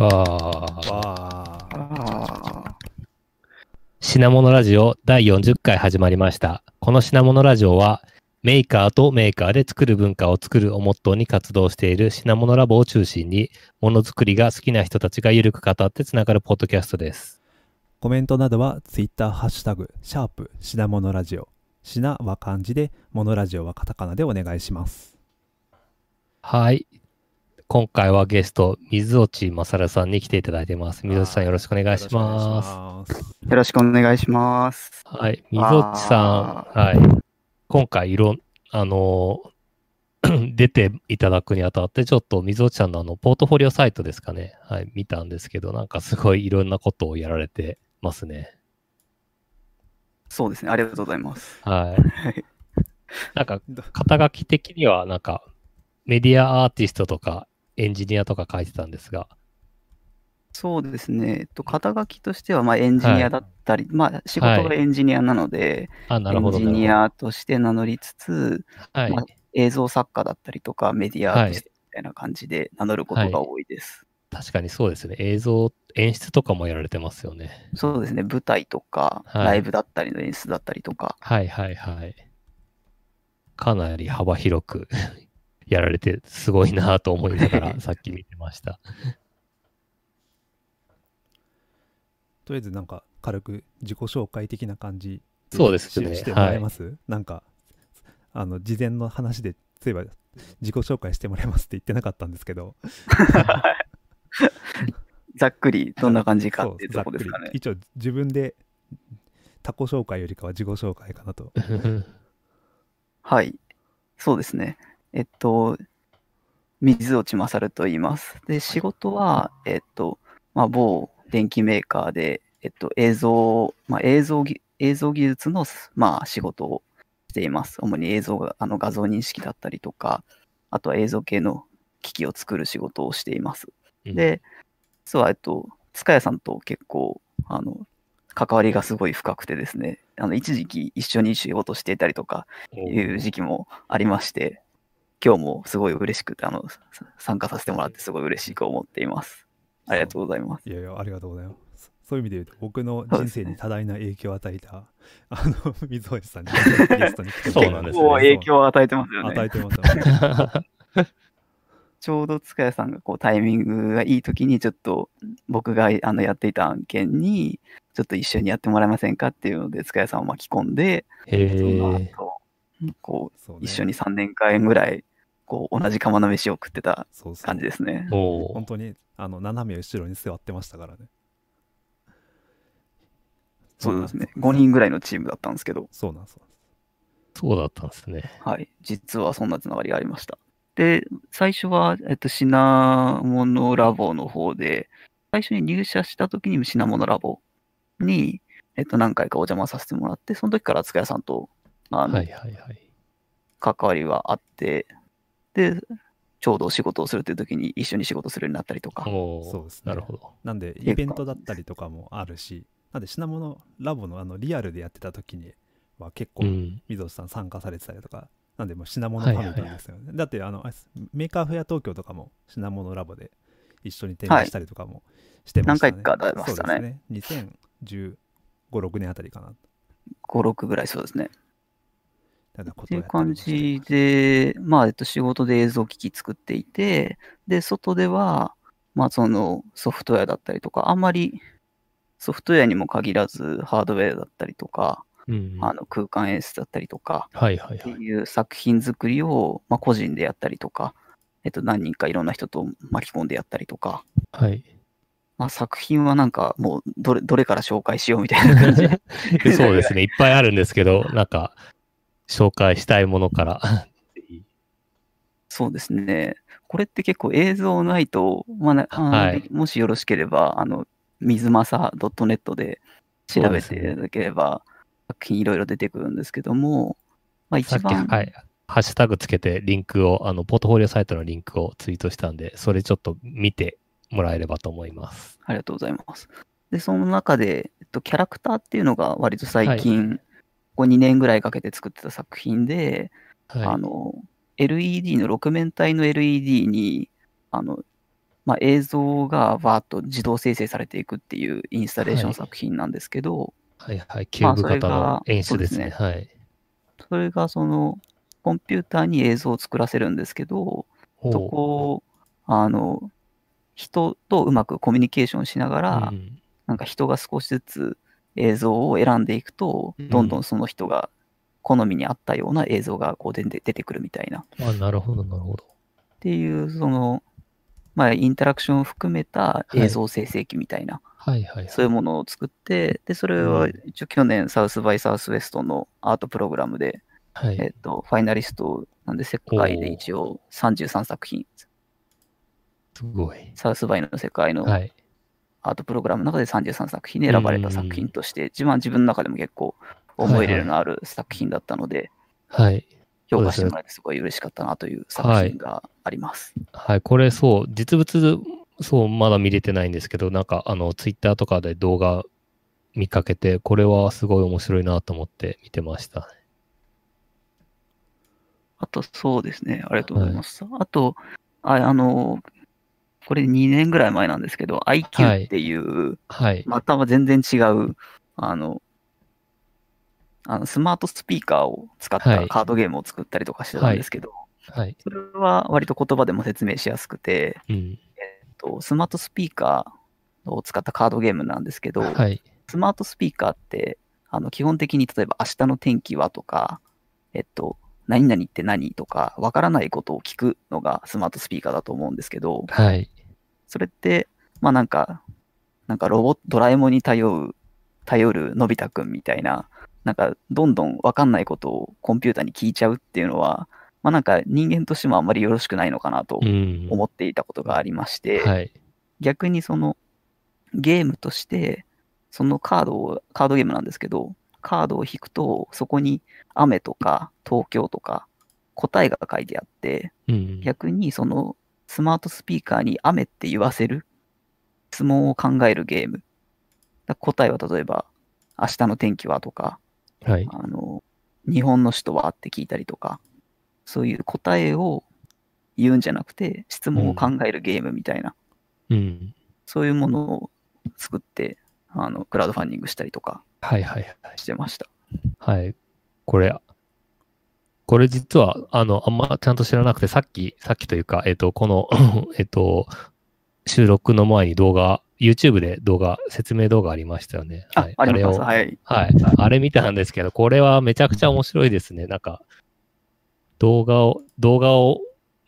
ああ。わあ。あ品物ラジオ第40回始まりました。この品物ラジオは、メーカーとメーカーで作る文化を作るをモットーに活動している品物ラボを中心に、ものづくりが好きな人たちがゆるく語ってつながるポッドキャストです。コメントなどは Twitter ハッシュタグ、シャープ品物ラジオ。品は漢字で、モノラジオはカタカナでお願いします。はい。今回はゲスト、水落勝さんに来ていただいてます。水落さんよろしくお願いします。よろしくお願いします。はい。水落さん、はい。今回いろん、あのー 出ていただくにあたって、ちょっと水落さんのあの、ポートフォリオサイトですかね。はい。見たんですけど、なんかすごいいろんなことをやられてますね。そうですね。ありがとうございます。はい。は いなんか、肩書き的には、なんか、メディアアーティストとか、エンジニアとか書いてたんですが、そうですね。えっと、肩書きとしては、まあ、エンジニアだったり、まあ、仕事がエンジニアなので、あ、なエるほど。ンジニアとして名乗りつつ、はいま。あ映像作家だったりとか、メディアアーティストみたいな感じで名乗ることが多いです。確かにそうですね。映像、演出とかもやられてますよね。そうですね。舞台とか、はいライブだったりの演出だったりとか、はいはいはい。かなり幅広くやられて、すごいなと思いながら さっき見てました。とりあえずなんか軽く自己紹介的な感じそうですねししてもらえます、なんか、あの、事前の話で、そういえば自己紹介してもらえますって言ってなかったんですけど、ざっくりどんな感じかっていうとこですかね。一応自分で他己紹介よりかは自己紹介かなと。はい。そうですね。えっと、水落勝と言います。で、仕事は、えっと、まあ、某電機メーカーで、えっと、映像、まあ、映像ぎ、映像技術の、まあ、仕事をしています。主に映像が、あの、画像認識だったりとか、あとは映像系の機器を作る仕事をしています。うんで、実は、えっと、塚谷さんと結構、あの、関わりがすごい深くてですね、あの、一時期一緒に仕事していたりとか、いう時期もありまして、今日もすごい嬉しくて、あの、さ参加させてもらってすごい嬉しく思っています。ありがとうございます。いやいや、ありがとうございます。そういう意味で言うと、僕の人生に多大な影響を与えた、あの、水越さんにゲストに来てもらそうなんですねこう影響を与えてますよ与えね。てます。ちょうど塚谷さんがこうタイミングがいい時に、ちょっと僕があのやっていた案件に、ちょっと一緒にやってもらえませんかっていうので、塚谷さんを巻き込んで、へそのえ。後こそうねう一緒に3年間ぐらい、こう同じ釜の飯を食ってたそうそう感じですね。おー本当にあの斜め後ろに座ってましたからね。そうですね。5人ぐらいのチームだったんですけど、そうなんです。そうだったんですね。はい。実はそんなつながりがありました。で、最初は、えっと、品物ラボの方で、最初に入社した時に品物ラボに、えっと、何回かお邪魔させてもらって、その時から塚谷さんと、あの、はいはいはい。関わりはあって、で、ちょうど仕事をするという時に一緒に仕事するようになったりとか、そうですねなるほど。なんで、イベントだったりとかもあるし、なんで品モノラボのあのリアルでやってた時には結構、うん。みどさん参加されてたりとか、なんでもう品モノファミリーですよね。だってあの Maker Faire 東京とかも品モノラボで一緒に展示したりとかもしてましたね。何回か出ましたねそうですね。2015、6年あたりかな。5、6ぐらいそうですね。ただこっていうとをやったりも感じで、まあ、えっと、仕事で映像機器作っていて、で、外では、まあ、そのソフトウェアだったりとか、あんまりソフトウェアにも限らず、ハードウェアだったりとか、うん。あの空間演出だったりとか、はいはいってはい。いう作品作りを、まあ、個人でやったりとか、えっと、何人かいろんな人と巻き込んでやったりとか、はい。まあ、作品はなんかもうどれ、どれから紹介しようみたいな感じで そうですね。いっぱいあるんですけど、なんか、紹介したいものから。そうですね。これって結構映像ないと、まあはいもしよろしければ、あの、水正 .net で調べていただければ、作品いろいろ出てくるんですけども、まあ一番、はい。ハッシュタグつけてリンクを、あの、ポートフォリオサイトのリンクをツイートしたんで、それちょっと見てもらえればと思います。ありがとうございます。で、その中で、えっと、キャラクターっていうのが割と最近、ここ2年ぐらいかけて作ってた作品で、はい。あの、LED の6面体の LED に、あの、まあ、映像がバーッと自動生成されていくっていうインスタレーション作品なんですけど、はいはい。キューブ型の演出ですね。まあはい。それがそのコンピューターに映像を作らせるんですけど、そこをあの人とうまくコミュニケーションしながら、うんなんか人が少しずつ映像を選んでいくと、うんどんどんその人が好みに合ったような映像がこう出て出てくるみたいな。っあ、なるほど、なるほど。ていう、その、まあ、インタラクションを含めた映像生成器みたいな、はいはいはい。そういうものを作って、で、それはうん一応去年、サウスバイサウスウェストのアートプログラムで、はい。えっと、ファイナリストなんで、世界で一応33作品、すごい。サウスバイの世界のはい。アートプログラムの中で33作品で選ばれた作品として、自分は自分の中でも結構思い入れのある作品だったので、はい。評価してもらえてすごい嬉しかったなという作品があります。はい。これ、そう、実物、そう、まだ見れてないんですけど、なんか、あの、ツイッターとかで動画見かけて、これはすごい面白いなと思って見てましたね。あと、そうですね。ありがとうございます。あと、ああの、これ2年ぐらい前なんですけど、はい IQ っていう、はい。または全然違う、あの、あのスマートスピーカーを使っはいたカードゲームを作ったりとかしてたんですけど、はい。それは割と言葉でも説明しやすくて、うん。えっとスマートスピーカーを使ったカードゲームなんですけど、はい。スマートスピーカーって、あの基本的に例えば明日の天気はとか、えっと、何々って何とか、わからないことを聞くのがスマートスピーカーだと思うんですけど、はい。それって、まあなんか、なんかロボドラえもんに頼る、頼るのび太くんみたいな、なんかどんどんわかんないことをコンピューターに聞いちゃうっていうのは、まあなんか人間としてもあんまりよろしくないのかなとうん。思っていたことがありまして、はい。逆にそのゲームとして、そのカードを、カードゲームなんですけど、カードを引くと、そこに雨とか東京とか答えが書いてあって、うん。逆にそのスマートスピーカーに雨って言わせる？質問を考えるゲーム。だ答えは例えば、明日の天気はとか、はい。あの、日本の首都はって聞いたりとか、そういう答えを言うんじゃなくて、質問を考えるゲームみたいな、うん。そういうものを作って、あの、クラウドファンディングしたりとかはいはいはい。してました。はい。これ、これ実は、あの、あんまちゃんと知らなくて、さっき、さっきというか、えっ、と、この、えっと、収録の前に動画、YouTube で動画、説明動画ありましたよね。あ、はい、あります。れを、はい。はい。あれ見たんですけど、これはめちゃくちゃ面白いですね。なんか、動画を、動画を、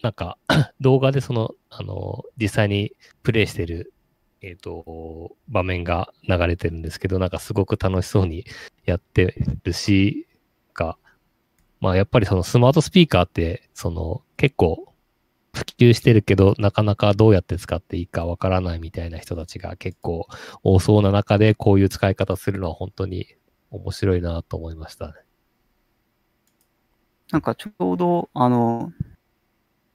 なんか、動画でその、あの、実際にプレイしてる、えっ、と、場面が流れてるんですけど、なんかすごく楽しそうにやってるし、が、まあやっぱりそのスマートスピーカーって、その結構普及してるけど、なかなかどうやって使っていいかわからないみたいな人たちが結構多そうな中で、こういう使い方するのは本当に面白いなと思いましたね。なんかちょうど、あの、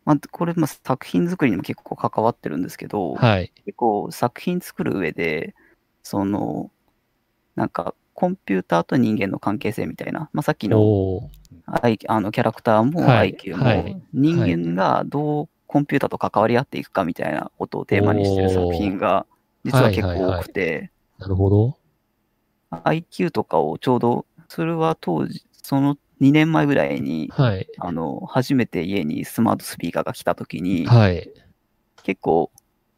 まあ、これ、まあ、作品作りにも結構関わってるんですけど、はい。結構作品作る上で、その、なんかコンピューターと人間の関係性みたいな、まあ、さっきのあのキャラクターもはい IQ はいも人間がどうコンピューターと関わり合っていくかみたいなことをテーマにしてる作品が実は結構多くて、なるほど。IQ とかをちょうど、それは当時、その2年前ぐらいに、はい。あの、初めて家にスマートスピーカーが来た時に、はい。結構、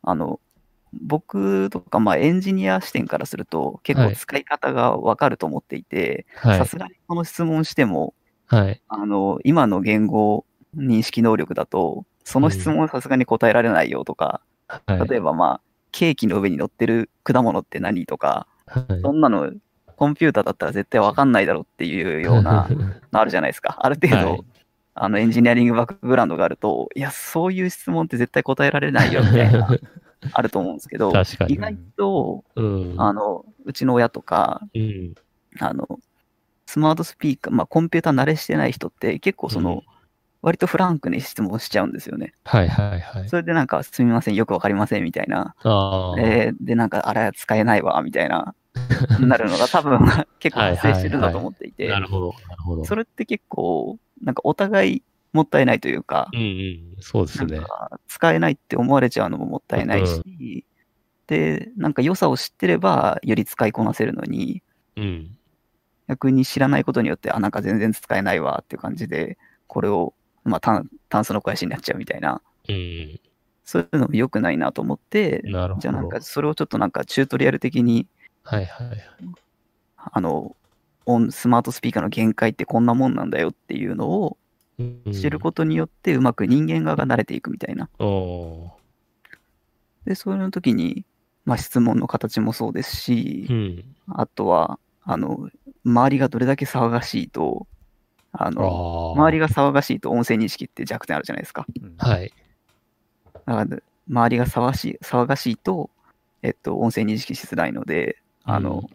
あの、僕とか、まあ、エンジニア視点からすると、結構使い方がわかると思っていて、はい。さすがにこの質問しても、はい。あの、今の言語認識能力だと、その質問はさすがに答えられないよとか、はい。例えばまあ、ケーキの上に乗ってる果物って何とか、はいそんなのコンピューターだったら絶対わかんないだろうっていうような のあるじゃないですか。ある程度、はいあのエンジニアリングバックグラウンドがあると、いや、そういう質問って絶対答えられないよみたいな、あると思うんですけど、意外と、うん。あの、うちの親とか、うん。あの、スマートスピーカー、まあ、コンピューター慣れしてない人って結構その、うん割とフランクに質問しちゃうんですよね。はいはいはい。それでなんか、すみません、よくわかりませんみたいな。ああ。えーで、なんか、あれ使えないわ、みたいな、なるのが多分 結構発生してるんだと思っていてな、るほど。なるほど。それって結構、なんかお互い、もったいないというか、うんうん。そうですね使えないって思われちゃうのももったいないし、で、なんか良さを知ってれば、より使いこなせるのに、うん。逆に知らないことによって、あ、なんか全然使えないわっていう感じで、これを、まあ、タンタンスの肥やしになっちゃうみたいな、うん。そういうのも良くないなと思って。じゃあなんかそれをちょっとなんかチュートリアル的に、はいはいはい。あの、オンスマートスピーカーの限界ってこんなもんなんだよっていうのをうん知ることによって、うまく人間側が慣れていくみたいな。おで、そういう時に、まあ、質問の形もそうですしー、うん。あとは、あの、周りがどれだけ騒がしいと、あの。周りが騒がしいと音声認識って弱点あるじゃないですか。うんはい。だから、周りが騒がしい騒がしいと、えっと、音声認識しづらいので、あの、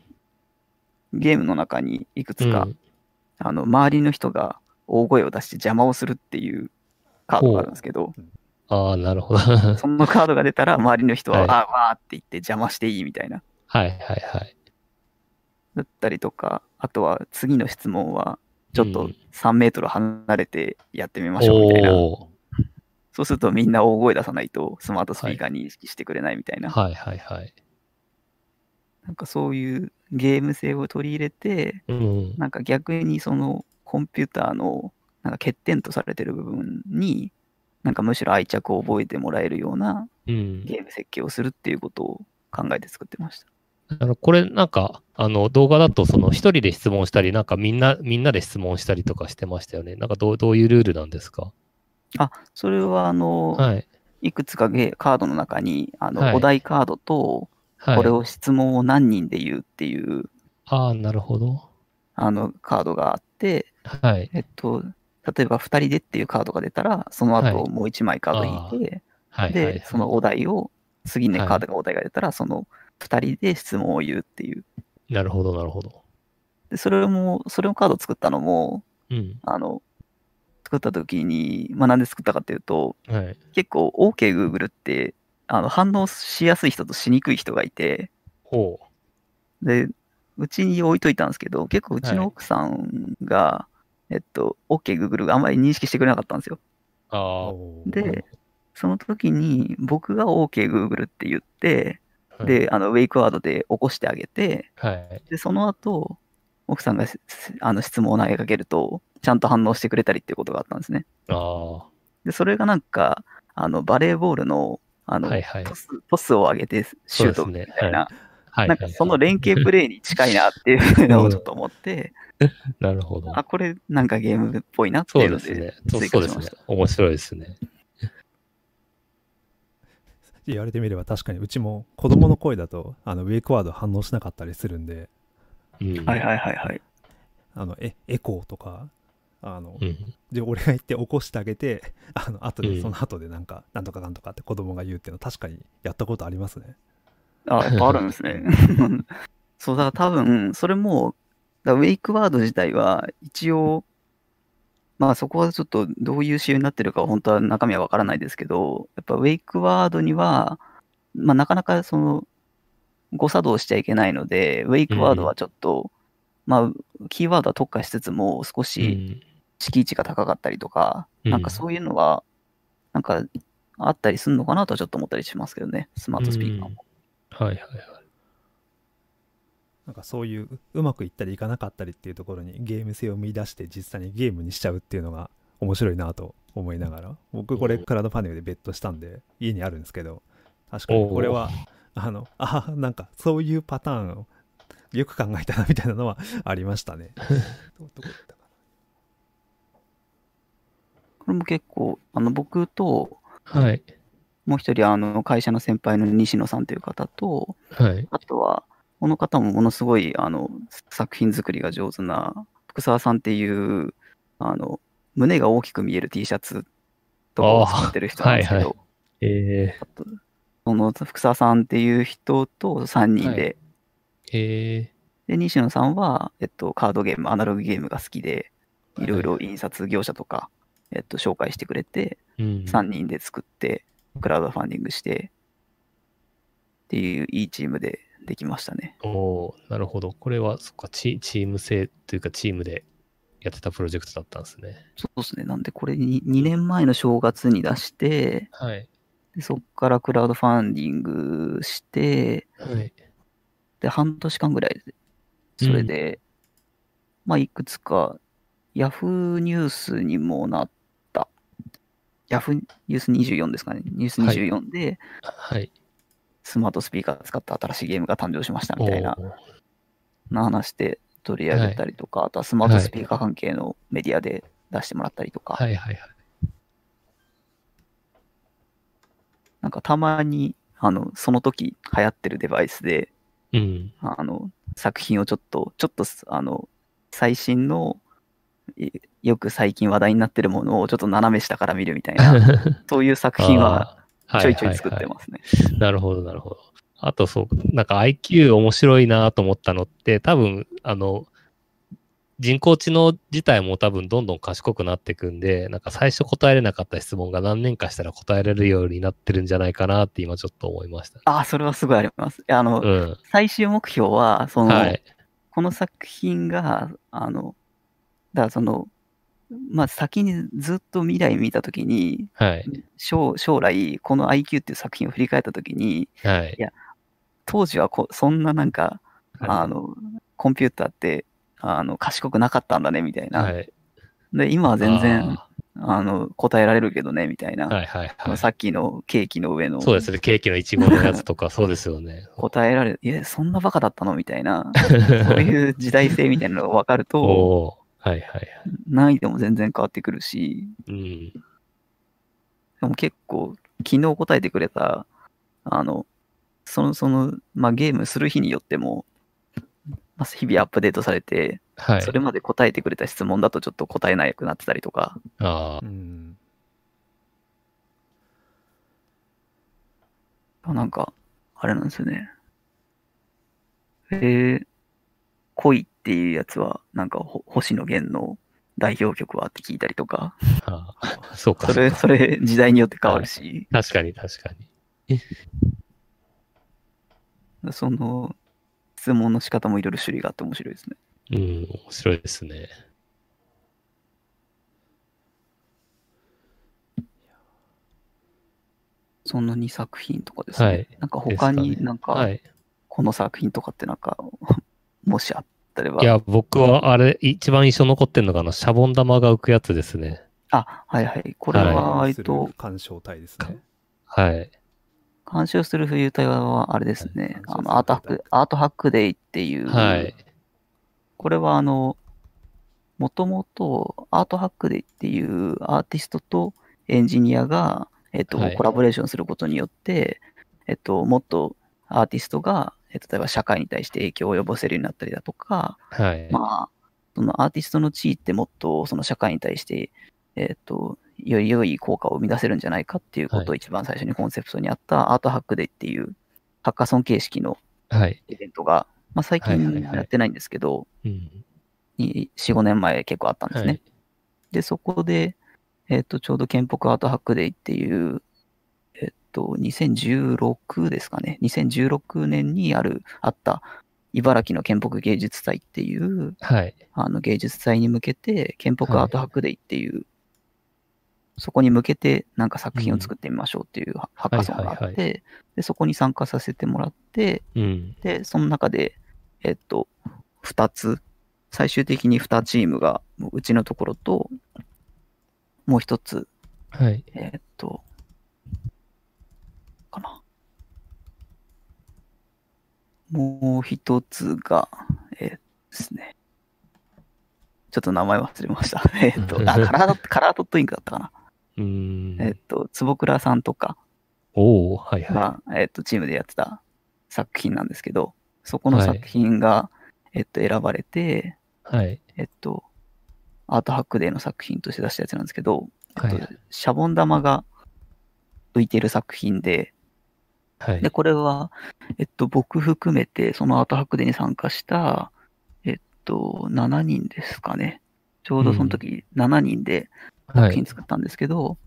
ゲームの中にいくつか、うんあの、周りの人が大声を出して邪魔をするっていうカードがあるんですけど、ああ、なるほど。そのカードが出たら、周りの人は、はいあわーって言って邪魔していいみたいな。はいはいはい。だったりとか、あとは次の質問は、ちょっとうん3メートル離れてやってみましょうみたいな。おそうするとみんな大声出さないとスマートスピーカー認識してくれないみたいな。ーはいはいはい。なんかそういうゲーム性を取り入れて、うん。なんか逆にそのコンピューターのなんか欠点とされてる部分に、なんかむしろ愛着を覚えてもらえるようなうん。ゲーム設計をするっていうことを考えて作ってました。あの、これなんか、あの、動画だと、その、一人で質問したり、なんかみんな、みんなで質問したりとかしてましたよね。なんかどう、どういうルールなんですか？あ、それはあの、はい。いくつかゲーカードの中に、あの、はいお題カードと、はい。これを質問を何人で言うっていう、ああ、なるほど。あの、カードがあって、はい。えっと、例えば2人でっていうカードが出たら、その後はいもう1枚カード引いて、はい。はいで、そのお題を、次ね、はいカードがお題が出たら、その2人で質問を言うっていう。なるほど、なるほど。で、それも、それのカードを作ったのも、うん。あの、作った時に、まあなんで作ったかっていうと、はい。結構 OKGoogle って、あの、反応しやすい人としにくい人がいて、ほで、うちに置いといたんですけど、結構うちの奥さんが、えっと、OKGoogle があんまり認識してくれなかったんですよ。で、その時に僕が OKGoogle って言って、はい、で、あの、ウェイクワードで起こしてあげて、はい。で、その後、奥さんがしあの質問を投げかけると、ちゃんと反応してくれたりっていうことがあったんですね。あで、それがなんか、あの、バレーボールの、ああ。の、はいはい。トストスを上げてシュートみそうですねたいな、はい。なんかその連携プレーに近いなっていうのをちょっと思って、なるほど。あ、これなんかゲームっぽいなってそいううのでですね。そう追そうですね加しました。。面白いですね。言われてみれば確かにうちも子供の声だとあのウェイクワード反応しなかったりするんでうん。はいはいはいはい。あのエエコーとかあの、うん。で俺が言って起こしてあげてあの後うんでその後でなんか、なんとかかんとかって子供が言うっていうのは確かにやったことありますねあ、やっぱあるんですね。そう、だから多分、それも、だウェイクワード自体は一応、まあそこはちょっとどういう仕様になってるかは本当は中身はわからないですけど、やっぱウェイクワードには、まあなかなかその、誤作動しちゃいけないので、ウェイクワードはちょっと、まあ、キーワードは特化しつつも少うしん。敷地が高かったりとか、うんなんかそういうのは、なんかあったりするのかなとはちょっと思ったりしますけどね、スマートスピーカーも。はいはいはい。なんかそういううまくいったりいかなかったりっていうところにゲーム性を見出して実際にゲームにしちゃうっていうのが面白いなと思いながら。僕これうんクラウドファンディングでベットしたんで家にあるんですけど確かに。これはあのあなんかそういうパターンをよく考えたなみたいなのはありましたね。これも結構、あの僕と、はい。もう一人、あの会社の先輩の西野さんという方と、はい。あとは、この方もものすごいあの作品作りが上手な福沢さんっていう、あの胸が大きく見える T シャツとかを作ってる人なんですけど、あーはいえあとその福沢さんっていう人と3人で、ー、えで、西野さんは、えっと、カードゲーム、アナログゲームが好きで、い。ろいろ印刷業者とか、えっと、紹介してくれて、ー、うん。3人で作って、クラウドファンディングして、っていういいチームでできましたね。おーなるほど。これは、そっか、チチーム制というか、チームでやってたプロジェクトだったんですね。そうですね。なんで、これに2年前の正月に出して、はい。でそっからクラウドファンディングして、はい。で、半年間ぐらいで、それで、まあ、いくつか、ヤフーニュースにもなった、ヤフーニュース24ですかね、ニュース24で、はい。スマートスピーカー使った新しいゲームが誕生しましたみたいな。な話で取り上げたりとか、あとはスマートスピーカー関係のメディアで出してもらったりとか、はいはいはい。なんかたまに、あの、その時流行ってるデバイスで、うん。あの、作品をちょっと、ちょっと、あの、最新の、いよく最近話題になってるものをちょっと斜め下から見るみたいな、そういう作品はちょいちょい作っははてますね。いなるほど、なるほど。あと、そう、なんか IQ 面白いなと思ったのって、多分、あの、人工知能自体も多分どんどん賢くなっていくんで、なんか最初答えれなかった質問が何年かしたら答えられるようになってるんじゃないかなって今ちょっと思いました。ああ、それはすごいあります。あの、うん。最終目標は、その、はい。この作品が、あの、だからその、まあ、先にずっと未来見たときに、はい。将将来、この IQ っていう作品を振り返ったときに、はい。当時はこそんななんか、はいあの、コンピューターって、あの、賢くなかったんだね、みたいな。はい。で、今は全然、ああの、答えられるけどね、みたいな。ーはいはいはい。さっきのケーキの上の、そうですね。ケーキのイチゴのやつとか、そうですよね。答えられる、いや、そんなバカだったの？みたいな、そういう時代性みたいなのが分かるおと、はいはいはい。難易度も全然変わってくるし、うん。でも結構、昨日答えてくれた、あの、その、その、まあ、ゲームする日によっても、まあ、日々アップデートされて、はい。それまで答えてくれた質問だとちょっと答えなくなってたりとか、ああう、ん。なんか、あれなんですよね。えー、恋っていうやつは、なんか、ほ星野源の代表曲はって聞いたりとか、ああそうか。それ、それ、時代によって変わるし、確かに確かに。その、質問の仕方もいろいろ種類があって面白いですね。うん、面白いですね。その2作品とかですね。はいなんか他になんか、はい。この作品とかってなんか、もしあったれば。いや、僕はあれ、一番印象残ってるのが、あの、シャボン玉が浮くやつですね。あ、はいはい。これは、えっと、干渉体ですね。はい。監修する冬隊はあれですね。はいあの、アートハック、アートハックデイっていう、はい。これはあの、もともとアートハックデイっていうアーティストとエンジニアが、えっと、はいコラボレーションすることによって、えっと、もっとアーティストが、えっと、例えば社会に対して影響を及ぼせるようになったりだとか、はい。まあ、そのアーティストの地位ってもっとその社会に対して、えっ、と、より良い効果を生み出せるんじゃないかっていうことをは一番最初にコンセプトにあったアートハックデーっていうハッカソン形式のはい。イベントが、まあ最近はいはいはいやってないんですけど、うん。に4、5年前結構あったんですね。はい。で、そこで、えっ、と、ちょうど建北アートハックデーっていう、と、2016ですかね。2016年にある、あった、茨城の建北芸術祭っていう、はい。あの芸術祭に向けて、建北アートハックデイっていう、そこに向けてなんか作品を作ってみましょうっていうハハッカソンがあって、はいはいで、そこに参加させてもらって、うん。で、その中で、えっと、2つ、最終的に2チームが、うちのところと、もう1つ、はい。えっと、かな。もう1つが、えーですね。ちょっと名前忘れました。えっと、あ、カラー、カラードットインクだったかな。うーん。えっと、坪倉さんとかおおはいはが、えっと、チームでやってた作品なんですけど、そこの作品が、えっと、選ばれて、い。はい。えっと、アートハックデーの作品として出したやつなんですけど、えっとはいシャボン玉が浮いてる作品で、はいで、。これは、えっと、僕含めて、そのアートハックデーに参加した、えっと、7人ですかね。ちょうどその時、7人ではい作品。作ったんですけど、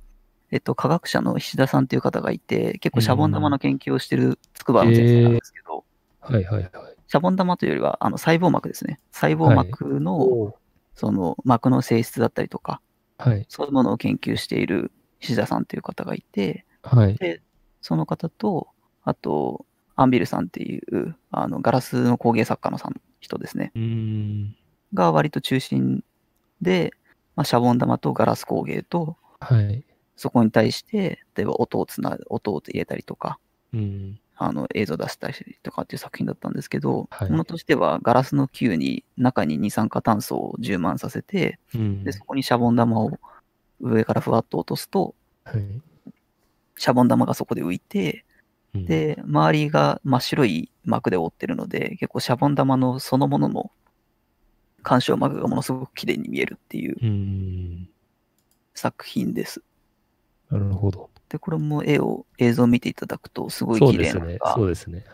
えっと、科学者の石田さんっていう方がいて、結構シャボン玉の研究をしてる筑波の先生なんですけど、はいはいはい。シャボン玉というよりは、あの、細胞膜ですね。細胞膜の、おその膜の性質だったりとか、はい。そういうものを研究している石田さんという方がいて、はい。で、その方と、あと、アンビルさんっていう、あの、ガラスの工芸作家のさん人ですね。うーん。が割と中心で、まあ、シャボン玉とガラス工芸と、はい。そこに対して、例えば音をつな、音を入れたりとか、うん。あの映像出したりとかっていう作品だったんですけど、はいものとしてはガラスの球に中に二酸化炭素を充満させて、うん。で、そこにシャボン玉を上からふわっと落とすと、はい。シャボン玉がそこで浮いて、うん、で、周りが真っ白い膜で覆ってるので、結構シャボン玉のそのものの干渉膜がものすごく綺麗に見えるっていう。作品です。なるほど。で、これも絵を、映像を見ていただくと、すごい綺そうですね麗なのが。そうですね。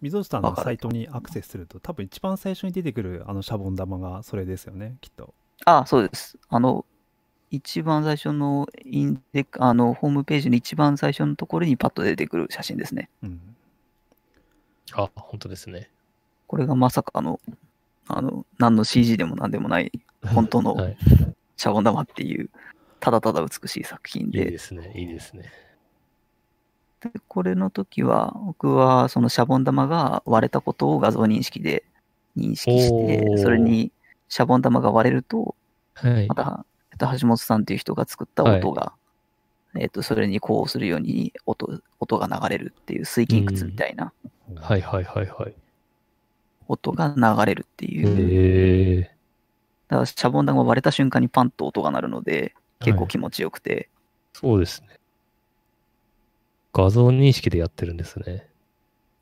溝内さんのサイトにアクセスすると多分一番最初に出てくるあのシャボン玉がそれですよねきっとあ、そうです。あの、一番最初のインデあのホームページの一番最初のところにパッと出てくる写真ですね。うんあ、本当ですね。これがまさかの、あの、何の CG でも何でもない本当の はい。シャボン玉っていう、ただただ美しい作品いいで、ですね。いいですね。でこれの時は、僕はそのシャボン玉が割れたことを画像認識で認識しおて、ーそれにシャボン玉が割れると、はいま。た、と、橋本さんという人が作った音が、えっと、それにこうするように音音が流れるっていう水金窟みたいなはいはいはいはい。音が流れるっていう。へえ。だからシャボン玉が割れた瞬間にパンと音が鳴るので、結構気持ちよくて、そうですね。画像認識でやってるんですね。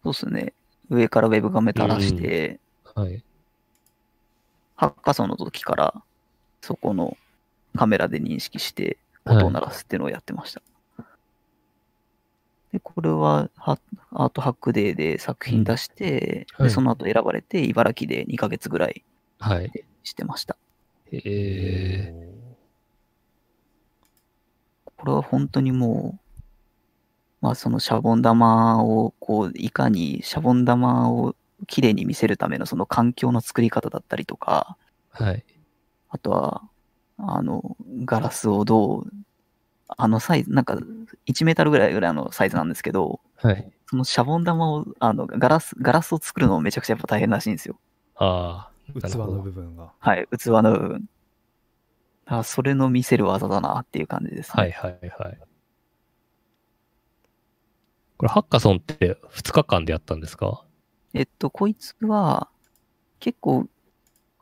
そうですね。上からウェブ画面垂らして、はい。ハッカソンの時からそこのカメラで認識して音を鳴らすっていうのをやってました。で、これはハアートハックデーで作品出して、うんはいでその後選ばれて茨城で2ヶ月ぐらいはい。してました。へえ。これは本当にもう、まあそのシャボン玉をこう、いかにシャボン玉をきれいに見せるためのその環境の作り方だったりとか、はい。あとは、あの、ガラスをどう、あのサイズ、なんか1メートルぐらいぐらいのサイズなんですけど、はい。そのシャボン玉を、あの、ガラス、ガラスを作るのもめちゃくちゃやっぱ大変らしいんですよ。ああ。な器の部分がはい、器の部分。だからそれの見せる技だなっていう感じです、ね。はいはいはい。これ、ハッカソンって2日間でやったんですか？えっと、こいつは、結構、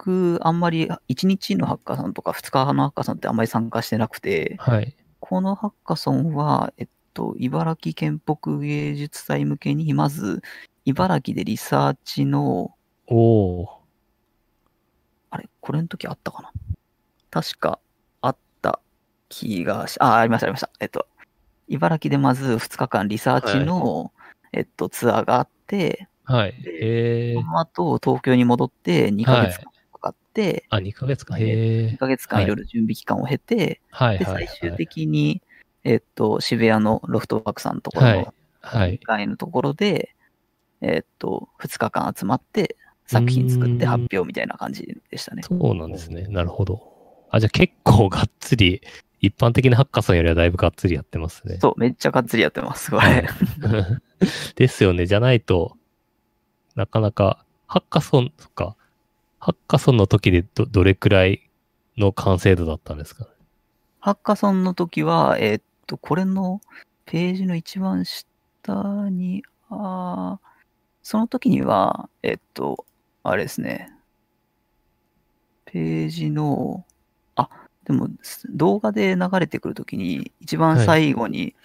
僕、あんまり1日のハッカソンとか2日のハッカソンってあんまり参加してなくて、はい。このハッカソンは、えっと、茨城県北芸術祭向けに、まず、茨城でリサーチの、おおあれ、これの時あったかな？確か、あった気がし、あ、ありました、ありました。えっと、茨城でまず2日間リサーチの、えっと、ツアーがあって、ー。はい。へえそ。の後、東京に戻って2ヶ月間あ、2ヶ月か。へ2え。ヶ月間いろいろ準備期間を経て、で、はいはい最終はい。的に、えっと、渋谷のロフトワークさんのところはいのはい1。階のところで、えっと、2日間集まって、作品作って発表みたいな感じでしたね。そうなんですね。なるほど。あ、じゃあ結構がっつり、一般的なハッカソンよりはだいぶがっつりやってますね。そう、めっちゃがっつりやってます、こはいれ。ですよね。じゃないと、なかなか、ハッカソンとか、ハッカソンの時でどどれくらいの完成度だったんですかハッカソンの時は、えっと、これのページの一番下に、あーその時には、えっと、あれですね。ページの、あ、でも、す動画で流れてくる時に、一番最後に、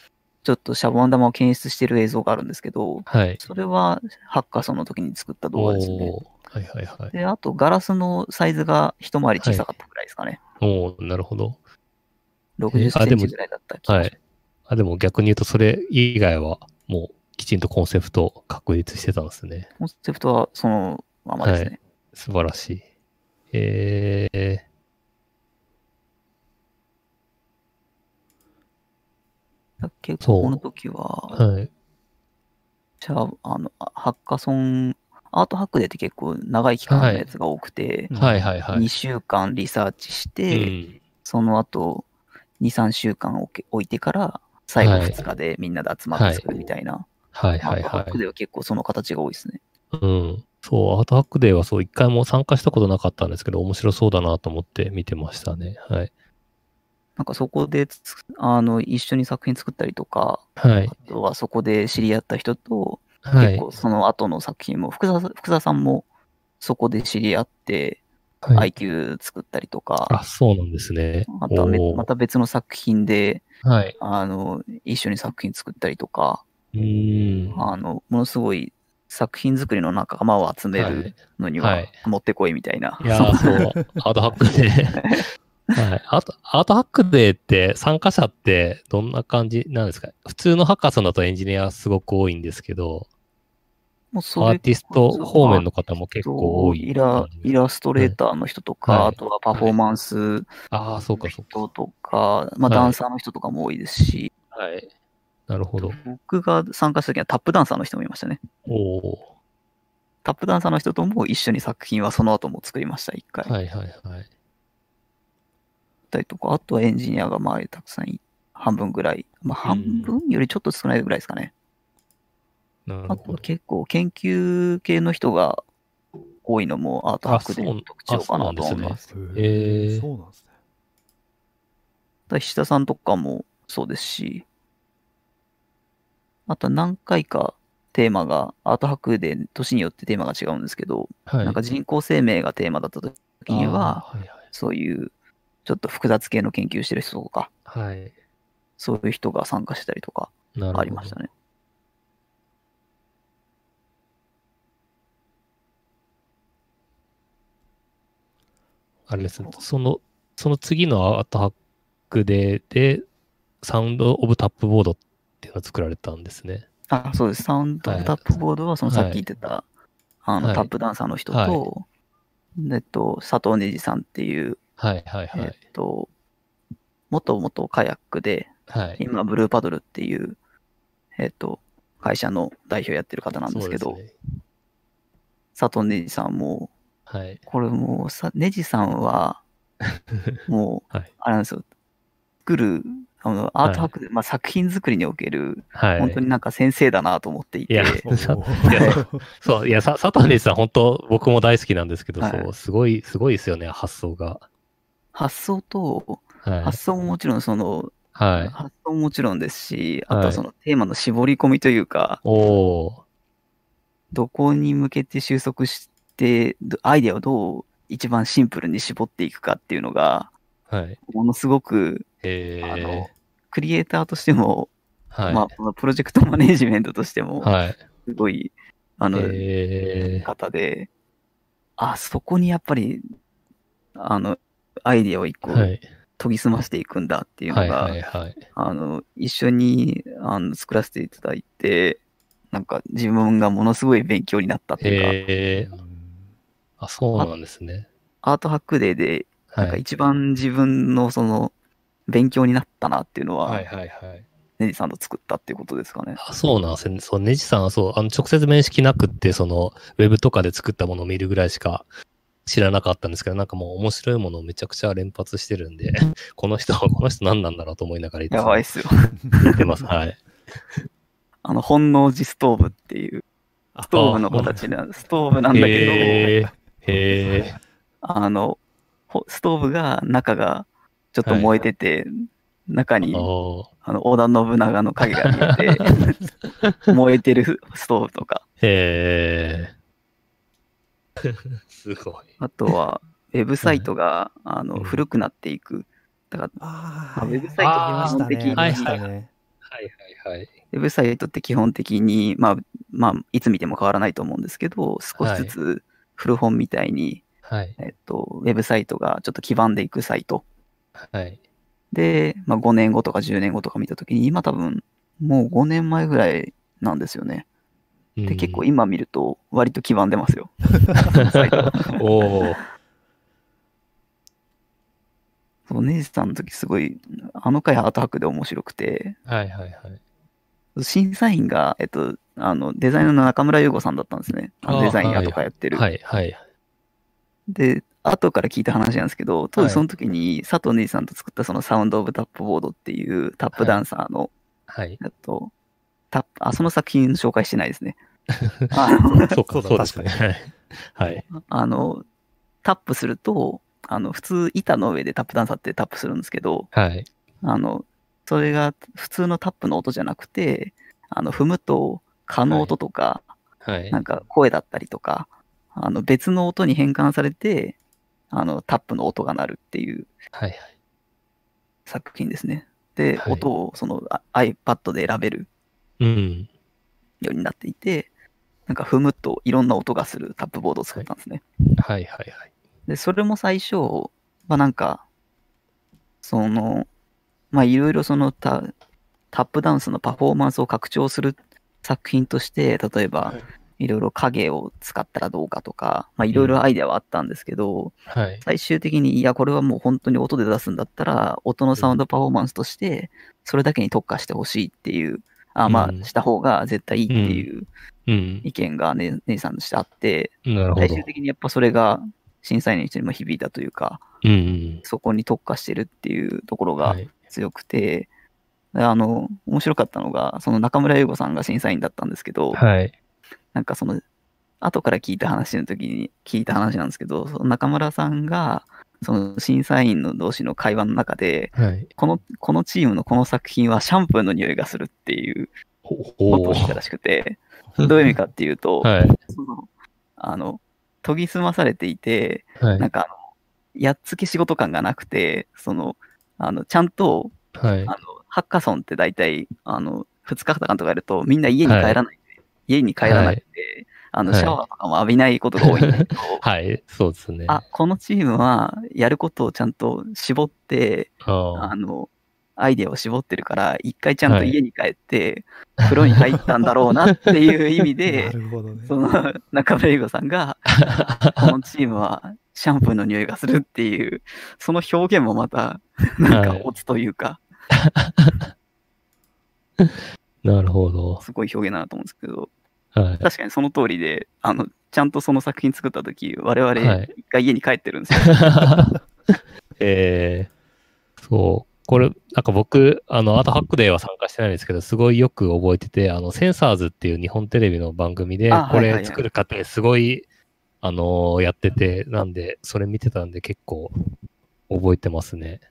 ちょっとシャボン玉を検出してる映像があるんですけど、はい。それはハッカソンの時に作った動画ですね。はいはいはい。で、あと、ガラスのサイズが一回り小さかったぐらいですかね。おーなるほど。60あでもセンチぐらいだった気がはい。あ、でも逆に言うと、それ以外は、もう、きちんとコンセプト確立してたんですね。コンセプトはそのままですね。素晴らしい。えー、だ結構この時は、はい。じゃあ、あの、あハッカソン Art Hack Day って結構長い期間のやつが多くて、うんはいはいはい。2週間リサーチしうて、ん。その後、2、3週間置いてから、最後はい2日でみんなで集まって作るみたいな。はいはいは Art Hack Day は結構その形が多いですね。い。うん。そう、 Art Hack Day はそう、一回も参加したことなかったんですけど、面白そうだなと思って見てましたね。はい。なんかそこでつあの一緒に作品作ったりとか、はいあ。とはそこで知り合った人と、はい。結構その後の作品も、福田さん福田さんもそこで知り合って、はい。IQ 作ったりとあ、か、そうなんですね。あとはめおーまた別の作品ではい。あの一緒に作品作ったりとか、うーん。あのものすごい作品作りの仲間を集めるのにははいもってこいみたいな。いやー、そう、アートハックデー。はい。あと、アートハックデーって参加者ってどんな感じなんですか？普通のハッカソンだとエンジニアすごく多いんですけど、もうアーティスト方面の方も結構多いイライラストレーターの人とか、はいあとはパフォーマンスああ、そうかそうか。人とか、まあ、はいダンサーの人とかも多いですし、はい。なるほど。僕が参加した時はタップダンサーの人もいましたね。おおタップダンサーの人とも一緒に作品はその後も作りました、一回。ー。はいはいはい。たりとか、あとはエンジニアがまあたくさんい、半分ぐらい。まあ、半分よりちょっと少ないぐらいですかね。あとはなるほど。結構研究系の人が多いのもアートハックで特徴かなと思います。へーそうなんですね。だ菱田さんとかもそうですし、あと何回かテーマが、アートハックで年によってテーマが違うんですけど、はい。なんか人工生命がテーマだった時には、あー、はいそういうちょっと複雑系の研究してる人とか、はい。はい。そういう人が参加したりとか。ありましたね。あれですね。その、その次のアートハックデーで、サウンドオブタップボードっていうのを作られたんですね。あ、そうです。サウンドはいタップボードは、そのさっき言ってた、あの、はいタップダンサーの人と、はえっと、佐藤ねじさんっていう、はいはいはえっい。と、もともとカヤックで、はい。今、ブルーパドルっていう、えっと、会社の代表やってる方なんですけど、ね佐藤ねじさんも、はい。これもうさ、ねじさんは、もう、はいあれなんですよ、作る、あの、アートハックで、まあ、作品作りにおける、はい。本当になんか先生だなと思っていて、いや そう、いや、さ佐藤姉さん、本当僕も大好きなんですけど、はいそう、すごい、すごいですよね、発想が。発想と、はい。発想ももちろんその、はい。発想ももちろんですし、あとははいそのテーマの絞り込みというか、おー。どこに向けて収束しアイデアをどう一番シンプルに絞っていくかっていうのが、はい。ものすごく、えあのー。クリエイターとしても、はい。まあ、プロジェクトマネージメントとしても、はい。すごい、あの、えー。方で、あ、そこにやっぱり、あの、アイデアを一個はい。研ぎ澄ましていくんだっていうのはい。が、はい。はい。あの、一緒にあの作らせていただいて、なんか自分がものすごい勉強になったっていうか、あ、そうなんですね。アートハックデーで、なんかはい。一番自分のその、勉強になったなっていうのは、はい。はい。はい。ネジさんと作ったっていうことですかね。あそうなんですね。そう、ネジさんはそう、あの、直接面識なくって、その、ウェブとかで作ったものを見るぐらいしか知らなかったんですけど、なんかもう面白いものをめちゃくちゃ連発してるんで、この人、この人何なんだろうと思いながらやばいっすよ。見てます。はい。あの、本能寺ストーブっていう、あストーブの形な、ストーブなんだけど、へーへーあの、ほストーブが、中がちょっと燃えてて、中に、おーあの、織田信長の影が見えて、燃えてるストーブとか、へー すごい。あとは、ウェブサイトが、あの、うん古くなっていく。だから、あまあウェブサイト基本的に、ね。はいはいはい。ウェブサイトって基本的に、まあ、まあ、いつ見ても変わらないと思うんですけど、少しずつ古本みたいに、はい。えっと、ウェブサイトがちょっと基盤でいくサイト。はい。で、まあ、5年後とか10年後とか見たときに、今多分、もう5年前ぐらいなんですよね。で、結構今見ると、割と基盤出ますよ。おーそう、ネジさんの時すごい、あの回アートハックで面白くて、はいはいはい。審査員が、えっと、あの、デザイナーの中村優吾さんだったんですね。あのデザイン屋とかやってる。はい、はい。で、後から聞いた話なんですけど、当はい時その時に佐藤姉さんと作ったそのサウンドオブタップボードっていうタップダンサーの、はい。えっと、タップ、あ、その作品紹介してないですね。あのそうか、そだそううですね。はい。あの、タップすると、あの、普通板の上でタップダンサーってタップするんですけど、はい。あの、それが普通のタップの音じゃなくて、あの、踏むと、蚊の音とか、はい。なんか声だったりとか、あの、別の音に変換されて、あの、タップの音が鳴るっていうはい。作品ですね。で、はい音をそのあ iPad で選べるうん。ようになっていて、なんか踏むといろんな音がするタップボードを作ったんですね。はい、はい、はい。で、それも最初、まあなんか、その、まあいろいろそのタタップダンスのパフォーマンスを拡張する作品として、例えばはいいろいろ影を使ったらどうかとか、まあいろいろアイデアはあったんですけど、はい。最終的に、いや、これはもう本当に音で出すんだったら、音のサウンドパフォーマンスとして、それだけに特化してほしいっていう、あまうんあ、した方が絶対いいっていううん。意見が、ね、姉さんとしてあって。最終的にやっぱそれが審査員の人にも響いたというか、うん。そこに特化してるっていうところがはい。強くて、あの、面白かったのが、その中村優吾さんが審査員だったんですけど、はい。なんかその、後から聞いた話の時に聞いた話なんですけど、その中村さんが、その審査員の同士の会話の中で、はい。この、このチームのこの作品はシャンプーの匂いがするっていうほことを言ったらしくて、どういう意味かっていうと、はい。そのあの、研ぎ澄まされていて、はい。なんかやっつけ仕事感がなくて、その、あの、ちゃんと、はいあ。の、ハッカソンって大体、あの、2日間とかやると、みんな家に帰らないで、家に帰らなくて、あの、はいシャワーとかも浴びないことが多いんだけど、はい。そうですね。あ、このチームは、やることをちゃんと絞って、ああの、アイデアを絞ってるから、一回ちゃんとはい家に帰って、風呂に入ったんだろうなっていう意味 なで。その、中村優吾さんが、このチームはシャンプーの匂いがするっていう、その表現もまた、なんかはいオツというか、なるほど。すごい表現だなと思うんですけど、はい。確かにその通りで、あの、ちゃんとその作品作った時、我は々い一回家に帰ってるんですよ。えー、そう。これ、なんか僕、あの、アートハックデーは参加してないんですけど、すごいよく覚えてて、あの、センサーズっていう日本テレビの番組であ、これ作る過程すごい、あのーやってて、なんで、それ見てたんで結構覚えてますね。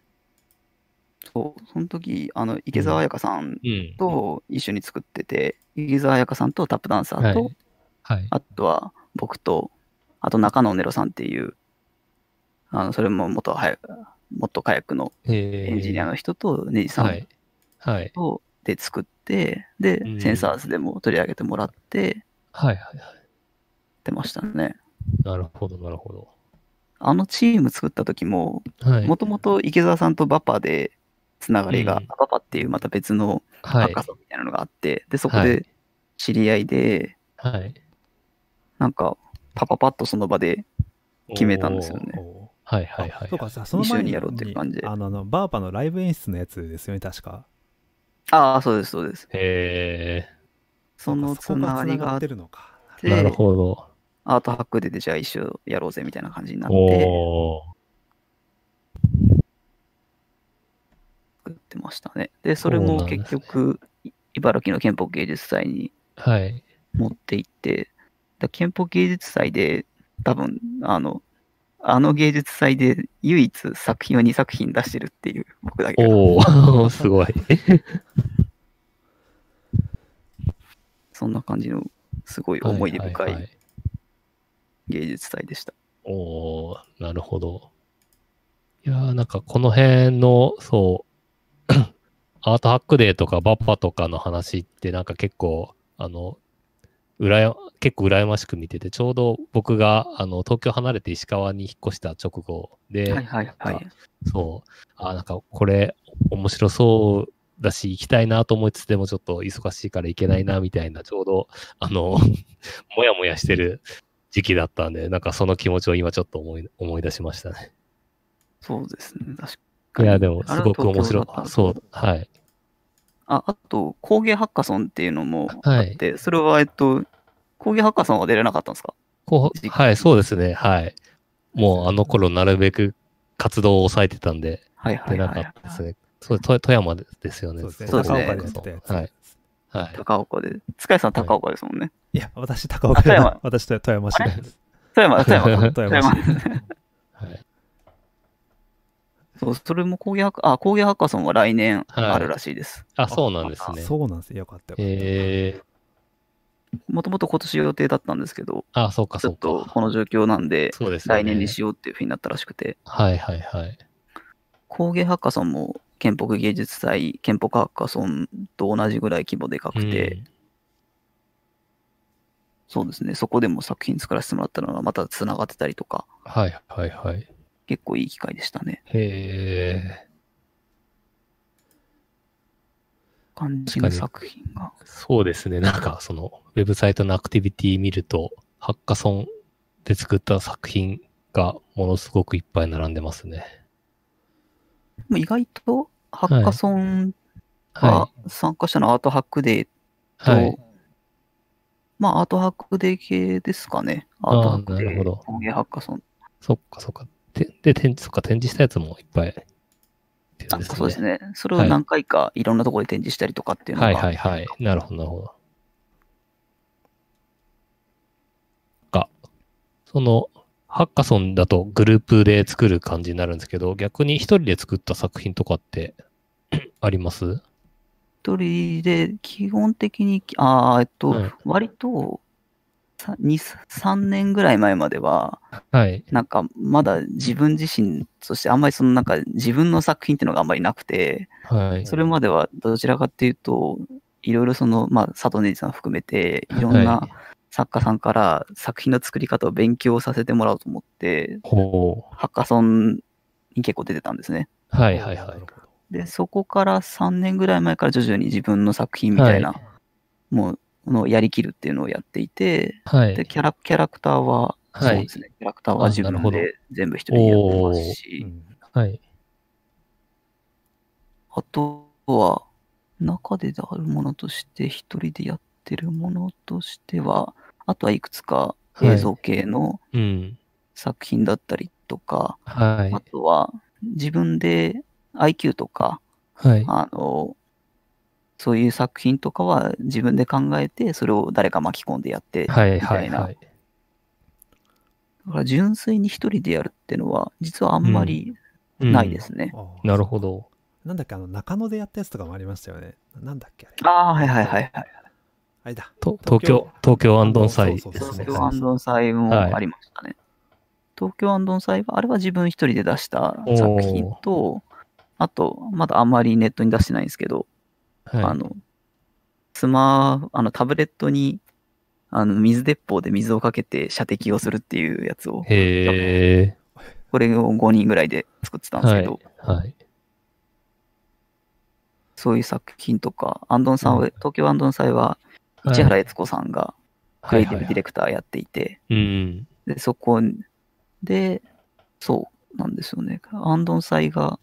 そう、その時、あの、池澤彩香さんうん。と一緒に作ってて、池澤彩香さんとタップダンサーと、はいはい。あとは僕と、あと中野ネロさんっていう、あの、それも元はや、もっとカヤックのえエンジニアの人とネジさんはい。はい。とで作って、でう、んセンサーズでも取り上げてもらってはいはいはい。出ましたね。なるほど、なるほど。あのチーム作った時も、はい。もともと池澤さんとバッパでつながりが、うんバッパっていうまた別のはい。赤さみたいなのがあって、で、そこはでい知り合いで、はい。なんか、パパパッとその場で決めたんですよね。はいはいはい。そうか、じゃあその前にやろうっていう感じであの、あのバーバのライブ演出のやつですよね、確か。ああ、そうです、そうです。えそのつながりがあっってるのか。ー、なるて、ほど。アートハックでじゃあ一緒やろうぜみたいな感じになって。作ってましたね。で、それも結局、い茨城の憲法芸術祭にはい。持って行って、だ憲法芸術祭で多分、あの、あの芸術祭で唯一作品を2作品出してるっていう僕だけがおー、すごい。そんな感じのすごい思い出深はいはいはい芸術祭でした。おー、なるほど。いやーなんかこの辺の、そう、アートハックデーとかバッパとかの話ってなんか結構、あの、うらや、結構羨ましく見てて、ちょうど僕が、あの、東京離れて石川に引っ越した直後で、はいはいはい。そう、あーなんかこれ面白そうだし、行きたいなと思いつつでもちょっと忙しいから行けないなみたいな、ちょうど、あの、もやもやしてる時期だったんで、なんかその気持ちを今ちょっと思い思い出しましたね。そうですね。確かに。いや、でもすごく面白い。あれは東京だったそう、はい。あ、あと、工芸ハッカソンっていうのもあはいって、それは、えっと、工芸ハッカソンは出れなかったんですか？はい、そうですね。はい。もうあの頃なるべく活動を抑えてたんで、はいは出なかいはい。ったですね。そう、富富山ですよね。そうですね。はい。はい。高岡で。塚井さん高岡ですもんね。いや、私高岡であ富山、私 と富山市です。富山、富山、富富山市。山。はい。そう、それも工芸ハッカ、あ、工芸ハッカソンは来年はいあるらしいです。あ、そうなんですね。そうなんですよ。よかったよかった。えもともと今年予定だったんですけど、ー、あ、そうか、ちょっそうか。とこの状況なんで、そうですよね。来年にしようっていうふうになったらしくて、はいはいはい。工芸ハッカソンも建北芸術祭、建北ハッカソンと同じぐらい規模でかくて、うんそうですね、そこでも作品作らせてもらったのがまた繋がってたりとか、はいはいはい。結構いい機会でしたね。へえ。感じの作品が。そうですね。なんか、その、ウェブサイトのアクティビティ見ると、ハッカソンで作った作品がものすごくいっぱい並んでますね。意外とハッカソンはが参加したのは Art Hack Day い。と、はい。まあ Art Hack Day 系ですかね。 Art Hack Day、なるほど工芸ハッカソン。そっかそっか。で、で展示、そっか、展示したやつもいっぱいね。そうですね。それを何回かいろんなところで展示したりとかっていうのが、はいはいはい。なるほど、なるほど。か、その、ハッカソンだとグループで作る感じになるんですけど、逆に一人で作った作品とかってあります？一人で基本的に、あーえっと、はい割と、さ2、3年ぐらい前までは、はい。なんかまだ自分自身としてあんまりそのなんか自分の作品っていうのがあんまりなくて、はい。それまではどちらかっていうと、いろいろその、まあ、佐藤ねじさん含めて、いろんなはい作家さんから作品の作り方を勉強させてもらおうと思って、ほう。ハッカソンに結構出てたんですね。はいはいはいで、そこから3年ぐらい前から徐々に自分の作品みたいな、はもう、のをやりきるっていうのをやっていて、で、はい。キャラ、キャラクターは、はいそうですね、キャラクターは自分で全部一人でやってますうし、んはい。あとは、中であるものとして、一人でやってるものとしては、あとはいくつかはい映像系のうん。作品だったりとか、はいあ。とは自分で IQ とか、はい。あの、そういう作品とかは自分で考えて、それを誰か巻き込んでやって、はいみたな。はいいはい。だから純粋に一人でやるっていうのは、実はあんまりうんないですね。あーなるほど。なんだっけ、あの、中野でやったやつとかもありましたよね。なんだっけ、あれ。ああ、はいはいはいはい。あれだ。と東京、東京アンドン祭ですね。東京アンドン祭もはいありましたね。東京アンドン祭は、あれは自分一人で出した作品と、あと、まだあんまりネットに出してないんですけど、あはい。の、スマあのタブレットに、あの、水鉄砲で水をかけて射的をするっていうやつを、へえ。これを5人ぐらいで作ってたんですはいけど、。はい。そういう作品とか、アンドンさんは、うん東京アンドン祭は、はい市原悦子さんがクリエイティブディレククターやっていて、うん。で、そこで、そうなんですよね。アンドン祭が、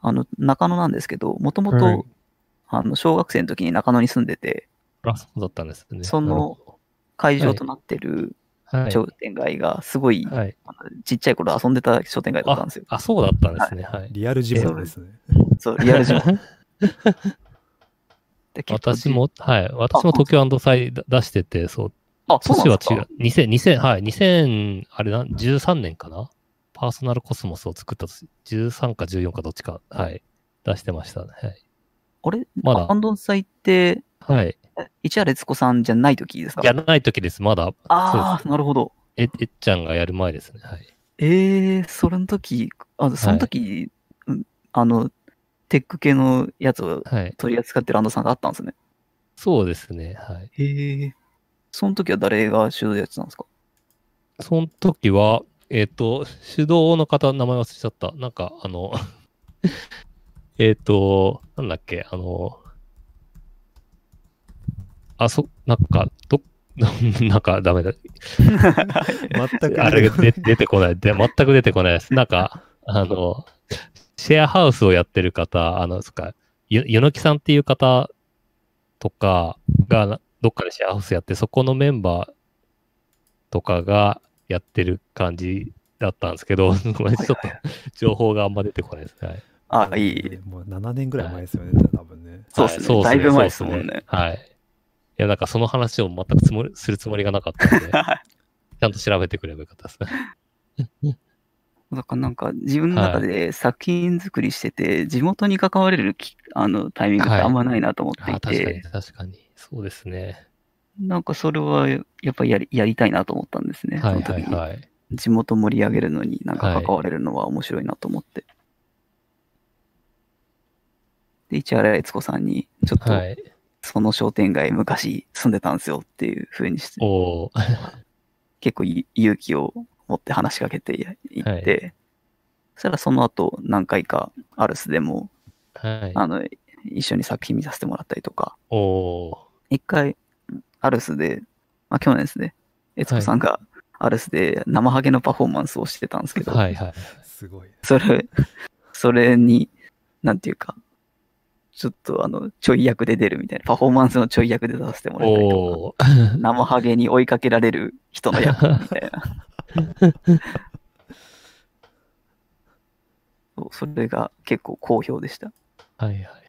あの、中野なんですけど、もともはいと、あの、小学生の時に中野に住んでて、あ、そうだったんですね。その会場となってるど、はい。商店街が、すごい、はい。あのちっちゃい頃遊んでた商店街だったんですよ。あ、そうだったんですね。はい。リアルジムですね。そう、リアルジム。私も、はい。私も東京アンドサイ出してて、そう。あ、そう年はなんですか？違う。2000、2000、はい。2000、あれな、13年かな？パーソナルコスモスを作った年、13か14かどっちか、はい。出してましたね。はい。あれ？まだアンドン祭って、はい。市原悦子さんじゃない時ですか？じゃない時です。まだ、ああ。なるほど。え、えっちゃんがやる前ですね。はい。ええー、それの時、あその時、うんあの、テック系のやつをはい。取り扱ってるアンドさんがあったんですね。そうですね。はい。へえ。その時は誰が主導やってたんですか？その時は、えっ、と、手動の方、名前忘れちゃった。なんか、あの、えっと、なんだっけ、あの、あ、そ、なんか、ど、なんかダメだ。全くあれで出てこない。で、全く出てこないです。なんか、あの、シェアハウスをやってる方、あの、そっか、ゆ、ゆのきさんっていう方とかがどっかでシェアハウスやって、そこのメンバーとかがやってる感じだったんですけど、ごめんちょっと情報があんま出てこないですね。はいあ、いい。もう7年ぐらい前ですよね、じゃあ多分ね。そうっすねはいだいぶ前ですもんねそうっはい。いや、なんかその話を全くつもりするつもりがなかったので、ちゃんと調べてくればよかったですね。だからなんか自分の中で作品作りしてて、地元に関われるきあのタイミングってあんまないなと思っていあ確かに、て、確かに。そうですね。なんかそれはやっぱりやりやりたいなと思ったんですね。はいはいはい。地元盛り上げるのになんかはい関われるのは面白いなと思って。で、市原悦子さんに、ちょっとはい。その商店街昔住んでたんですよっていう風にして、結構い勇気を持って話しかけていって、はいそしたらその後何回かアルスでも、はい。あの、一緒に作品見させてもらったりとか、一回アルスで、まあ去年ですね、悦子さんがアルスで生ハゲのパフォーマンスをしてたんですけど、はいはい。すごい。それ、それに、なんていうか、ちょっとあの、ちょい役で出るみたいな、パフォーマンスのちょい役で出させてもらったりとか、生ハゲに追いかけられる人の役みたいな。そうそれが結構好評でした。はいはい。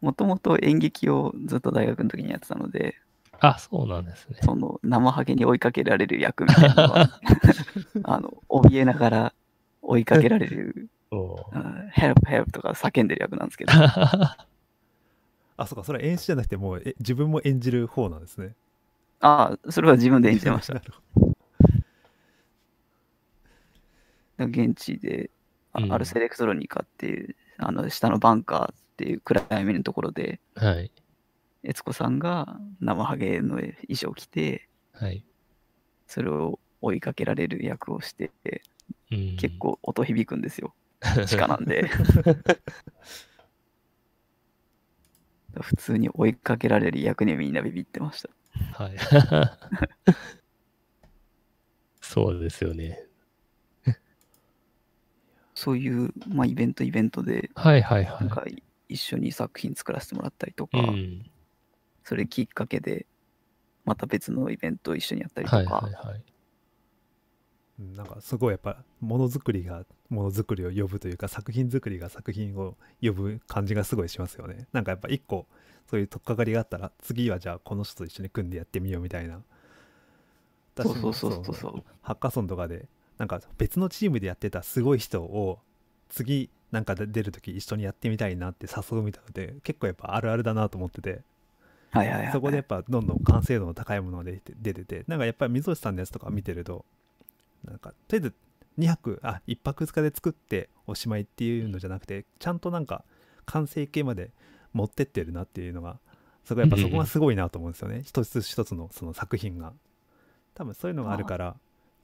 もともと演劇をずっと大学の時にやってたので、あ、そうなんですね。その生ハゲに追いかけられる役みたいなのは、あの、怯えながら追いかけられる、おーう。んヘルプヘルプとか叫んでる役なんですけど、あ、そうか、それは演出じゃなくて、もうえ自分も演じる方なんですね。ああ、それは自分で演じてました。現地で、あうん。アルセレクトロニカっていう、あの、下のバンカーっていう暗闇のところで、はい。悦子さんが生ハゲの衣装を着て、はい。それを追いかけられる役をして、うん結構音響くんですよ。地下なんで。普通に追いかけられる役にみんなビビってました。はい。そうですよね。そういう、まあ、イベントイベントで、はいはいはい。なんか一緒に作品作らせてもらったりとか、うん。それきっかけで、また別のイベントを一緒にやったりとか、はいはいはい。うんなんかすごいやっぱものづくりがものづくりを呼ぶというか作品作りが作品を呼ぶ感じがすごいしますよねなんかやっぱ一個そういう取っかかりがあったら次はじゃあこの人と一緒に組んでやってみようみたいなそうそうそうそうそう。ハッカソンとかでなんか別のチームでやってたすごい人を次なんかで出るとき一緒にやってみたいなって誘うみたいなので結構やっぱあるあるだなと思っててはいはいはい。そこでやっぱどんどん完成度の高いものが出て出ててなんかやっぱり溝内さんのやつとか見てるとなんかとりあえず2泊あ1泊2日で作っておしまいっていうのじゃなくてちゃんとなんか完成形まで持ってってるなっていうのがそこやっぱそこがすごいなと思うんですよね、一つ一つのその作品が。多分そういうのがあるから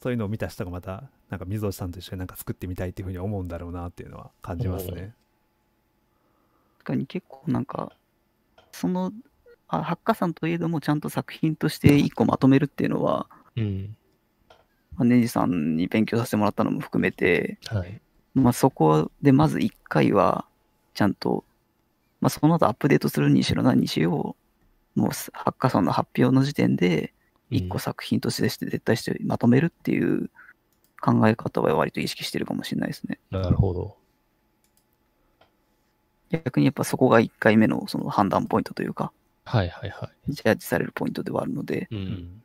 そういうのを見た人がまたなんか溝内さんと一緒になんか作ってみたいっていうふうに思うんだろうなっていうのは感じますね。確かに結構なんか、その、あハッカさんといえどもちゃんと作品として一個まとめるっていうのは、うん。まあネジさんに勉強させてもらったのも含めて、はい。まあ、そこでまず1回は、ちゃんと、まあ、その後アップデートするにしろ何にしよう、もうすハッカソンの発表の時点で、1個作品としてして絶対してまとめるっていう考え方は割と意識してるかもしれないですね。なるほど。逆にやっぱそこが1回目のその判断ポイントというか、はいはいはい。ジャッジされるポイントではあるので、う。うん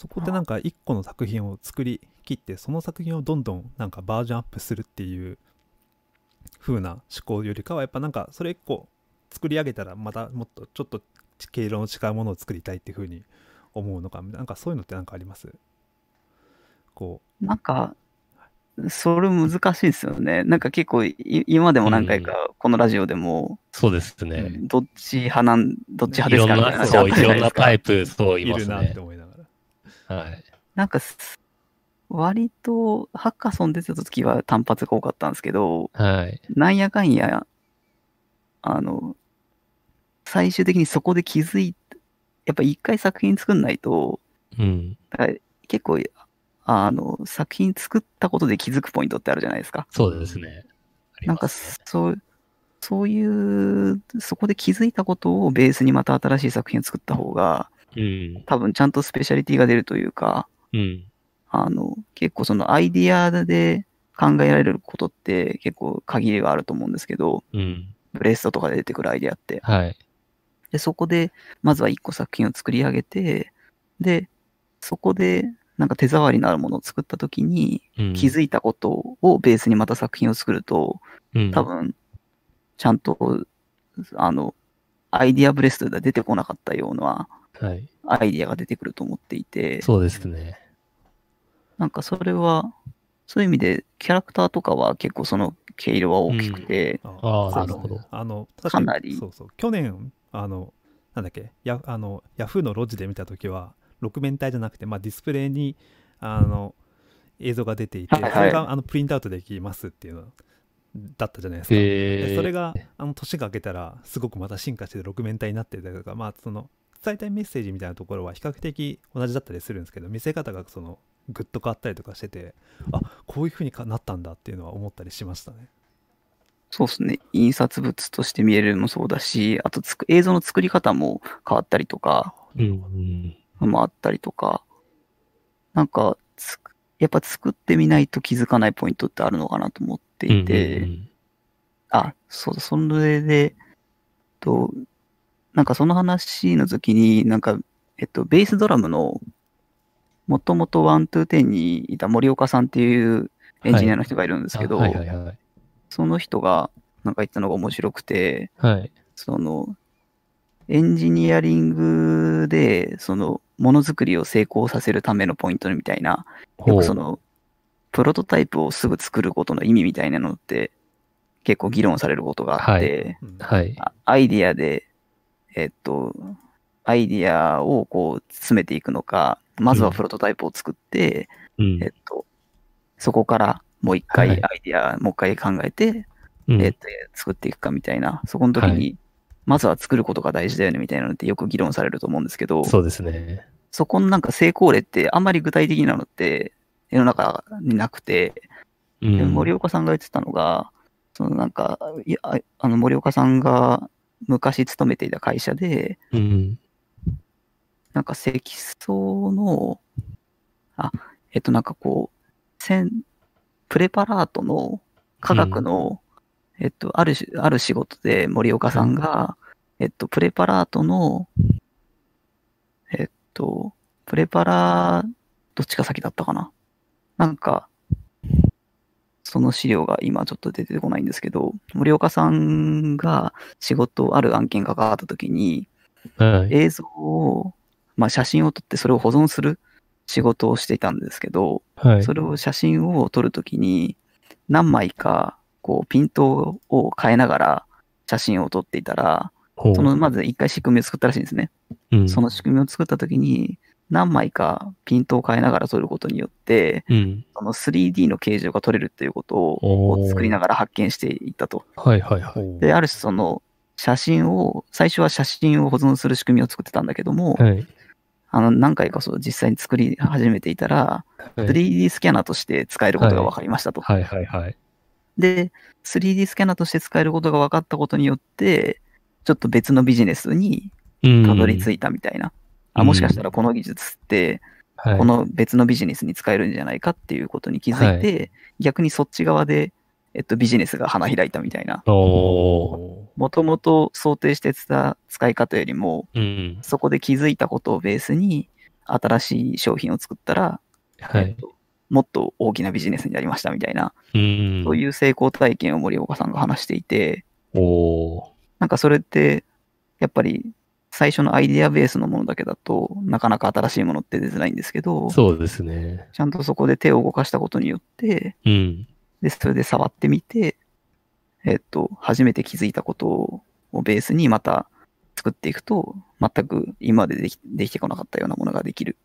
そこでなんか一個の作品を作り切ってその作品をどんどんなんかバージョンアップするっていう風な思考よりかはやっぱなんかそれ一個作り上げたらまたもっとちょっと毛色の違うものを作りたいっていう風に思うのかなんかそういうのってなんかあります？こなんか、それ難しいですよね。なんか結構い、今でも何回かこのラジオでも、そうですね。どっち派なん、どっちい派ですかみろんな、そう、たいな話あったいろんなじゃないですかタイプ、そうういますねいるなって。思いながらはい。なんかす、割と、ハッカソン出てた時は単発が多かったんですけど、はい。なんやかんや、あの、最終的にそこで気づいやっぱ一回作品作んないと、うん。だから結構、あの、作品作ったことで気づくポイントってあるじゃないですか。そうですね。ありなんか。そう、そういう、そこで気づいたことをベースにまた新しい作品を作った方が、うん。多分ちゃんとスペシャリティが出るというか、うん。あの、結構そのアイディアで考えられることって結構限りがあると思うんですけど、うん。ブレストとかで出てくるアイディアって。はい。で、そこで、まずは一個作品を作り上げて、で、そこで、なんか手触りのあるものを作ったときに、うん、気づいたことをベースにまた作品を作ると、うん、多分、ちゃんと、あの、アイディアブレストでは出てこなかったようなはい。アイディアが出てくると思っていて、そうですね。なんかそれは、そういう意味で、キャラクターとかは結構その毛色は大きくて、うですね。なるほど。あの、確かなり。そうそう。去年、あの、なんだっけ、やあのヤフーのロジで見たときは、6面体じゃなくて、まあ、ディスプレイにあの映像が出ていて、はいはい。それがあのプリントアウトできますっていうのだったじゃないですか。えでー、それがあの年が明けたらすごくまた進化して6面体になってたりとかまあその伝えたいメッセージみたいなところは比較的同じだったりするんですけど見せ方がそのグッと変わったりとかしててあこういう風にかなったんだっていうのは思ったりしましたね。そうですね、印刷物として見えるのもそうだし、あとつく映像の作り方も変わったりとか、うん。うん。もあったりとか、なんかつく、やっぱ作ってみないと気づかないポイントってあるのかなと思っていて、うんうんあ、そうだ、それで、と、なんかその話の時に、なんか、えっと、ベースドラムの、もともとワントゥーテンにいた森岡さんっていうエンジニアの人がいるんですけど、あはいはいはい。その人がなんか言ったのが面白くて、はい。その、エンジニアリングで、その、ものづくりを成功させるためのポイントみたいな、よくその、プロトタイプをすぐ作ることの意味みたいなのって、結構議論されることがあって、うんはい。あアイディアで、えっと、アイディアをこう詰めていくのか、まずはプロトタイプを作って、うん。えっと、そこからもう一回アはい。イディア、もう一回考えて、うん。えっと、作っていくかみたいな、そこの時はに、まずは作ることが大事だよねみたいなのってよく議論されると思うんですけど、そうですね。そこのなんか成功例ってあんまり具体的なのって世の中になくて、うん。で森岡さんが言ってたのが、そのなんか、いやああの森岡さんが昔勤めていた会社で、うん。なんか積層の、あ、えっとなんかこう、せんプレパラートの科学の、えっと、あるし、ある仕事で森岡さんが、えっと、プレパラートの、えっと、プレパラ、どっちが先だったかな？なんか、その資料が今ちょっと出てこないんですけど、森岡さんが仕事、ある案件が関わった時に、はい。映像を、まあ、写真を撮ってそれを保存する仕事をしていたんですけど、はい。それを写真を撮るときに何枚かこうピントを変えながら写真を撮っていたら、そのまず一回仕組みを作ったらしいんですね。うんその仕組みを作ったときに何枚かピントを変えながら撮ることによって、うん。その 3D の形状が撮れるっていうことを作りながら発見していったと。はいはいはい。で、ある種その写真を、最初は写真を保存する仕組みを作ってたんだけども、はい。あの、何回かそう実際に作り始めていたら、はい 3D スキャナーとして使えることが分かりましたと。はいはいはい。で、3D スキャナーとして使えることが分かったことによって、ちょっと別のビジネスにうんたどり着いたみたいな。あ、もしかしたらこの技術って、はいこの別のビジネスに使えるんじゃないかっていうことに気づいて、逆にそっち側で、えっと、ビジネスが花開いたみたいな。もともと想定してた使い方よりも、うん。そこで気づいたことをベースに、新しい商品を作ったら、はい。えっともっと大きなビジネスになりましたみたいな、うん。そういう成功体験を森岡さんが話していて、なんかそれって、やっぱり最初のアイディアベースのものだけだとなかなか新しいものって出づらいんですけど、そうですね。ちゃんとそこで手を動かしたことによって、うん。で、それで触ってみて、えっと、初めて気づいたことをベースにまた作っていくと、全く今までできできてこなかったようなものができる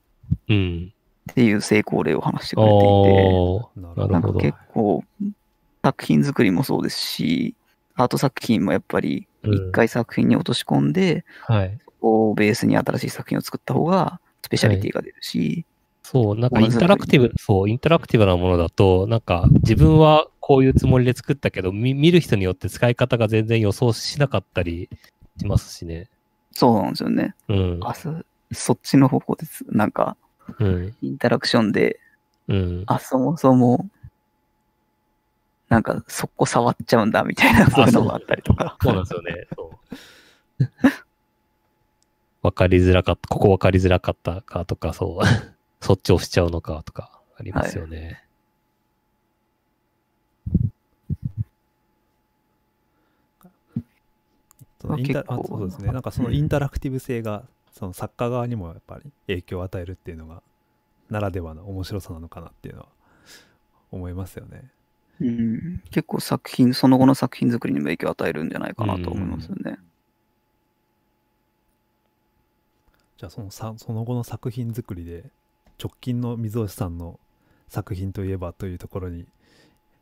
うん。っていう成功例を話してくれていて、おーなるほどなんか。結構、作品作りもそうですし、アート作品もやっぱりうん一回作品に落とし込んで、はい。そこをベースに新しい作品を作った方がスペシャリティが出るし、そう、なんかインタラクティブ、そう、インタラクティブなものだと、なんか自分はこういうつもりで作ったけど、見見る人によって使い方が全然予想しなかったりしますしね。そうなんですよね。うん。あそそっちの方向です。なんか、うん。インタラクションで、うん。あ、そもそも、なんか、そこ触っちゃうんだ、みたいな、そういうのもあったりとか。そうなんですよね。そう。わかりづらかった、ここわかりづらかったかとか、そう。そっち押しちゃうのかとか、ありますよね。そのインタあ結構そうですねなんかそのインタラクティブ性がその作家側にもやっぱり影響を与えるっていうのがならではの面白さなのかなっていうのは思いますよね。うん、結構作品、その後の作品作りにも影響を与えるんじゃないかなと思いますよね。じゃあそのさその後の作品作りで直近の水押さんの作品といえばというところに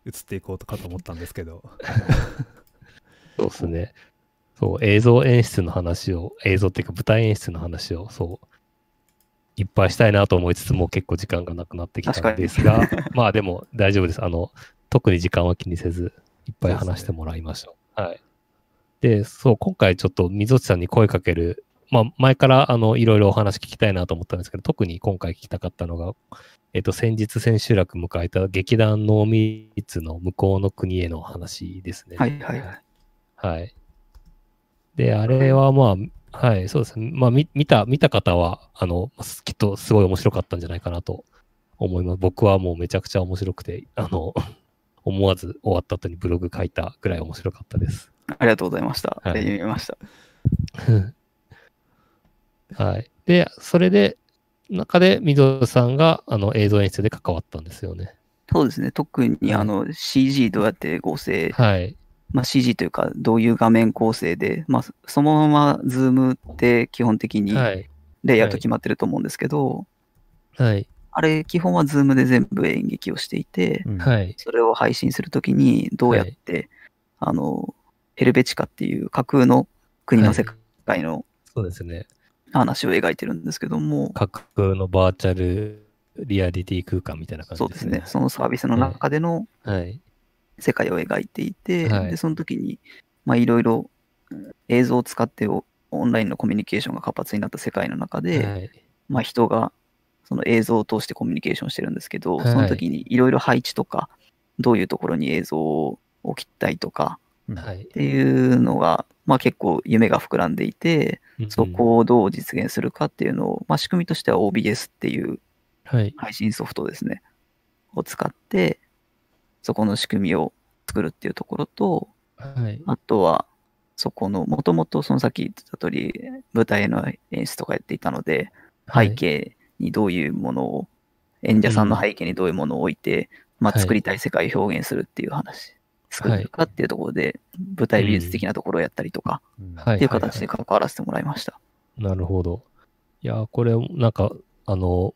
移っていこうとかと思ったんですけど そうですね。そう、映像演出の話を、映像っていうか舞台演出の話を、そう、いっぱいしたいなと思いつつも結構時間がなくなってきたんですが、まあでも大丈夫です。あの、特に時間は気にせず、いっぱい話してもらいましょう。はい。で、そう、今回ちょっと溝内さんに声かける、まあ前からあの、いろいろお話聞きたいなと思ったんですけど、特に今回聞きたかったのが、えっと、先日千秋楽迎えた劇団濃密の向こうの国への話ですね。はいはいはい。はい。で、あれはまあ、はい、そうですね。まあ、み見た、見た方は、あの、きっとすごい面白かったんじゃないかなと思います。僕はもうめちゃくちゃ面白くて、あの、思わず終わった後にブログ書いたぐらい面白かったです。ありがとうございました。はい読みました。はい。で、それで、中で、みどさんが、あの、映像演出で関わったんですよね。そうですね。特にあの CG どうやって合成、はい。まあ、CG というかどういう画面構成で、まあ、そのままズームって基本的にはい。レイアウト決まってると思うんですけど、はい。あれ基本はズームで全部演劇をしていて、うんはい。それを配信するときにどうやって、あの、ヘルベチカっていう架空の国の世界のそうですね。話を描いてるんですけども、架空のバーチャルリアリティ空間みたいな感じでね。そうですすね。そのサービスの中でのはい。世界を描いていて、はいでその時に、まあ、いろいろうん映像を使ってオオンラインのコミュニケーションが活発になった世界の中で、はい。まあ、人がその映像を通してコミュニケーションしてるんですけど、はいその時にいろいろ配置とか、どういうところに映像を置きたいとかうんはいっ。ていうのが、まあ、結構夢が膨らんでいて、そこをどう実現するかっていうのを、まあ、仕組みとしては OBS っていうはい。配信ソフトですね、を使って、そこの仕組みを作るっていうところと、はい。あとは、そこの、もともとそのさっき言ってた通り、舞台の演出とかやっていたので、背景にどういうものを、演者さんの背景にどういうものを置いて、まあ、はい作りたい世界を表現するっていう話、作るかっていうところで、舞台美術的なところをやったりとか。っていう形で関わらせてもらいました。なるほど。いや、これ、なんか、あの、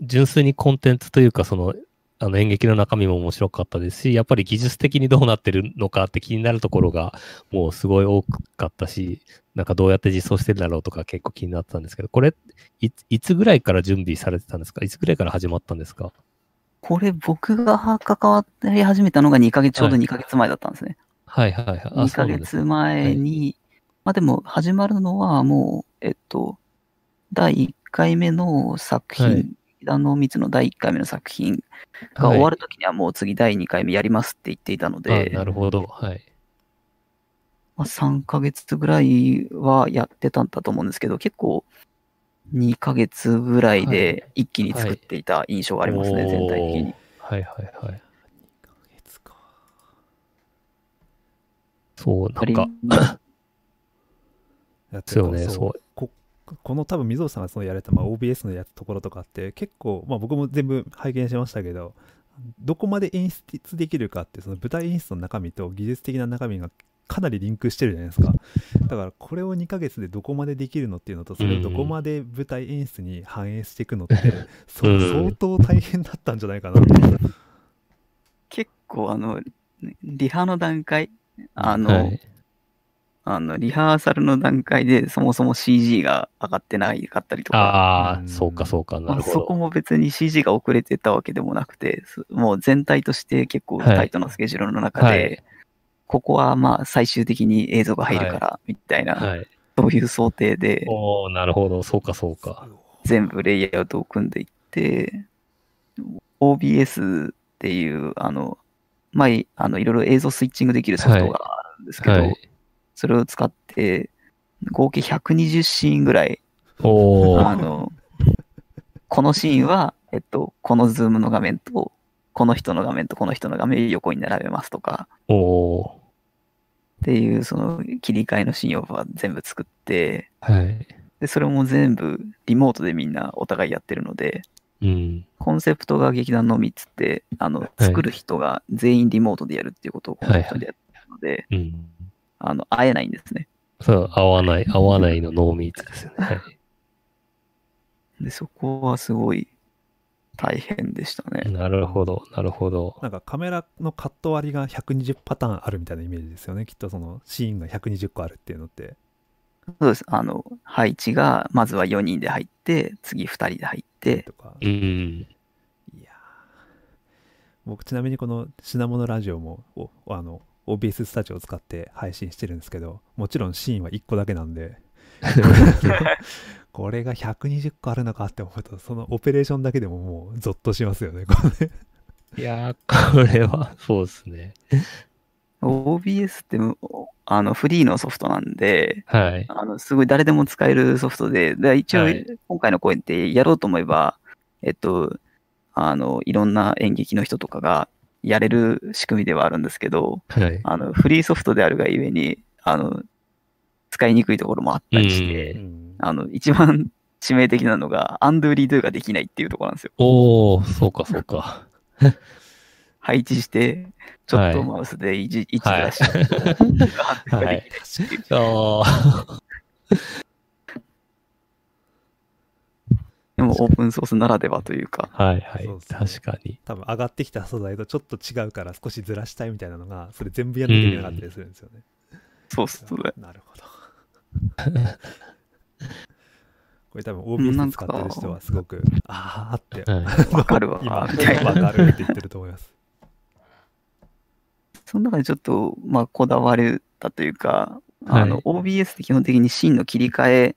純粋にコンテンツというか、その、あの演劇の中身も面白かったですし、やっぱり技術的にどうなってるのかって気になるところが、もうすごい多かったし、なんかどうやって実装してるんだろうとか結構気になってたんですけど、これ、いいつぐらいから準備されてたんですか？いつぐらいから始まったんですか？これ僕が関わり始めたのが2ヶ月、ちょうど2ヶ月前だったんですね。はいはいはい。あ、2ヶ月前に、まあでも始まるのはもう、えっと、第1回目の作品、はいあの密の第1回目の作品が終わるときにはもう次第2回目やりますって言っていたので、はいあなるほど。はい。まあ、3ヶ月ぐらいはやってたんだと思うんですけど、結構2ヶ月ぐらいで一気に作っていた印象がありますね、はい全体的に。はいはいはい。いつかそう、なんか、やってそうねそうここの多分溝尾さんがそのやられた、まあ、OBS のやつところとかって結構、まあ、僕も全部拝見しましたけどどこまで演出できるかってその舞台演出の中身と技術的な中身がかなりリンクしてるじゃないですか。だからこれを2ヶ月でどこまでできるのっていうのとそれをどこまで舞台演出に反映していくのって、そううん相当大変だったんじゃないかなと、結構あの、リハの段階、あの、はい。あの、リハーサルの段階でそもそも CG が上がってないかったりとか、ああ、うんそうかそうか、なまあ、るほど。そこも別に CG が遅れてたわけでもなくて、すもう全体として結構タイトなスケジュールの中で、はいここはまあ最終的に映像が入るから、みたいな、はい。そういう想定でおーなるほど、そうかそうか。全部レイアウトを組んでいって、OBS っていう、あの、まあ、いあのいろいろ映像スイッチングできるソフトがあるんですけど、はい。それを使って、合計120シーンぐらい、あの、このシーンは、えっと、このズームの画面と、この人の画面とこの人の画面を横に並べますとか、っていう、その切り替えのシーンを全部作って、はい。で、それも全部リモートでみんなお互いやってるので、うん。コンセプトが劇団のみっつって、あの、作る人が全員リモートでやるっていうことをコンセプトでやってるので、うん。あの、会えないんですね。そう、合わない、合わないのノーミーツですよね。はい。で、そこはすごい大変でしたね。なるほど、なるほど。なんかカメラのカット割りが120パターンあるみたいなイメージですよねきっとそのシーンが120個あるっていうのってそうです。あの、配置が、まずは4人で入って、次2人で入って、とかうん。いやー僕ちなみにこの品物ラジオもおあの OBS スタジオを使って配信してるんですけどもちろんシーンは1個だけなんで これが120個あるのかって思うとそのオペレーションだけでももうゾッとしますよねこれいやー、これは、そうですね。OBS ってむあのフリーのソフトなんで、はい。あのすごい誰でも使えるソフトで、で一応はい今回の公演ってやろうと思えば、えっと、あの、いろんな演劇の人とかがやれる仕組みではあるんですけど、はい。あのフリーソフトであるがゆえに、あの、使いにくいところもあったりして、うん。あの、一番致命的なのが、アンドゥリドゥができないっていうところなんですよ。おー、そうか、そうか。配置して、ちょっとはい。マウスで位置、位置ずらして、はい。っていう。ああ、でもオープンソースならではというか、はいはい。ね。確かに。多分上がってきた素材とちょっと違うから少しずらしたいみたいなのがそれ全部やんなきゃいけなかったりするんですよね、そうっすね。なるほど。これ多分 OBS 使ってる人はすごくああってはい。わかるわ。今、みたいな。わかるって言ってると思います。その中でちょっと、まあ、こだわれたというか、あの、はい。OBS って基本的にシーンの切り替え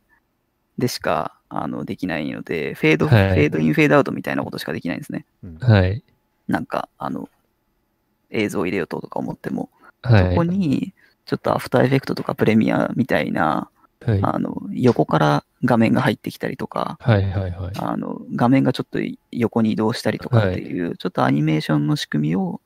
でしか、あの、できないので、フェード、はいフェードイン、フェードアウトみたいなことしかできないんですね。うんはい。なんか、あの、映像を入れようととか思っても、はい。そこに、ちょっとアフターエフェクトとかプレミアみたいな、はい。あの、横から画面が入ってきたりとか、はいはいはい。あの、画面がちょっと横に移動したりとかっていう、ちょっとアニメーションの仕組みを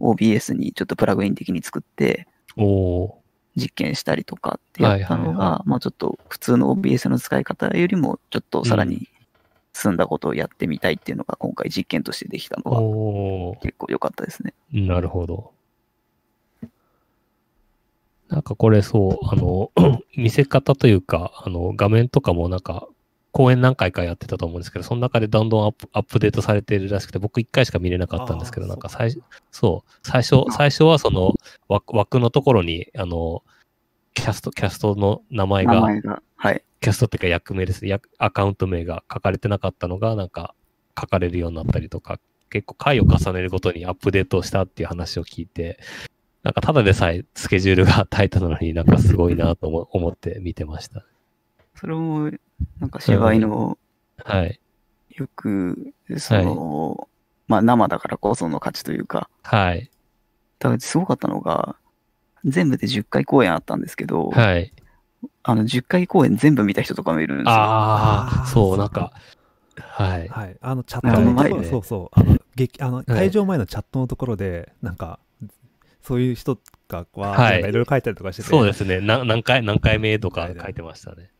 OBS にちょっとプラグイン的に作っておー。実験したりとかってやったのはいはいが、まあちょっと普通の OBS の使い方よりもちょっとさらに進んだことをやってみたいっていうのが今回実験としてできたのは。結構良かったですね。なるほど。なんかこれそう、あの、見せ方というか、あの、画面とかもなんか、公演何回かやってたと思うんですけど、その中でどんどんアップアップデートされているらしくて、僕一回しか見れなかったんですけど、なんか最初、そう、最初、最初はその枠枠のところに、あの、キャスト、キャストの名前が、名前が。はい。キャストっていうか役名ですね。役アカウント名が書かれてなかったのが、なんか書かれるようになったりとか、結構回を重ねるごとにアップデートをしたっていう話を聞いて、なんかただでさえスケジュールが タイトなのになんかすごいなと思思って見てました。それも、なんか芝居のはい。よく、その、まあ生だからこその価値というか、はい。だからすごかったのが、全部で10回公演あったんですけど、はい。あの10回公演全部見た人とかもいるんですよ。ああ、そう、なんか、はい。はい、あのチャットのところ、はいそうそう、あの劇あのい会場前のチャットのところで、なんか、そういう人がは、はいいろいろ書いたりとかしてて、そうですね。な何回、何回目とか書いてましたね。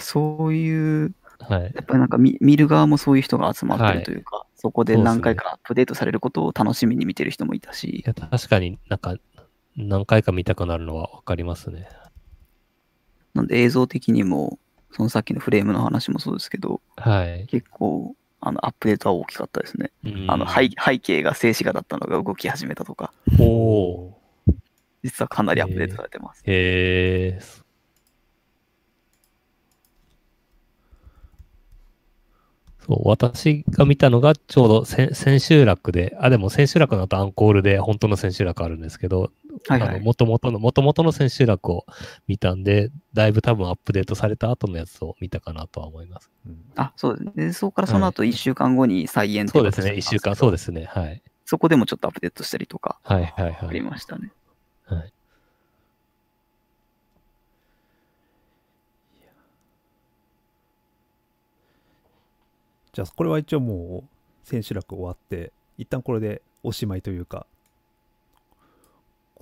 そういう、はい。やっぱりなんか見見る側もそういう人が集まってはいるというか、そこで何回かアップデートされることを楽しみに見てる人もいたいし、や、確かになんか、何回か見たくなるのはわかりますね。なんで映像的にも、そのさっきのフレームの話もそうですけど、はい。結構、あの、アップデートは大きかったですね。うんあの、背背景が静止画だったのが動き始めたとか、おお実はかなりアップデートされてます。へえ。そう、私が見たのがちょうど千千秋楽で、あ、でも千秋楽の後アンコールで本当の千秋楽あるんですけど、はいはい。あの元々の、元々の千秋楽を見たんで、だいぶ多分アップデートされた後のやつを見たかなとは思います。うんあ、そうですね。で、そこからその後1週間後に再演ってそうですね、形一週間、そうでですね、はい。す。そこでもちょっとアップデートしたりとかはいはいありはい。ましたね。はい、じゃあこれは一応もう千秋楽終わって一旦これでおしまいというか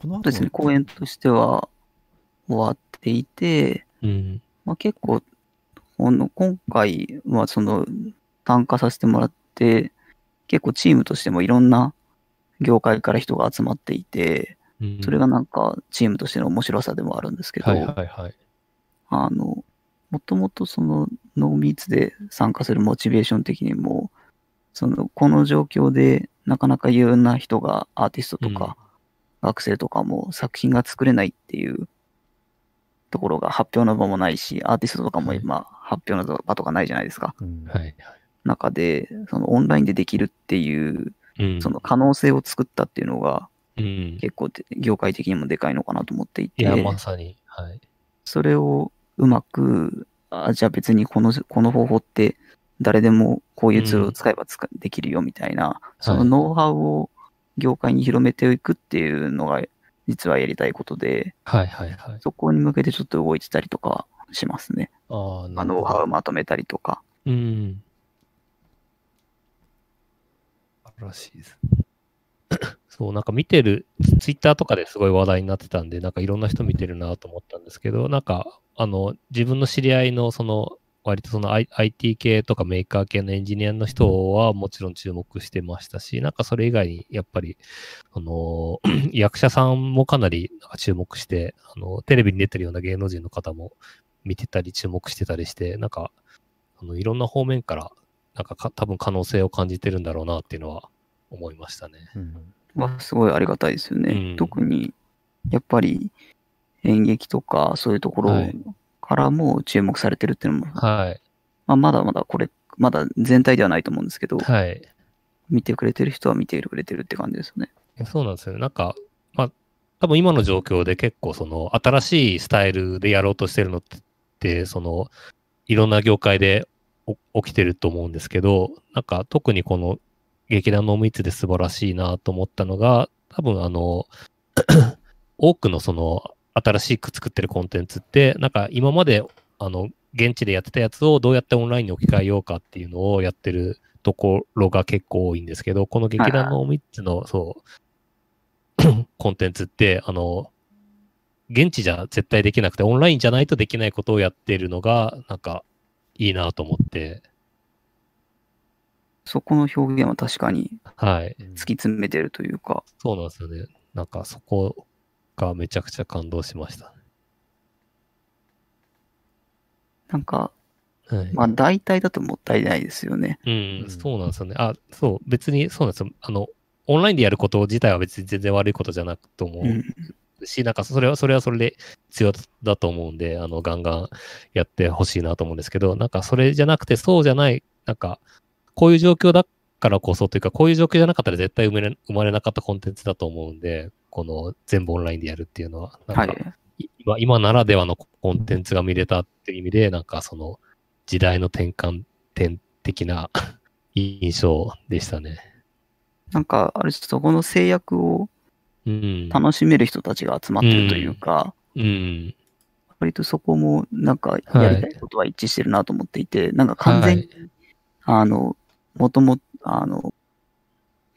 この後ですね、公演としては終わっていて、うん。まあ、結構、この今回はその参加させてもらって、結構チームとしてもいろんな業界から人が集まっていて、うんそれがなんかチームとしての面白さでもあるんですけど、はいはいはい。あの、もともとそのノーミーツで参加するモチベーション的にも、その、この状況でなかなか有な人がアーティストとか、学生とかも作品が作れないっていうところが発表の場もないし、アーティストとかも今発表の場とかないじゃないですか。うんはいはい。中で、そのオンラインでできるっていう、うん。その可能性を作ったっていうのがうん。結構で業界的にもでかいのかなと思っていて、いや、まさに。はい。それをうまく、あじゃあ別にこのこの方法って誰でもこういうツールを使えば使できるよみたいな、そのノウハウを業界に広めていくっていうのが実はやりたいことで、はいはいはい。そこに向けてちょっと動いてたりとかしますね。ああ、まあ、ノウハウをまとめたりとか。うん。らしいです。そう、なんか見てる、ツイッターとかですごい話題になってたんで、なんかいろんな人見てるなと思ったんですけど、なんか、あの、自分の知り合いの、その、割とその IT 系とかメーカー系のエンジニアの人はもちろん注目してましたし、なんかそれ以外にやっぱり、あの、役者さんもかなりなんか注目して、あの、テレビに出てるような芸能人の方も見てたり注目してたりして、なんか、あの、いろんな方面から、なんかか多分可能性を感じてるんだろうなっていうのは思いましたね。うんはすごいありがたいですよね。うん特に、やっぱり演劇とかそういうところはいからも注目されてるっていうのも、はい。まあ、まだまだこれ、まだ全体ではないと思うんですけど、はい。見てくれてる人は見てくれてるって感じですよね。そうなんですよね。なんか、まあ、多分今の状況で結構その新しいスタイルでやろうとしてるのって、その、いろんな業界でお起きてると思うんですけど、なんか特にこの劇団の密つで素晴らしいなと思ったのが、多分あの、多くのその新しく作ってるコンテンツって、なんか今まであの、現地でやってたやつをどうやってオンラインに置き換えようかっていうのをやってるところが結構多いんですけど、この劇団の3つの、そう、コンテンツって、あの、現地じゃ絶対できなくて、オンラインじゃないとできないことをやってるのが、なんか、いいなと思って、そこの表現は確かにはい。うん突き詰めてるというか、そうなんですよね。なんか、そこがめちゃくちゃ感動しました。なんか、はい。まあ大体だともったいないですよね。うんう、んそうなんですよね。あ、そう、別にそうなんですよ。あの、オンラインでやること自体は別に全然悪いことじゃなくと思うん。うし、なんかそれは、それはそれで必要だと思うんで、あの、ガンガンやってほしいなと思うんですけど、なんかそれじゃなくて、そうじゃない、なんか、こういう状況だからこそというか、こういう状況じゃなかったら絶対生まれ生まれなかったコンテンツだと思うんで、この全部オンラインでやるっていうのは、なんか、はい。今今ならではのコンテンツが見れたっていう意味で、なんかその時代の転換点的な 印象でしたね。なんか、ある種そこの制約をうん。楽しめる人たちが集まってるというか、うん。割とそこもなんかやりたいことは一致してるなと思っていて、なんか完全に、あの、もとも、あの、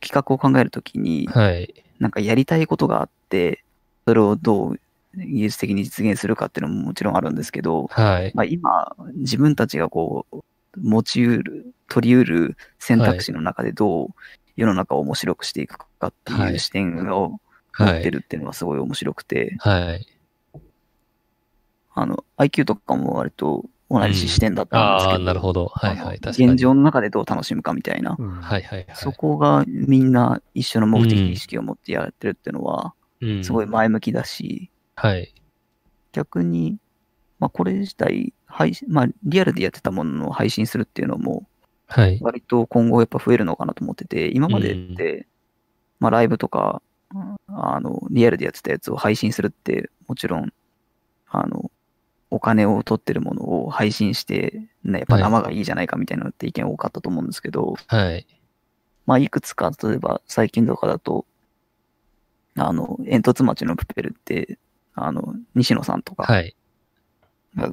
企画を考えるときに、はい。なんかやりたいことがあって、それをどう技術的に実現するかっていうのももちろんあるんですけど、はい。まあ、今、自分たちがこう、持ちうる、取りうる選択肢の中でどう世の中を面白くしていくかってはいいう視点を持ってるっていうのがすごい面白くて、はい。あの、IQ とかも割と同じ視点だったんですけど、ああ、なるほど。はいはい。確かに。現状の中でどう楽しむかみたいな、うんはいはいはい。そこがみんな一緒の目的意識を持ってやってるっていうのは、うん。すごい前向きだし、はい。逆に、まあこれ自体、配信、まあリアルでやってたものを配信するっていうのも、はい。割と今後やっぱ増えるのかなと思ってて、今までって、まあライブとか、あの、リアルでやってたやつを配信するって、もちろん、あの、お金を取ってるものを配信して、ね、やっぱ生がいいじゃないかみたいなのって意見多かったと思うんですけど、はい。まあいくつか、例えば最近とかだと、あの、煙突町のプペルって、あの、西野さんとか、はい。が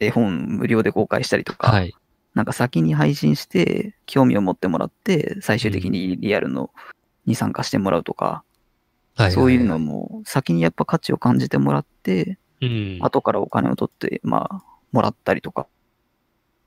絵本無料で公開したりとか、はい。なんか先に配信して、興味を持ってもらって、最終的にリアルのに参加してもらうとか、はい。そういうのも先にやっぱ価値を感じてもらって、うん。後からお金を取って、まあ、もらったりとか、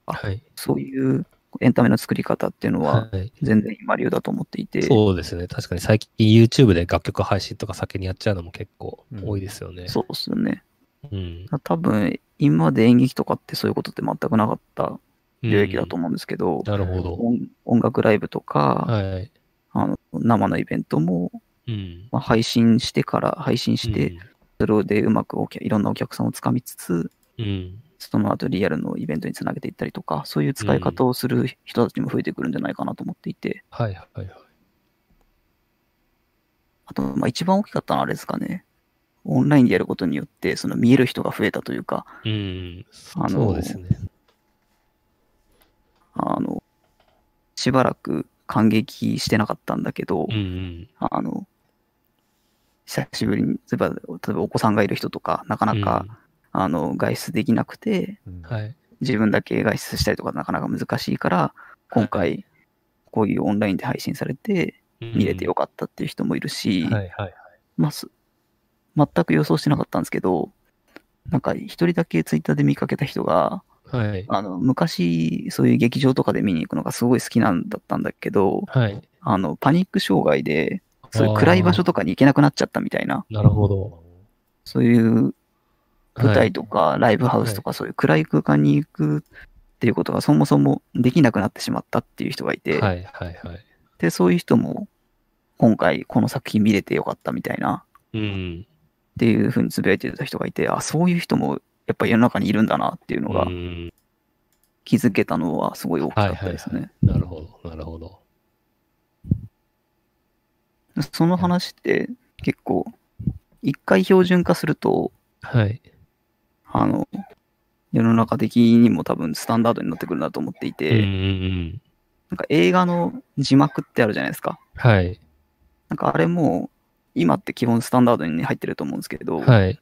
はい。そういうエンタメの作り方っていうのははい。全然今流だと思っていて、そうですね。確かに最近 YouTube で楽曲配信とか先にやっちゃうのも結構多いですよね。そうですよね。うん。多分、今まで演劇とかってそういうことって全くなかった領域だと思うんですけど、なるほど。音音楽ライブとか、はい。あの生のイベントも、うん。まあ、配信してから配信して、うんそれでうまくいろんなお客さんをつかみつつ、うん。その後リアルのイベントにつなげていったりとか、そういう使い方をする人たちも増えてくるんじゃないかなと思っていて、はいはいはい。あと、まあ一番大きかったのはあれですかね。オンラインでやることによって、その見える人が増えたというか、うん。あのそうですね。あの、しばらく感激してなかったんだけど、うんうん。あの、久しぶりに、例えば、例えばお子さんがいる人とか、なかなか、あの、外出できなくて。自分だけ外出したりとかなかなか難しいから、今回、こういうオンラインで配信されて、見れてよかったっていう人もいるし、うんはいはい。ま全く予想してなかったんですけど、なんか一人だけツイッターで見かけた人が、はい。あの、昔、そういう劇場とかで見に行くのがすごい好きなんだったんだけど、はい。あの、パニック障害で、そういう暗い場所とかに行けなくなっちゃったみたいな、なるほど。そういう舞はい台とかライブハウスとかそういう暗い空間に行くっていうことがそもそもできなくなってしまったっていう人がいて、はいはいはい。で、そういう人も今回この作品見れてよかったみたいなうん。っていうふうにつぶやいてた人がいて、あ、そういう人もやっぱり世の中にいるんだなっていうのがうん気づけたのはすごい大きかったですね。なるほど。なるほど。その話って結構一回標準化すると、はい。あの、世の中的にも多分スタンダードになってくるなと思っていうんて、うんうん。なんか映画の字幕ってあるじゃないですか。はい。なんかあれも今って基本スタンダードに入ってると思うんですけど、はい。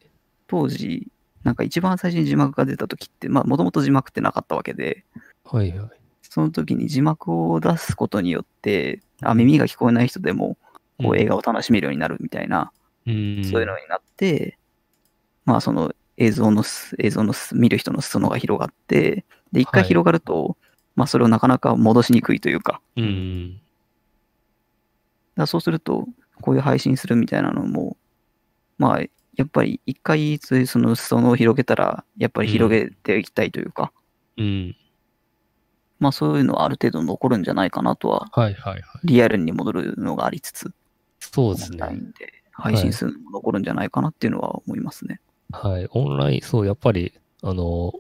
当時、なんか一番最初に字幕が出た時って、まあもともと字幕ってなかったわけで、はいはい。その時に字幕を出すことによって、あ耳が聞こえない人でもこう映画を楽しめるようになるみたいな、うん。そういうのになって、まあその映像のす、映像のす見る人の裾野が広がって、で、一回はい広がると、まあそれをなかなか戻しにくいというか、うん。だそうすると、こういう配信するみたいなのも、まあ、やっぱり一回その裾野を広げたら、やっぱり広げていきたいというか、うん。まあそういうのはある程度残るんじゃないかなとは、はいはいはい。リアルに戻るのがありつつ、そうですね。オンラインで配信するのも残るんじゃないかなっていうのは思いますね。はい。オンライン、そう、やっぱり、あの、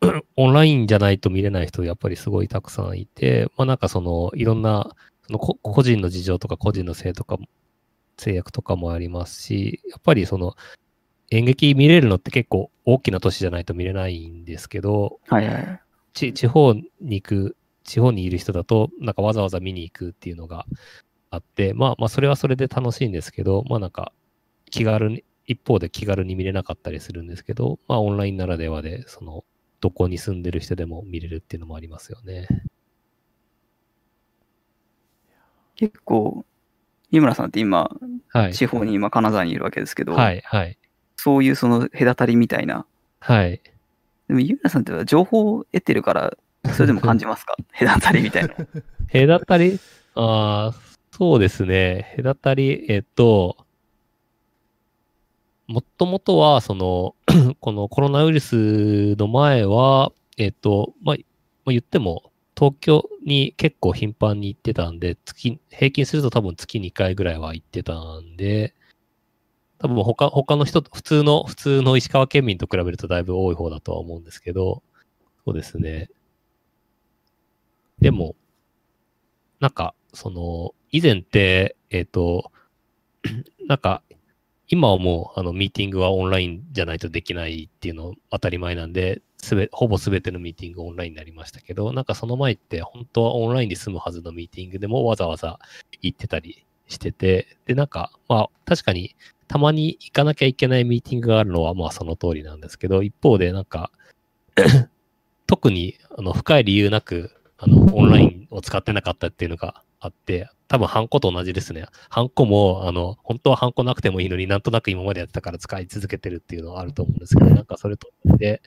オンラインじゃないと見れない人、やっぱりすごいたくさんいて、まあなんかその、いろんな、そのこ個人の事情とか個人の性とかも、制約とかもありますし、やっぱりその、演劇見れるのって結構大きな都市じゃないと見れないんですけど、はいはい。ち地方に行く、地方にいる人だと、なんかわざわざ見に行くっていうのがあって、まあまあそれはそれで楽しいんですけど、まあなんか気軽に、一方で気軽に見れなかったりするんですけど、まあオンラインならではで、その、どこに住んでる人でも見れるっていうのもありますよね。結構、井村さんって今、はい。地方に今金沢にいるわけですけど、はい、はい。そういうその隔たりみたいな、はい。でも井村さんって情報を得てるから、それでも感じますか？隔たりみたいな。隔たり？ああ、そうですね。隔たり、えっと、もともとは、その、このコロナウイルスの前は、えっと、まあ、言っても、東京に結構頻繁に行ってたんで、月、平均すると多分月2回ぐらいは行ってたんで、多分他、他の人、普通の、普通の石川県民と比べるとだいぶ多い方だとは思うんですけど、そうですね。でも、なんか、その、以前って、えっ、と、なんか、今はもう、あの、ミーティングはオンラインじゃないとできないっていうの当たり前なんで、すべ、ほぼすべてのミーティングオンラインになりましたけど、なんかその前って、本当はオンラインで済むはずのミーティングでもわざわざ行ってたりしてて、で、なんか、まあ、確かに、たまに行かなきゃいけないミーティングがあるのは、まあ、その通りなんですけど、一方で、なんか、特に、あの、深い理由なく、あの、オンラインを使ってなかったっていうのがあって、多分、ハンコと同じですね。ハンコも、あの、本当はハンコなくてもいいのになんとなく今までやってたから使い続けてるっていうのはあると思うんですけど、なんかそれとで、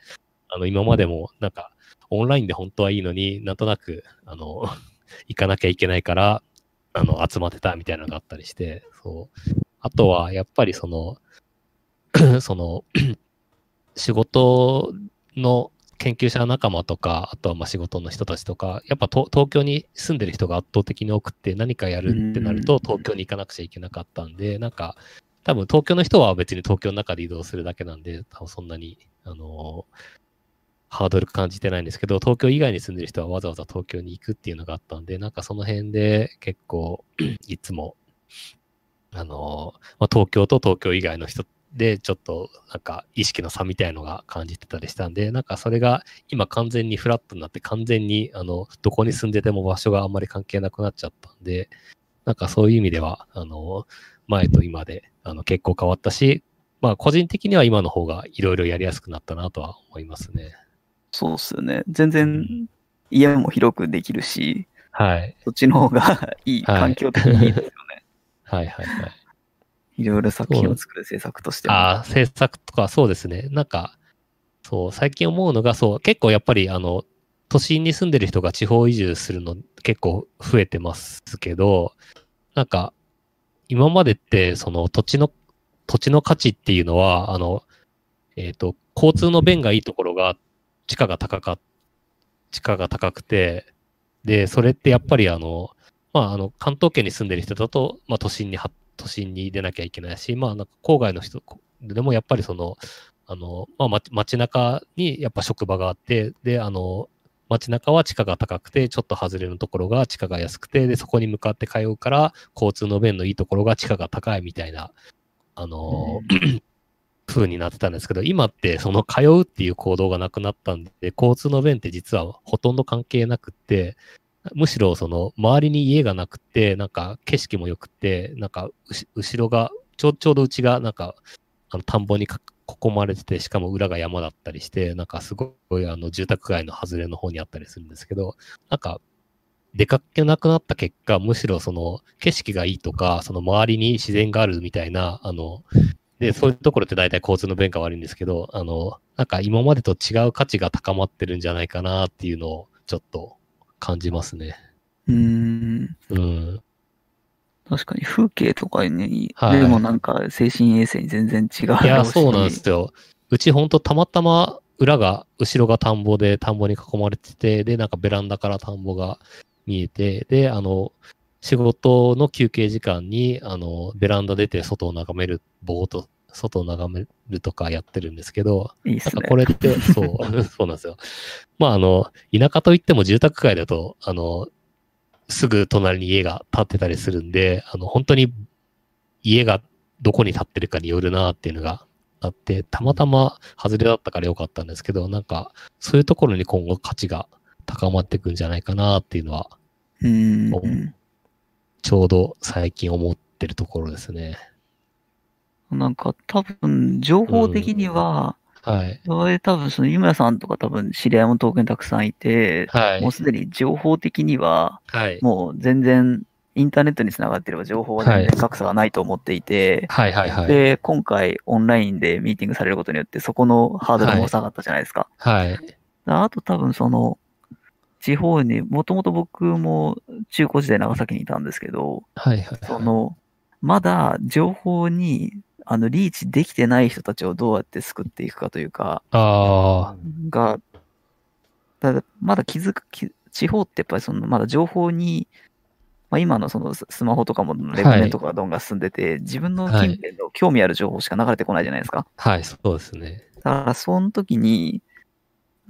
あの、今までも、なんか、オンラインで本当はいいのになんとなく、あの、行かなきゃいけないから、あの、集まってたみたいなのがあったりして、そう。あとは、やっぱりその、その、仕事の研究者仲間とか、あとはまあ仕事の人たちとか、やっぱと東京に住んでる人が圧倒的に多くて、何かやるってなるとうん。東京に行かなくちゃいけなかったんで、なんか、多分東京の人は別に東京の中で移動するだけなんで、多分そんなに、あのハードル感じてないんですけど、東京以外に住んでる人はわざわざ東京に行くっていうのがあったんで、なんかその辺で結構、いつも、あのまあ、東京と東京以外の人で、ちょっとなんか意識の差みたいのが感じてたりしたんで、なんかそれが今完全にフラットになって完全にあのどこに住んでても場所があんまり関係なくなっちゃったんで、なんかそういう意味では、あの、前と今であの結構変わったし、まあ個人的には今の方がいろいろやりやすくなったなとは思いますね。そうっすよね。全うん然家も広くできるし、はい。そっちの方がいい、はい環境的にいいですよね。はいはいはい。いいろいろ作品を作る制作として。ああ、制作とかそうですね。なんか、そう、最近思うのが、そう、結構やっぱり、あの、都心に住んでる人が地方移住するの結構増えてますけど、なんか、今までって、その土地の、土地の価値っていうのは、あの、えっ、と、交通の便がいいところが、地価が高か、地価が高くて、で、それってやっぱりあの、まあ、あの、関東圏に住んでる人だと、まあ、都心には、都心に出なきゃいけないし、まあ、なんか郊外の人でもやっぱりその、あの、まあ、街街中にやっぱ職場があって、で、あの、街中は地価が高くて、ちょっと外れのところが地価が安くて、で、そこに向かって通うから、交通の便のいいところが地価が高いみたいな、あの、風になってたんですけど、今ってその通うっていう行動がなくなったんで、交通の便って実はほとんど関係なくって、むしろその周りに家がなくて、なんか景色も良くて、なんか後ろが、ちょちょうどうちがなんかあの田んぼに囲まれてて、しかも裏が山だったりして、なんかすごいあの住宅街の外れの方にあったりするんですけど、なんか出かけなくなった結果、むしろその景色がいいとか、その周りに自然があるみたいな、あの、で、そういうところって大体交通の便が悪いんですけど、あの、なんか今までと違う価値が高まってるんじゃないかなっていうのをちょっと感じますね。うーん。うん。確かに風景とかに、はいでもなんか精神衛生に全然違う。いや、そうなんですよ。うちほんとたまたま裏が、後ろが田んぼで、田んぼに囲まれてて、で、なんかベランダから田んぼが見えて、で、あの、仕事の休憩時間に、あの、ベランダ出て外を眺める、ぼーっと外を眺めるとかやってるんですけど、いいねなんかこ。れって、そう、そうなんですよ。まあ、あの、田舎といっても住宅街だと、あの、すぐ隣に家が建ってたりするんで、あの、本当に家がどこに建ってるかによるなっていうのがあって、たまたま外れだったからよかったんですけど、なんか、そういうところに今後価値が高まっていくんじゃないかなっていうのは、うん。ちょうど最近思ってるところですね。なんか多分、情報的には、はい。多分その湯村さんとか多分知り合いも東京にたくさんいて、はいもう。すでに情報的には、はい。もう全然インターネットにつながってれば情報は全はい然格差がないと思っていて、はいはいはい。で、今回オンラインでミーティングされることによってそこのハードルも下がったじゃないですか。はい。あと多分その、地方に、もともと僕も中高時代長崎にいたんですけど、はいはい。その、まだ情報に、あの、リーチできてない人たちをどうやって救っていくかというか、あが、ただ、まだ気づく、き地方ってやっぱりその、まだ情報に、まあ、今のそのススマホとかもレグメンとかがどんどん進んでて、自分の近辺の興味ある情報しか流れてこないじゃないですか。はい、そうですね。だから、その時に、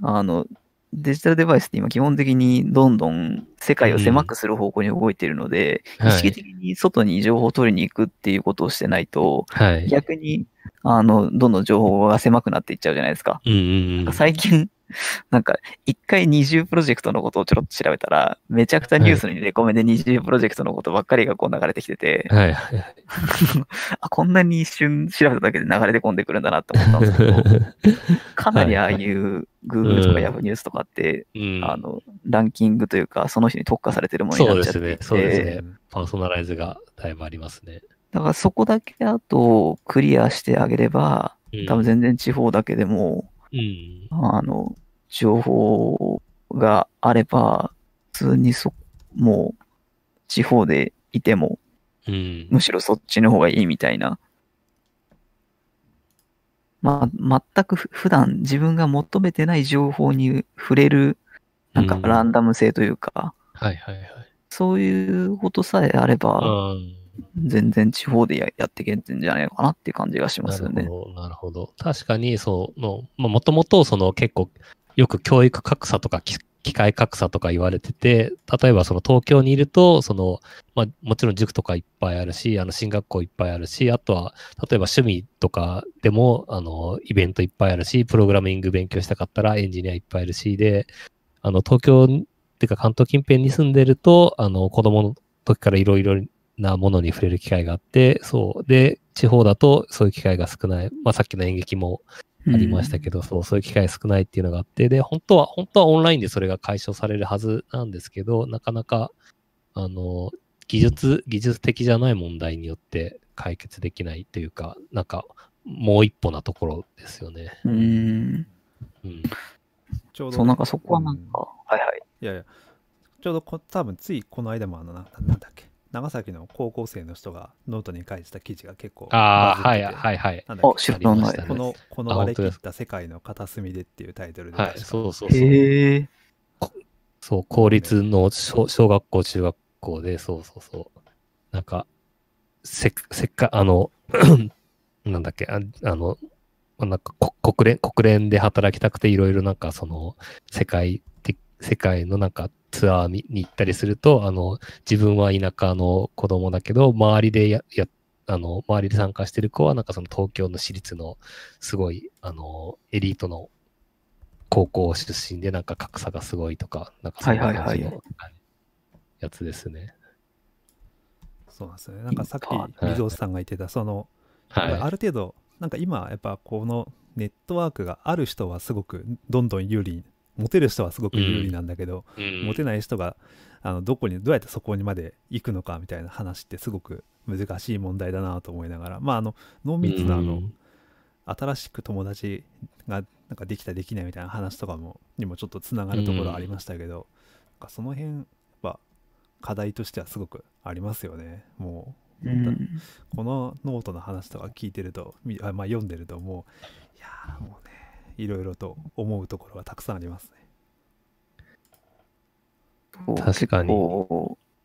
あの、デジタルデバイスって今基本的にどんどん世界を狭くする方向に動いているので、はい意識的に外に情報を取りに行くっていうことをしてないと、はい。逆に、あの、どんどん情報が狭くなっていっちゃうじゃないですか。うんうんうん。最近、なんか、一回二重プロジェクトのことをちょろっと調べたら、めちゃくちゃニュースにレコメンで二重プロジェクトのことばっかりがこう流れてきてて、はい。あ、こんなに一瞬調べただけで流れて込んでくるんだなって思ったんですけど、かなりああいう Google とかうん Yahoo ニュースとかって、うん。あの、ランキングというか、その人に特化されてるものになっちゃってそうですね。そうですね。うんパーソナライズがだいぶありますね。だからそこだけあとクリアしてあげれば、うん。多分全然地方だけでも、うん。あの、情報があれば、普通にそ、もう、地方でいても、うん。むしろそっちの方がいいみたいな。まあ、全くふ普段自分が求めてない情報に触れる、なんかうんランダム性というか、はいはいはい。そういうことさえあれば、うん。全然地方でややっていけんじゃないかなっていう感じがしますよね。なるほど、なるほど。確かに、そ、の、もともと、その結構、よく教育格差とか機械格差とか言われてて、例えばその東京にいると、その、まあ、もちろん塾とかいっぱいあるし、あの、進学校いっぱいあるし、あとは、例えば趣味とかでも、あの、イベントいっぱいあるし、プログラミング勉強したかったらエンジニアいっぱいいるし、で、あの、東京っていうか関東近辺に住んでると、あの、子供の時からいろいろなものに触れる機会があって、そう。で、地方だとそういう機会が少ない。まあさっきの演劇もありましたけど、そう、そういう機会少ないっていうのがあって、で、本当は、本当はオンラインでそれが解消されるはずなんですけど、なかなか、あの、技術、技術的じゃない問題によって解決できないというか、なんか、もう一歩なところですよね。うん。うん。うん。ちょうどね、そう、なんかそこはなんうんか、はいはい。いやいや、ちょうどこ多分ついこの間もあのな、なんだっけ、長崎の高校生の人がノートに書いてた記事が結構ああ、はい、バズっててはい、はい。なんだっあ、知らないありました。ねけこの、このあ割れ切った世界の片隅でっていうタイトルではい、そうそうそう。へえ。そう、公立の小小学校、中学校で、そうそうそう。なんか、せっ、せっか、あの、なんだっけ、ああの、まあなんかこ国連、国連で働きたくていろいろなんかその、世界的、世界のなんかツアーにに行ったりすると、あの、自分は田舎の子供だけど、周りでや、や、あの、周りで参加してる子はなんかその東京の私立のすごい、あの、エリートの高校出身でなんか格差がすごいとか、なんかそういう感じの、はいはいはいはいやつですね。そうなんですよね。なんかさっはいき水尾さんが言ってた、その、はい。ある程度、なんか今、やっぱこのネットワークがある人はすごくどんどん有利に、モテる人はすごく有利なんだけど、うん。モテない人があのどこにどうやってそこにまで行くのかみたいな話ってすごく難しい問題だなと思いながらまああの濃密なあの、うん。新しく友達がなんかできたできないみたいな話とかもにもちょっとつながるところありましたけど、なんかその辺は課題としてはすごくありますよね。もう、うん。このノートの話とか聞いてるとまあ、読んでるともういやーもうねいろいろと思うところがたくさんありますね確かに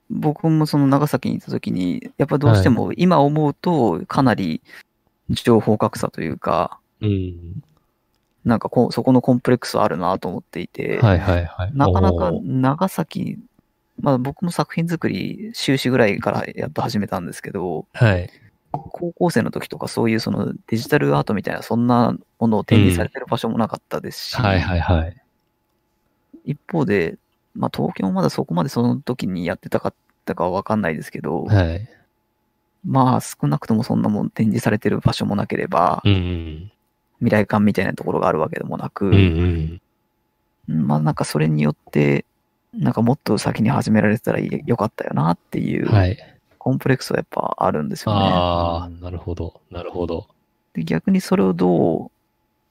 僕もその長崎にいた時に、やっぱどうしても今思うとかなり情報格差というか、うん。なんかこうそこのコンプレックスはあるなと思っていて、はいはいはい。なかなか長崎、まあ僕も作品作り修士ぐらいからやっと始めたんですけど、はい。高校生の時とかそういうそのデジタルアートみたいなそんなものを展示されてる場所もなかったですし、はいはいはい。一方で、まあ東京もまだそこまでその時にやってたかったかはわかんないですけど、はい。まあ少なくともそんなもん展示されてる場所もなければ、うんうん。未来館みたいなところがあるわけでもなく、うんうん。まあなんかそれによって、なんかもっと先に始められてたらよかったよなっていう、はい。コンプレックスはやっぱあるんですよね。ああ、なるほど。なるほど。で逆にそれをどう、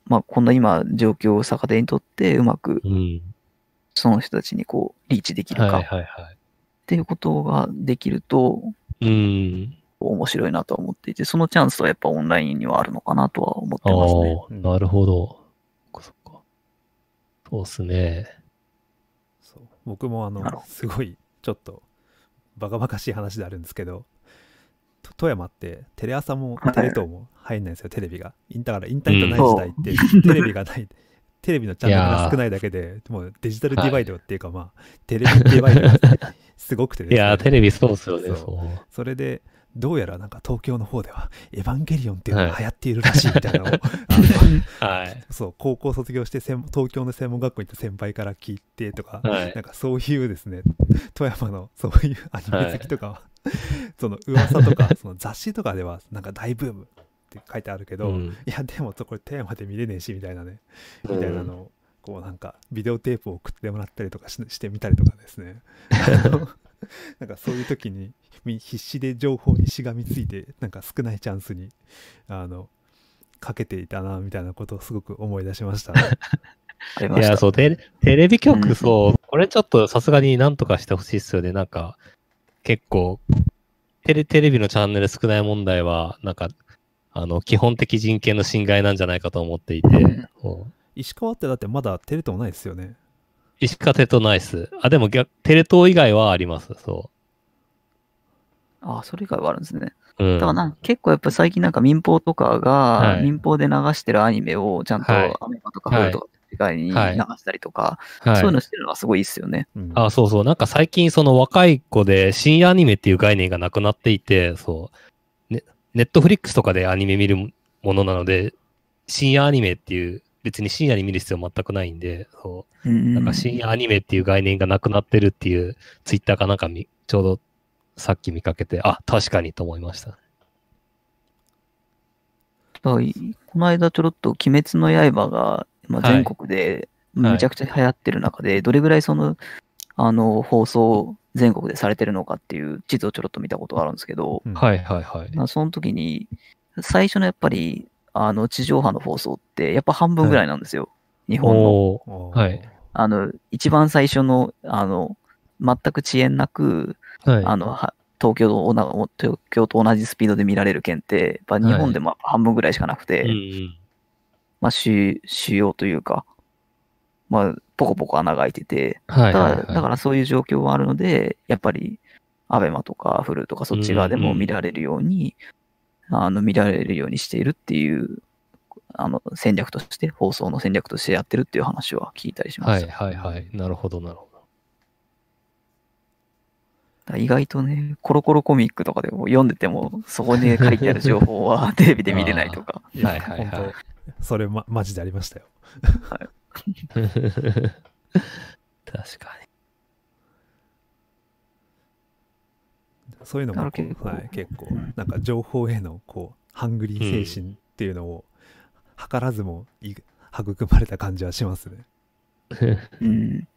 まあこんな今状況を逆手にとってうまくうん。その人たちにこうリーチできるはいかっはいはい。ていうことができるとうん。面白いなとは思っていて、そのチャンスはやっぱオンラインにはあるのかなとは思ってあますね。あ、なるほど。そっかそっか。そうっすね。そう僕もあのすごいちょっとバカバカしい話であるんですけどと富山ってテレ朝もはい。テレ東も入んないんですよ、テレビが。インだからインターネットない時代って、テレビがない、テレビのチャンネルが少ないだけで、もうデジタルディバイドっていうか、まあ、テレビディバイドが すごくてですね。いやー、テレビそうですよね、そう。そう。それで、どうやらなんか東京の方では、エヴァンゲリオンっていうのが流行っているらしいみたいなのを。そう、高校卒業して専東京の専門学校に行った先輩から聞いてとか、はい。なんかそういうですね、富山のそういうアニメ好きとかは、その噂とか、その雑誌とかではなんか大ブームって書いてあるけど、うん。いや、でもこれ富山で見れねえし、みたいなね、うん。みたいなのを、こうなんかビデオテープを送ってもらったりとかししてみたりとかですね。なんかそういう時にみ必死で情報にしがみついてなんか少ないチャンスにあのかけていたなみたいなことをすごく思い出しました、ね。いや、そう、テレテレビうん局、そう、これちょっとさすがになんとかしてほしいっすよね。なんか、結構、テレ、テレビのチャンネル少ない問題は、なんか、あの、基本的人権の侵害なんじゃないかと思っていて、石川ってだってまだテレ東ないですよね。石川テとナイス。あ、でも逆、テレ東以外はあります、そあ、それ以外はあるんですね。う。うん。だからなんか結構やっぱ最近なんか民放とかが、はい民放で流してるアニメをちゃんとはいアメマとかフルとか以外に流はいしたりとか、はいそういうのしてるのはすごいいいっすよね。うんあ、そうそう。なんか最近その若い子で深夜アニメっていう概念がなくなっていて、そう。ね、ネットフリックスとかでアニメ見るものなので、深夜アニメっていう、別に深夜に見る必要全くないんで、そう。うんなんか深夜アニメっていう概念がなくなってるっていうツイッターかなんかみちょうどさっき見かけて、あ、確かにと思いました。この間ちょろっと鬼滅の刃が、まあ、はい全国でめちゃくちゃ流行ってる中で、どれぐらいその、あの、放送全国でされてるのかっていう地図をちょろっと見たことがあるんですけど、うんはいはいはい。まあ、その時に、最初のやっぱり、あの、地上波の放送って、やっぱ半分ぐらいなんですよ。日本の。はいあの、一番最初の、あの、全く遅延なく、はい。あの、は東京と東京と同じスピードで見られる県って、やっぱ日本でも半分ぐらいしかなくて、うんうん。まあ主、主要というか、まあ、ポコポコ穴が開いてて、だからはいはいはい。だからそういう状況はあるので、やっぱり、アベマとかフルとかそっち側でも見られるように、あの、見られるようにしているっていう、あの、戦略として、放送の戦略としてやってるっていう話は聞いたりしまはいした。はいはい。なるほどなるほど。意外とね、コロコロコミックとかでも読んでても、そこに書いてある情報は テレビで見れないとか。はいはいはいそれ、ま、マジでありましたよ。確かそういうのもはい、結構、なんか情報へのこうハングリー精神っていうのを、図らずもい育まれた感じはしますね。に。うん。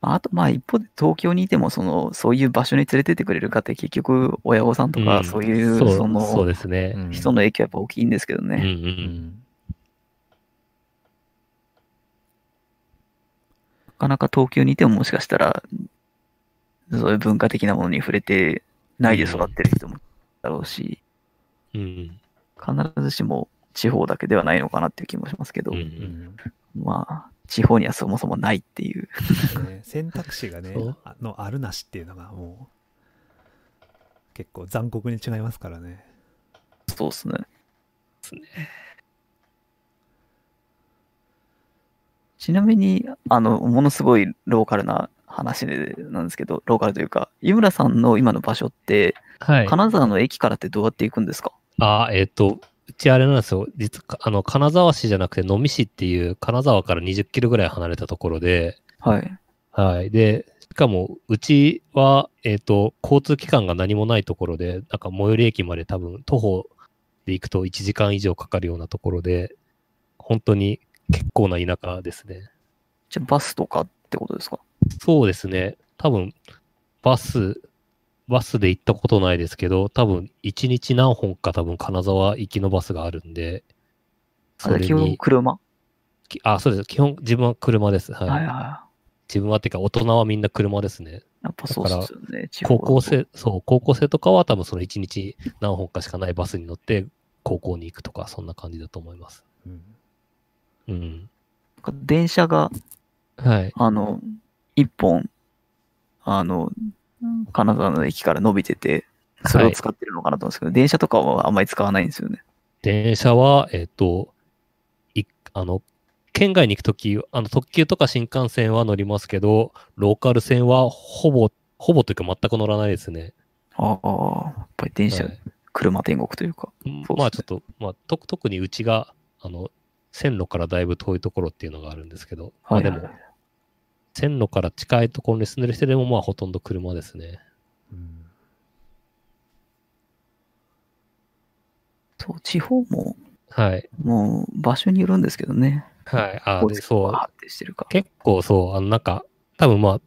まああと、まあ一方で東京にいても、その、そういう場所に連れてってくれるかって結局、親御さんとか、うんそういう、そうその、そうですね。うん人の影響はやっぱ大きいんですけどうんう。ね。うんんなかなか東京にいてももしかしたら、そういう文化的なものに触れてないで育ってる人もだろうし、うん必ずしも地方だけではないのかなっていう気もしますけど、うんまあ、地方にはそもそもないっていう。ね 選択肢がねのあるなしっていうのがもう結構残酷に違いますからね。そうですね。ちなみに、あの、ものすごいローカルな話でなんですけど、ローカルというか、井村さんの今の場所って、はい。金沢の駅からってどうやって行くんですか？あ、えっ、と、うちあれなんですよ。実は、あの、金沢市じゃなくて、能美市っていう、金沢から20キロぐらい離れたところで、はい。はい。で、しかも、うちは、えっ、と、交通機関が何もないところで、なんか最寄り駅まで多分、徒歩で行くと1時間以上かかるようなところで、本当に結構な田舎ですね。じゃあバスとかってことですか？そうですね。多分、バス、バスで行ったことないですけど、多分、1日何本か多分、金沢行きのバスがあるんで、それに、車？きあ、そうです。基本、自分は車です。はい。はいは自分はっていうか、大人はみんな車ですね。い。やっぱそうですよね。高校生、そう、高校生とかは多分その1日何本かしかないバスに乗って、高校に行くとか、そんな感じだと思います。うんうん。電車が、はい。あの、一本、あの、金沢の駅から伸びてて、それを使ってるのかなと思うんですけど、電車とかはあんまり使わないんですよね。電車は、えっ、と、い、あの、県外に行くとき、あの、特急とか新幹線は乗りますけど、ローカル線はほぼ、ほぼというか全く乗らないですね。ああ、やっぱり電車、はい車天国というか。そうまあちょっと、まあ、と特にうちが、あの、線路からだいぶ遠いところっていうのがあるんですけど、まあでも、線路から近いところに住んでる人でも、まあほとんど車ですね。うんそう、地方も、はい。もう場所によるんですけどね。はい。あ、で、交通そう。結構そう、あの、なんか、多分まあ、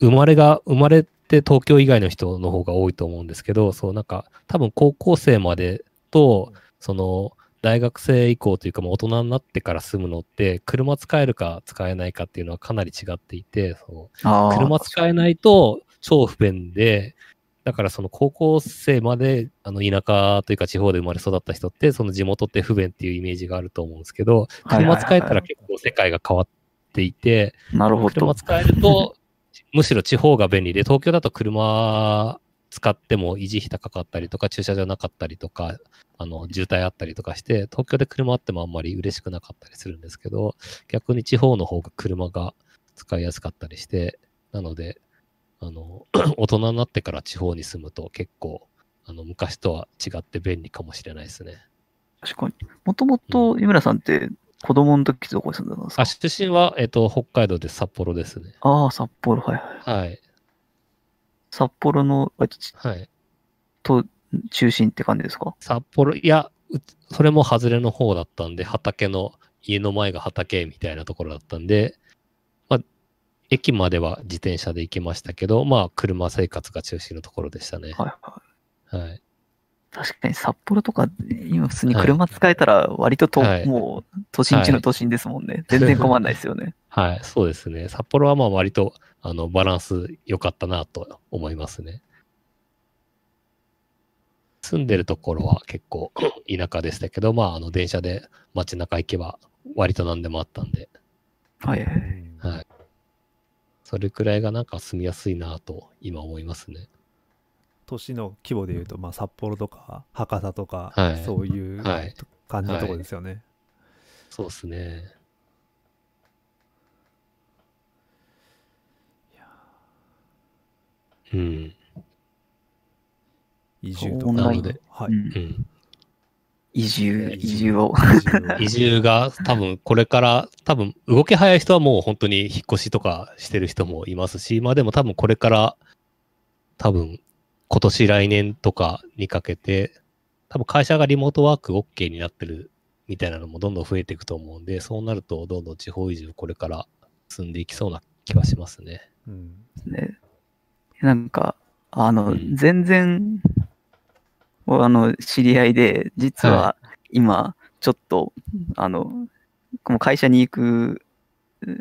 生まれが、生まれて東京以外の人の方が多いと思うんですけど、そう、なんか、多分高校生までと、その、大学生以降というか、もう大人になってから住むのって、車使えるか使えないかっていうのはかなり違っていて、そう。車使えないと超不便で、だからその高校生まであの田舎というか地方で生まれ育った人って、その地元って不便っていうイメージがあると思うんですけど、車使えたら結構世界が変わっていて、なるほど。車使えると、むしろ地方が便利で、東京だと車使っても維持費高かったりとか、駐車場なかったりとか、あの、渋滞あったりとかして、東京で車あってもあんまり嬉しくなかったりするんですけど、逆に地方の方が車が使いやすかったりして、なので、あの、大人になってから地方に住むと結構、あの、昔とは違って便利かもしれないですね。確かに。もともと井村さんって子供の時どこに住んでたんですか？あ、出身は、えっと、北海道で札幌ですね。ああ、札幌、はいはい。はい。札幌のあちはい。と中心って感じですか？札幌、いや、うそれも外れの方だったんで、畑の、家の前が畑みたいなところだったんで、まあ、駅までは自転車で行けましたけど、まあ、車生活が中心のところでしたね。はいはい。はい。確かに札幌とか、今普通に車使えたら割とと、はいもう都心地の都心ですもんね。全然困んないですよね。はい、そうですね。札幌はまあ割と、あの、バランス良かったなと思いますね。住んでるところは結構田舎でしたけど、まあ、あの、電車で街中行けば割と何でもあったんで、はいはい。それくらいがなんか住みやすいなと今思いますね。都市の規模でいうと、まあ、札幌とか博多とか、はいそういうはい感じのところですよね。そうですね。うん。移住とか。オンラインで。はい。うんうん。移住、移住を。移住が多分これから多分動き早い人はもう本当に引っ越しとかしてる人もいますし、まあでも多分これから多分今年来年とかにかけて多分会社がリモートワーク OK になってるみたいなのもどんどん増えていくと思うんで、そうなるとどんどん地方移住これから進んでいきそうな気はしますね。うんね。なんか、あの、うん全然、あの、知り合いで、実は今、ちょっと、あの、もう会社に行く、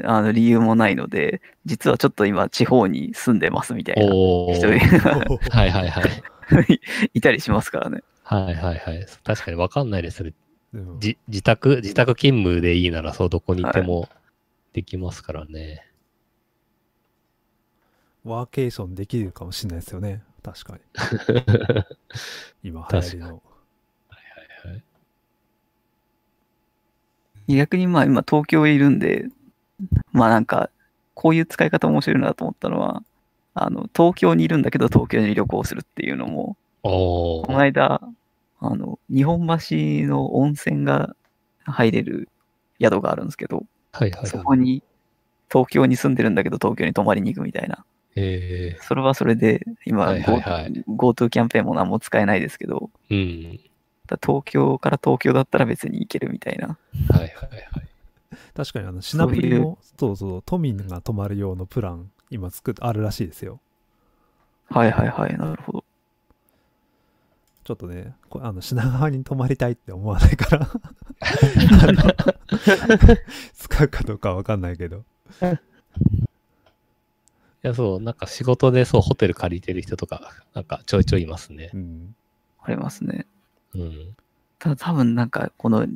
あの、理由もないので、実はちょっと今、地方に住んでますみたいな人。はいはいはい。いたりしますからね。はいはいはい。確かにわかんないですね。うんじ自宅、自宅勤務でいいならそうどこにいてもできますからね。ワーケーションできるかもしれないですよね。確かに。今流行りの。はい逆にまあ今東京いるんで、まあなんか、こういう使い方面白いなと思ったのは、あの、東京にいるんだけど東京に旅行するっていうのも。この間、あの、日本橋の温泉が入れる宿があるんですけど、はいはいはい。そこに東京に住んでるんだけど東京に泊まりに行くみたいな。えそれはそれで、今、はいはいはい Go- GoTo キャンペーンも何も使えないですけど、ー、うん。だ東京から東京だったら別に行けるみたいな。はいはいはい。確かにあの、シナプリも、そうそう、都民が泊まる用のプラン、今作って、あるらしいですよ。はいはいはい、なるほど。ちょっとね、こあの品川に泊まりたいって思わないから 使うかどうかわかんないけど。いや、そう、なんか仕事でそう、ホテル借りてる人とか、なんかちょいちょいいますね。うん。ありますね。うん。ただ多分なんか、この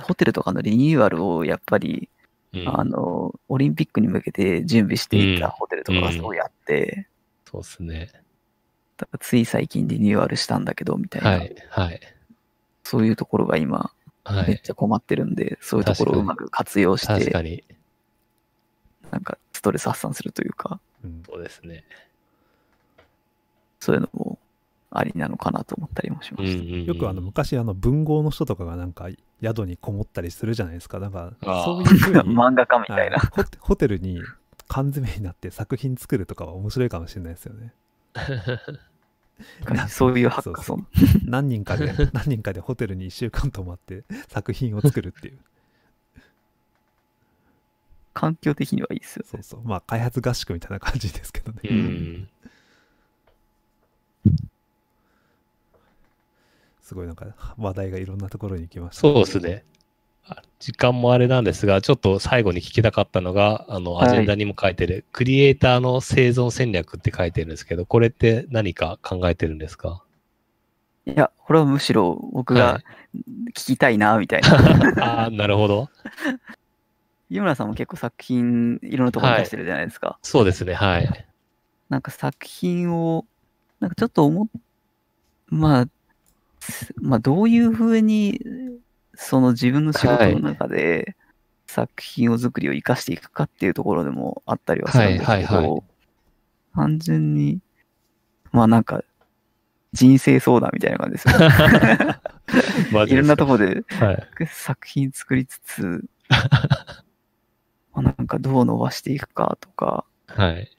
ホテルとかのリニューアルをやっぱり、うん、あの、オリンピックに向けて準備していたうんホテルとかがすごいあって、そうですね。だからつい最近リニューアルしたんだけど、みたいな、はい、はい、そういうところが今、はい。めっちゃ困ってるんで、そういうところをうまく活用して、確かに。なんかストレス発散するというか、うんそうですね。そういうのもありなのかなと思ったりもしました。うんうんうんよくあの昔あの文豪の人とかがなんか宿にこもったりするじゃないですか。だからあーそういうふうに 漫画家みたいな。ホテルに缶詰になって作品作るとかは面白いかもしれないですよね。そういうハッカソン。何人かで何人かでホテルに1週間泊まって作品を作るっていう。環境的にはいいですよ。そうそう。まあ開発合宿みたいな感じですけどね。うん。すごいなんか話題がいろんなところに行きました、そうですね。あ時間もあれなんですが、ちょっと最後に聞きたかったのが、あの、はいアジェンダにも書いてる、クリエイターの生存戦略って書いてるんですけど、これって何か考えてるんですか？いや、これはむしろ僕はが聞きたいな、みたいな。ああ、なるほど。湯村さんも結構作品いろんなところに出してるじゃないですか。そうですね、はい。なんか作品を、なんかちょっと思っ、まあ、すまあどういうふうに、その自分の仕事の中で作品を作りを生かしていくかっていうところでもあったりはするんですけど、はいはいはい単純に、まあなんか、人生相談みたいな感じですよね。いろんなところではい。作品作りつつ、まあなんかどう伸ばしていくかとか、はい。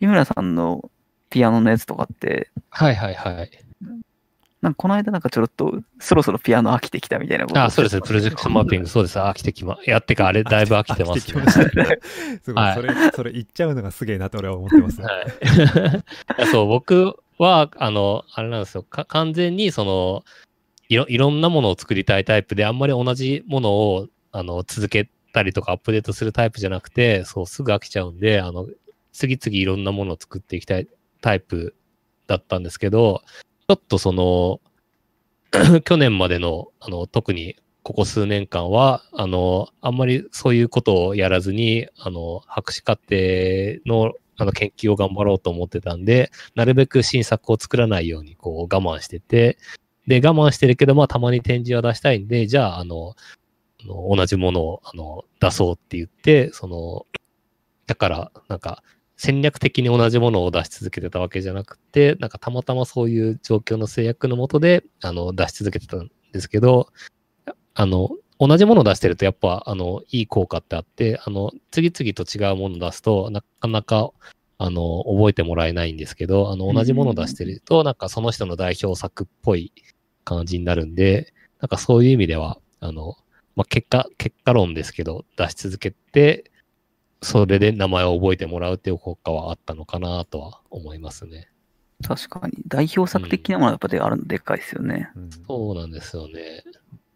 井村さんのピアノのやつとかって、はいはいはい。なんかこの間なんかちょろっと、そろそろピアノ飽きてきたみたいなことをあそうですね、プロジェクションマッピング、そうです。飽きてきま、やってか、あれ、だいぶ飽きてますね。飽きてきましたねすごい、はいそれ、それ言っちゃうのがすげえなと俺は思ってますね。はい。そう、僕は、あの、あれなんですよ。か完全に、その、いろ、いろんなものを作りたいタイプで、あんまり同じものを、あの、続けたりとかアップデートするタイプじゃなくて、そう、すぐ飽きちゃうんで、あの、次々いろんなものを作っていきたいタイプだったんですけど、ちょっとその、去年までの、あの、特にここ数年間は、あの、あんまりそういうことをやらずに、あの、博士課程の、あの、研究を頑張ろうと思ってたんで、なるべく新作を作らないように、こう、我慢してて、で、我慢してるけど、まあ、たまに展示は出したいんで、じゃあ、あの、あの同じものを、あの、出そうって言って、その、だから、なんか、戦略的に同じものを出し続けてたわけじゃなくて、なんかたまたまそういう状況の制約のもとで、あの、出し続けてたんですけど、あの、同じものを出してるとやっぱ、あの、いい効果ってあって、あの、次々と違うものを出すと、なかなか、あの、覚えてもらえないんですけど、あの、同じものを出してると、なんかその人の代表作っぽい感じになるんで、なんかそういう意味では、あの、まあ、結果、結果論ですけど、出し続けて、それで名前を覚えてもらうっていう効果はあったのかなとは思いますね。確かに。代表作的なものはやっぱであるのでかいですよね。うんそうなんですよね。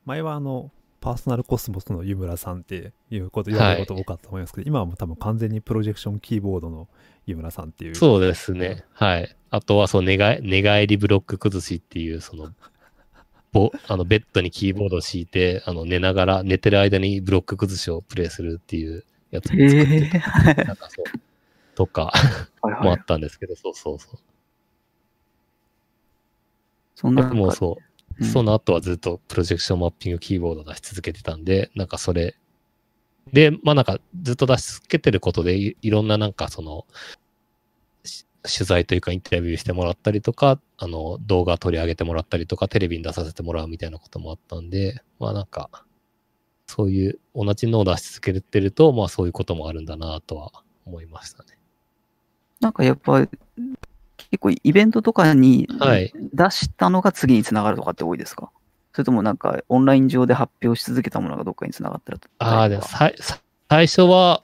前はあの、パーソナルコスモスの湯村さんっていうこと言われること多かったと思いますけど、今はもう多分完全にプロジェクションキーボードの湯村さんっていう。そうですね。はい。あとは、そう、寝返りブロック崩しっていう、その、ぼあのベッドにキーボードを敷いて、あの寝ながら、寝てる間にブロック崩しをプレイするっていうやつを作へってえ。た。なんかそう。とかもあっ。たんですけど、そうそうそう。そんな僕もそう。うんその後はずっとプロジェクションマッピングキーボード出し続けてたんで、なんかそれ、で、まあなんかずっと出し続けてることでい、いろんななんかその、し取材というかインタビューしてもらったりとか、あの、動画取り上げてもらったりとか、テレビに出させてもらうみたいなこともあったんで、まあなんか、そういう同じのを出し続けてると、まあそういうこともあるんだなとは思いましたね。なんかやっぱ、結構イベントとかにはい。出したのが次につながるとかって多いですか？それともなんかオンライン上で発表し続けたものがどっかにつながったらああ、でも最初は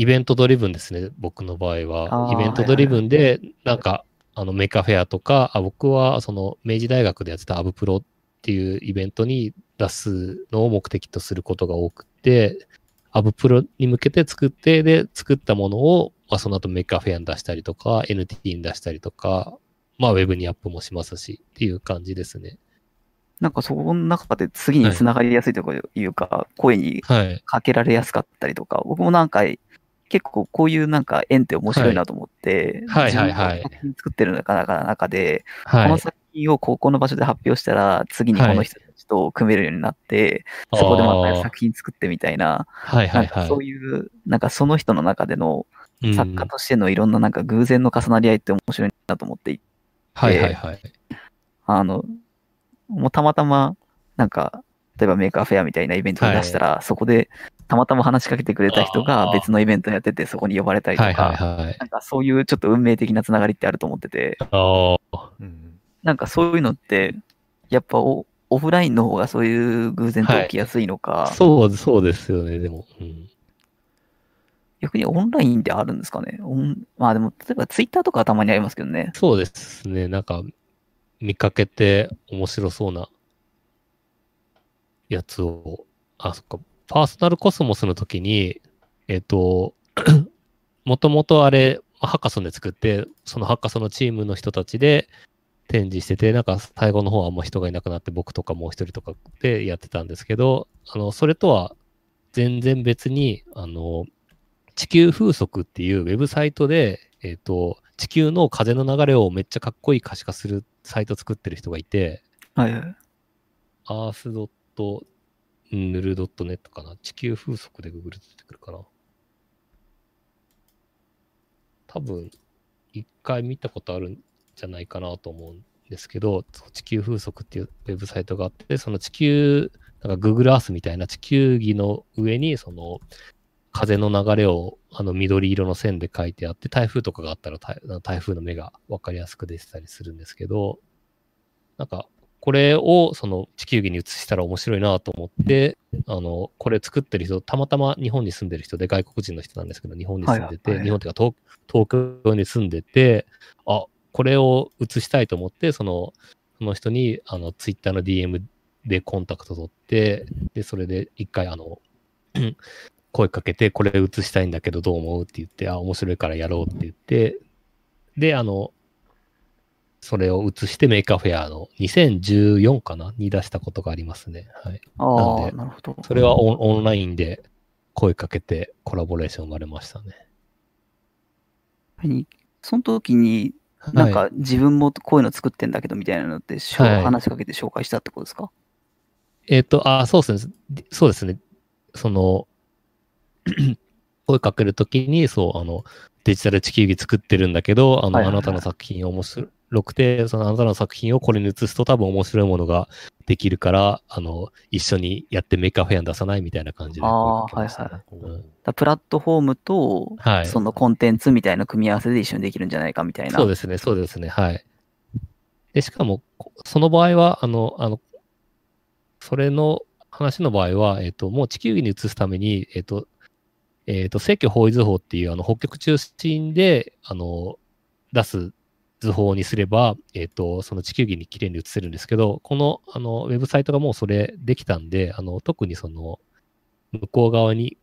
イベントドリブンですね、僕の場合あは。ーイベントドリブンで、なんか、あのメカフェアとか、あ僕はその明治大学でやってたアブプロっていうイベントに出すのを目的とすることが多くて、アブプロに向けて作って、で、作ったものを、まあ、その後メカフェアに出したりとか、NTT に出したりとか、まあ、ウェブにアップもしますし、っていう感じですね。なんかそこの中で次につながりやすいというか、声にはい。かけられやすかったりとか、僕も何回結構こういうなんか縁って面白いなと思って、はいはいはい自分が作品作ってる中中中で、はいこの。作品をここの場所で発表したら、次にこの人たちと組めるようになって、そこでまた作品作ってみたいな、はいははい。ないそういう、なんかその人の中でのうん作家としてのいろんななんか偶然の重なり合いって面白いなと思っていて、はいはいはい。あの、もうたまたま、なんか、例えば Maker Faire みたいなイベントに出したら、そこでたまたま話しかけてくれた人が別のイベントやってて、そこに呼ばれたりとはいか、はいはい。なんかそういうちょっと運命的なつながりってあると思ってて、ああ。うんなんかそういうのって、やっぱオオフラインの方がそういう偶然と起きやすいのか、そう、そうですよね、でも。うん逆にオンラインであるんですかね？オンまあでも、例えばツイッターとかはたまにありますけどね。そうですね。なんか、見かけて面白そうなやつを、あ、そっか、パーソナルコスモスの時に、えっ、と、もともとあれ、ハッカソンで作って、そのハッカソンのチームの人たちで展示してて、なんか最後の方はあんま人がいなくなって、僕とかもう一人とかでやってたんですけど、あの、それとは全然別に、あの、地球風速っていうウェブサイトで、えっ、と、地球の風の流れをめっちゃかっこいい可視化するサイト作ってる人がいて、はいはい。アースドットヌルドットネットかな？地球風速でググると出てくるかな？多分、一回見たことあるんじゃないかなと思うんですけど、地球風速っていうウェブサイトがあって、その地球、なんか Google Earth みたいな地球儀の上に、その、風の流れをあの緑色の線で書いてあって、台風とかがあったら台風の目が分かりやすく出てたりするんですけど、なんか、これをその地球儀に移したら面白いなと思って、あの、これ作ってる人、たまたま日本に住んでる人で外国人の人なんですけど、日本に住んでて、はいはい。日本っていうか東東京に住んでて、あ、これを映したいと思って、その、その人に、あの、ツイッターの DM でコンタクト取って、で、それで一回、あの、声かけて、これ映したいんだけどどう思うって言って、あ、面白いからやろうって言って、で、あの、それを移してメーカーフェアの2014かなに出したことがありますね。はい。ああ、なるほど。それはオンオンラインで声かけてコラボレーション生まれましたね。にその時に、なんはいか自分もこういうの作ってんだけどみたいなのって、はい話しかけて紹介したってことですか？えっ、と、あ、そうですね。そうですね。その、声かけるときに、そう、あの、デジタル地球儀作ってるんだけど、あの、はいはいはいあなたの作品面白くて、そのあなたの作品をこれに移すと多分面白いものができるから、あの、一緒にやって Maker Faire に出さないみたいな感じで声かけましたね。うんうんだプラットフォームと、はい。そのコンテンツみたいな組み合わせで一緒にできるんじゃないかみたいな。そうですね、そうですね、はい。で、しかも、こその場合は、あの、あの、それの話の場合は、えっ、と、もう地球儀に映すために、えっ、と、えっ、と、正距方位図法っていう、あの、北極中心で、あの、出す図法にすれば、えっ、と、その地球儀にきれいに移せるんですけど、この、あの、ウェブサイトがもうそれできたんで、あの、特にその、向こう側に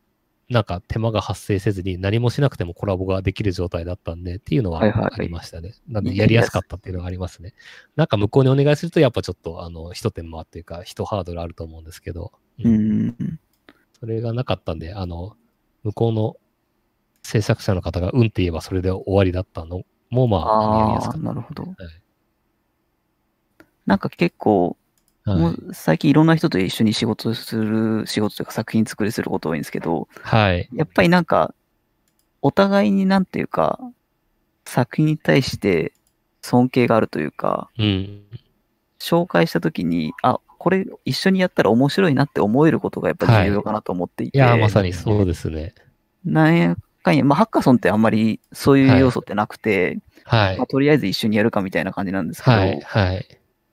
なんか手間が発生せずに何もしなくてもコラボができる状態だったんでっていうのはありましたね。なんいいでやりやすかったっていうのがありますね。なんか向こうにお願いするとやっぱちょっとあの一手間っていうか一ハードルあると思うんですけど、ううんん。それがなかったんで、あの、向こうの制作者の方がうんって言えばそれで終わりだったのもまあ、あのやりやすああ、かっなるほど。はいなんか結構、た。はい。もう最近いろんな人と一緒に仕事する、仕事というか作品作りすること多いんですけど、はい。やっぱりなんか、お互いになんていうか、作品に対して尊敬があるというか、うん。紹介したときに、あ、これ一緒にやったら面白いなって思えることがやっぱり重要かなと思っていて、いやー、まさにそうですね。なんやまあハッカソンってあんまりそういう要素ってなくて、はいまあ、。とりあえず一緒にやるかみたいな感じなんですけど、はい。はい。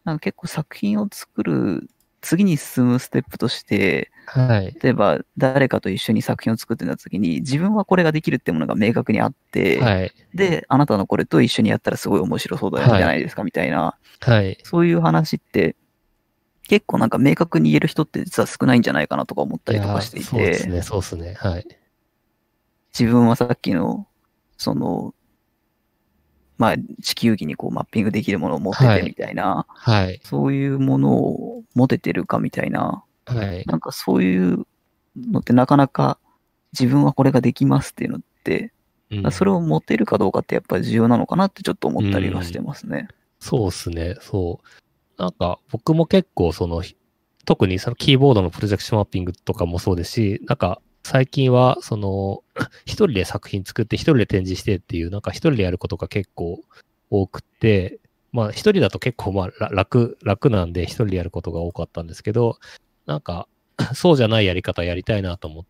なんか結構作品を作る、次に進むステップとして、はい。例えば誰かと一緒に作品を作ってた時に、自分はこれができるってものが明確にあって、はい。で、あなたのこれと一緒にやったらすごい面白そうだよじゃないですかみたいな、はい。そういう話って、結構なんか明確に言える人って実は少ないんじゃないかなとか思ったりとかしていやーそうですて、ね、そうですね。はい。自分はさっきの、その、まあ、地球儀にこうマッピングできるものを持ってはいてみたいな、はい。そういうものを持ててるかみたいな、はい。なんかそういうのってなかなか自分はこれができますっていうのって、うんそれを持てるかどうかってやっぱり重要なのかなってちょっと思ったりはしてますね。そうですね、そう。なんか僕も結構その、ひ特にそのキーボードのプロジェクションマッピングとかもそうですし、なんか最近はその、一人で作品作って一人で展示してっていう、なんか一人でやることが結構多くって、まあ一人だと結構まあら楽、楽なんで一人でやることが多かったんですけど、なんか そうじゃないやり方やりたいなと思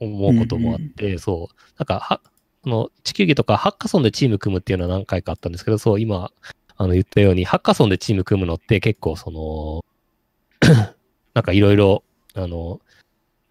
思うこともあって、そう。なんかは、あの、地球儀とかハッカソンでチーム組むっていうのは何回かあったんですけど、そう、今、あの言ったように、ハッカソンでチーム組むのって結構その、なんかいろいろ、あの、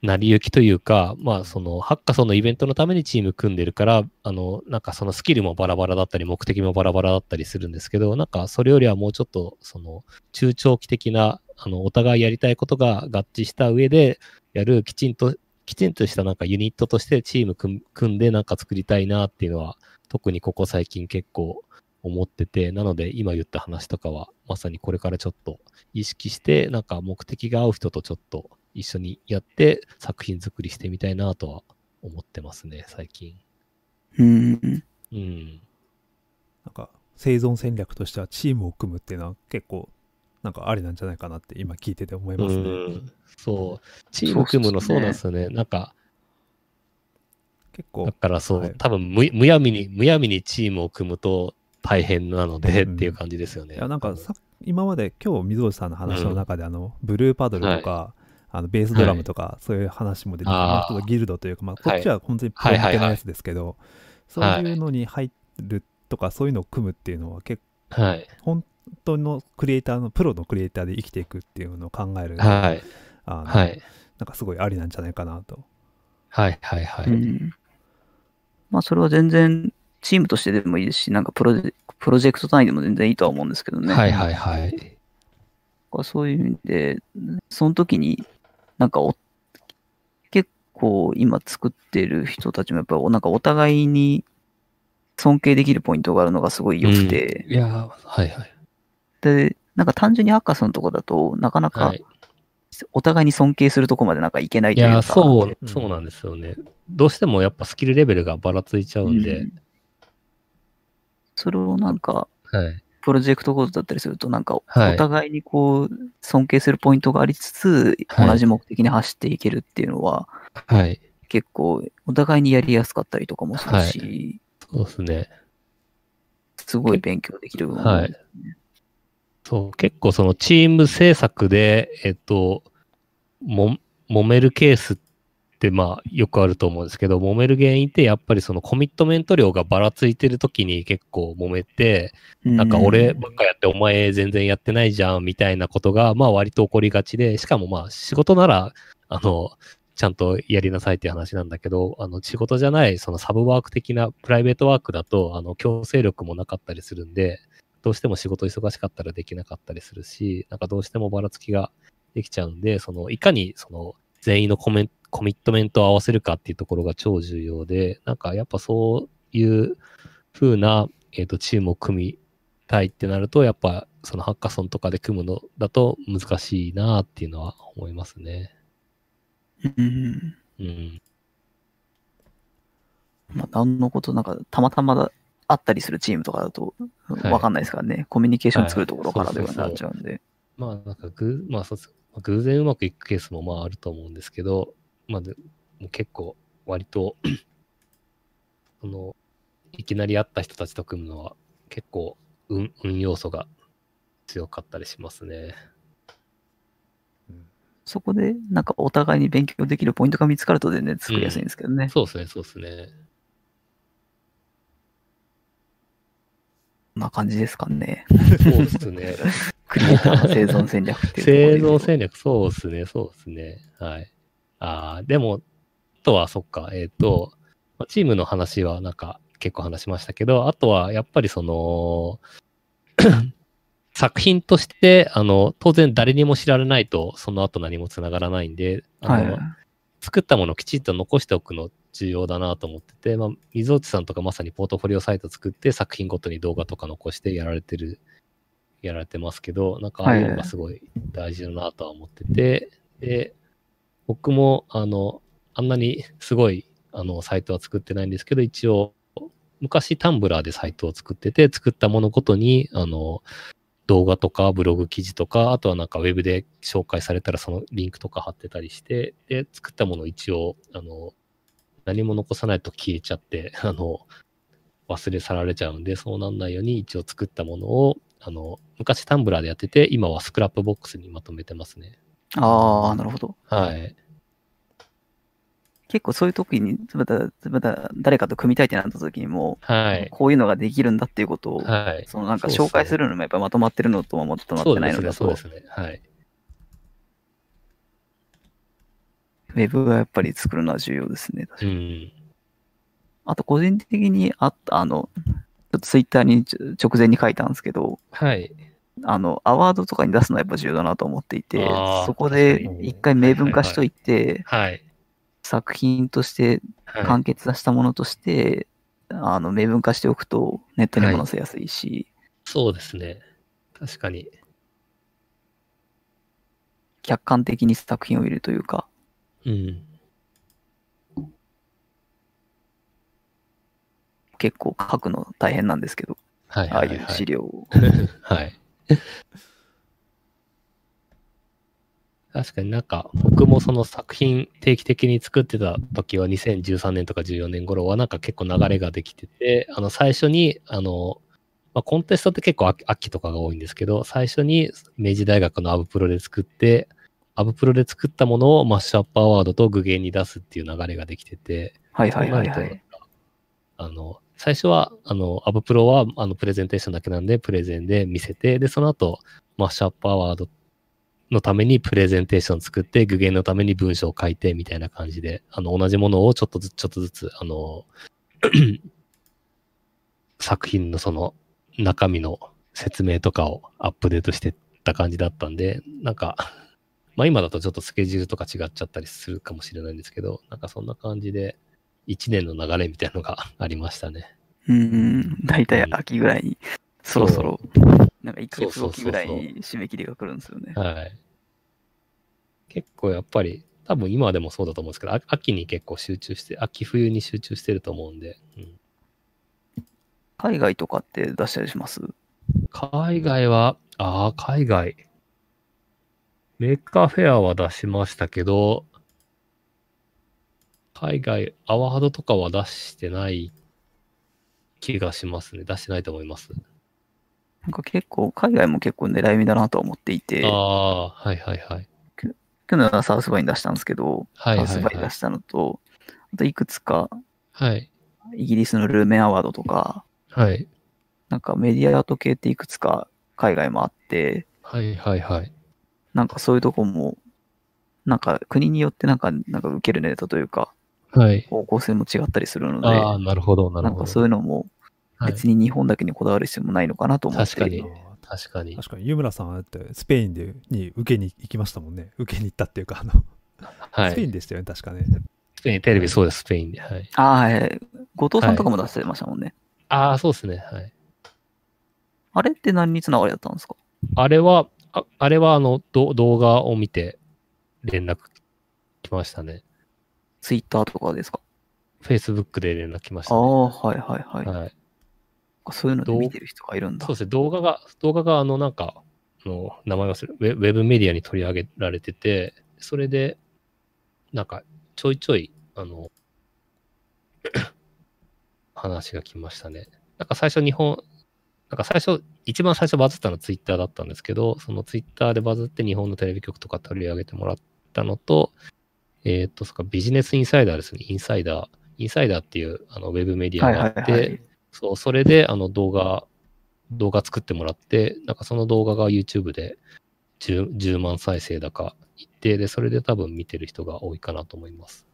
成り行きというか、まあその、ハッカソンのイベントのためにチーム組んでるから、あの、なんかそのスキルもバラバラだったり、目的もバラバラだったりするんですけど、なんかそれよりはもうちょっと、その、中長期的な、あの、お互いやりたいことが合致した上で、やるきちんと、きちんとしたなんかユニットとしてチーム組んでなんか作りたいなっていうのは、特にここ最近結構思ってて、なので今言った話とかは、まさにこれからちょっと意識して、なんか目的が合う人とちょっと一緒にやって作品作りしてみたいなとは思ってますね、最近。うん。うん。なんか生存戦略としてはチームを組むっていうのは結構なんかありなんじゃないかなって今聞いてて思いますね。うんそう。チーム組むのそうなんですよね。なんか、結構だからそう、はい多分むむやみに、むやみにチームを組むと大変なので、うんっていう感じですよね。いやなんかさ今まで今日水落さんの話の中で、あのブルーパドルとか、あのベースドラムとか、そういう話も出てきて、あーまあちょっとギルドというか、まあ、こはいっちは本当にプロ向けのやつですけど、そういうのに入るとか、そういうのを組むっていうのは結構はい。本当のクリエイターのプロのクリエイターで生きていくっていうのを考えると、はい。あのはい。なんかすごいありなんじゃないかなと。はい。はい。はい。うん。まあそれは全然チームとしてでもいいですし、なんかプロジェクト単位でも全然いいとは思うんですけどね。はい。はい。はい。そういう意味で、その時になんかお結構今作ってる人たちもやっぱりなんかお互いに尊敬できるポイントがあるのがすごい良くて、いやー、はい。はい。で、なんか単純にハッカソンのとこだとなかなかはい。お互いに尊敬するとこまでなんかいけないいというか。やー、そうう、んそうなんですよね。どうしてもやっぱスキルレベルがばらついちゃうんで、うんそれをなんか、はい。プロジェクトコードだったりすると、なんか、おはい互いにこう、尊敬するポイントがありつつ、はい同じ目的に走っていけるっていうのは、はい。結構、お互いにやりやすかったりとかもするし、そうですね。すごい勉強できる部分はい。そう、結構そのチーム制作で、えっと、も、揉めるケースってまあよくあると思うんですけど、揉める原因ってやっぱりそのコミットメント量がばらついてる時に結構揉めて、なんか俺ばっかやってお前全然やってないじゃんみたいなことがまあ割と起こりがちで、しかもまあ仕事なら、あの、ちゃんとやりなさいっていう話なんだけど、あの仕事じゃないそのサブワーク的なプライベートワークだと、あの強制力もなかったりするんで、どうしても仕事忙しかったらできなかったりするし、なんかどうしてもばらつきができちゃうんで、そのいかにその全員のコメンコミットメントを合わせるかっていうところが超重要で、なんかやっぱそういう風な、えっとチームを組みたいってなると、やっぱそのハッカソンとかで組むのだと難しいなっていうのは思いますね。うん。うん。まあ、何のこと、なんか、たまたまだあったりするチームとかだと、いわかんないですからね。コミュニケーション作るところからはいではなっちゃうんで。まあなんかぐ、まあそうまあ偶然うまくいくケースもまああると思うんですけど、まあでもう結構割と、その、いきなり会った人たちと組むのは結構運運要素が強かったりしますね。うんそこで、なんかお互いに勉強できるポイントが見つかると全然作りやすいんですけどね。そうですね、そうですね。んな感じですかね。そうですね。クリエイターの生存戦略っていう生存戦略、そうですね、そうですね。はい。ああ、でも、あとはそっか、えっ、と、まあチームの話はなんか結構話しましたけど、あとはやっぱりその、作品として、あの、当然誰にも知られないと、その後何も繋がらないんで、あの、はい。作ったものをきちんと残しておくの重要だなと思ってて、まあ、水落さんとかまさにポートフォリオサイト作って作品ごとに動画とか残してやられてる、やられてますけど、なんかああいうのがすごい大事だなとは思ってて、で、僕も、あの、あんなにすごいあの、サイトは作ってないんですけど、一応、昔タンブラーでサイトを作ってて、作ったものごとに、あの、動画とかブログ記事とか、あとはなんかウェブで紹介されたらそのリンクとか貼ってたりして、で、作ったものを一応、あの、何も残さないと消えちゃって、あの、忘れ去られちゃうんで、そうなんないように一応作ったものを、あの、昔 Tumblr でやってて、今は Scrapbox にまとめてますね。ああ、なるほど。はい。結構そういう時に、また、また誰かと組みたいってなった時にも、はい。こういうのができるんだっていうことを、はい。そのなんか紹介するのもやっぱまとまってるのとまとまってないのだと、そうですね、そうですね。はい。ウェブがやっぱり作るのは重要ですね。確かうにん。あと個人的にあった、あの、ちょっとツイッターに直前に書いたんですけど、はい。あの、アワードとかに出すのはやっぱ重要だなと思っていてそこで一回明文化しといて、はい。作品としてはい。完結させたものとして、あの、明文化しておくとネットにも載せやすいし、そうですね。確かに。客観的に作品を見るというか、うん。結構書くの大変なんですけど、はい。ああはいいうはい資料を。はい。確かになんか、僕もその作品定期的に作ってた時は2013年とか14年頃はなんか結構流れができてて、あの最初に、あの、まあ、コンテストって結構秋秋とかが多いんですけど、最初に明治大学の ABProで作って、 ABProで作ったものを Mashup Awardと GUGENに出すっていう流れができてて、はいはいはいはい。あの、最初は、あの、 ABProは、あの、プレゼンテーションだけなんで、プレゼンで見せて、で、その後、 Mashup Awardのためにプレゼンテーション作って、 GUGENのために文章を書いて、みたいな感じで、あの、同じものをちょっとずつ、ちょっとずつ、あの、作品のその中身の説明とかをアップデートしてった感じだったんで、なんか、まあ今だとちょっとスケジュールとか違っちゃったりするかもしれないんですけど、なんかそんな感じで、一年の流れみたいなのが ありましたね。うんうん、大体秋ぐらいに、そろそろ、なんか1ヶ月おきぐらいに締め切りが来るんですよね。はい。結構やっぱり、多分今でもそうだと思うんですけど、あ秋に結構集中して、秋冬に集中してると思うんで、うん海外とかって出したりします？海外は、ああ、海外。 Maker Faire は出しましたけど、海外、アワードとかは出してない気がしますね。出してないと思います。なんか結構、海外も結構狙い目だなとは思っていてあ、あ、はいはいはい。去年はサウスバイに出したんですけど、はいはいサウスバイ。出したのと、あといくつか、はい。イギリスのルーメンアワードとか、はい。なんかメディアアート系っていくつか海外もあって、はいはいはい。なんかそういうとこも、なんか国によってなんか、なんか受けるネタというか、はい。方向性も違ったりするので、ああ、なるほど、なるほど。なんかそういうのもはい別に日本だけにこだわる必要もないのかなと思って。確かにあ確かにー。確かに湯村さんはだってスペインでに受けに行きましたもんね受けに行ったっていうかあの、はい。スペインでしたよね確かねスペイン、テレビそうです、スペインで。はい。ああ、はい。後藤さんとかも出してましたもんね。ああ、そうですね。はい。あれって何につながりだったんですか？あれは、ああれは、あの、ど動画を見て連絡来ましたね。ツイッターとかですか？Facebook で連絡来ましたね。ああ、はいはいはい。はい。そういうので見てる人がいるんだそう。ですね。動画が、動画が、あの、なんか、あの名前忘れ、ウェウェブメディアに取り上げられてて、それで、なんか、ちょいちょい、あの、話が来ましたね。なんか最初日本、なんか最初、一番最初バズったのはツイッターだったんですけど、そのツイッターでバズって日本のテレビ局とか取り上げてもらったのと、えっ、と、そっか、 Business Insiderですね。 Insider。Insiderっていうあのウェブメディアはいはがあって、いはい。そう、それであの動画、動画作ってもらって、なんかその動画が YouTube で 10, 10万再生だか一定で、それで多分見てる人が多いかなと思います。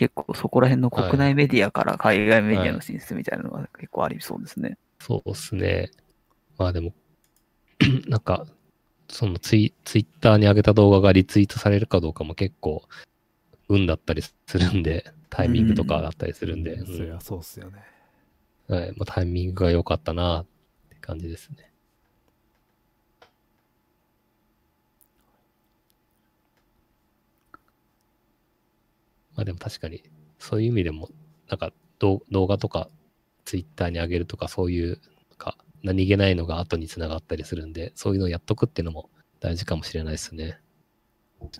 結構そこら辺の国内メディアから海外メディアの進出みたいなのが結構ありそうですね。そうですね。まあでも、なんか、そのツイツイッターに上げた動画がリツイートされるかどうかも結構、運だったりするんで、タイミングとかだったりするんで、そりゃそうっすよね。うんはい。まあ、タイミングが良かったなって感じですね。まあでも確かに、そういう意味でも、なんか動動画とかツイッターに上げるとか、そういう、なんか何気ないのが後につながったりするんで、そういうのをやっとくっていうのも大事かもしれないですね。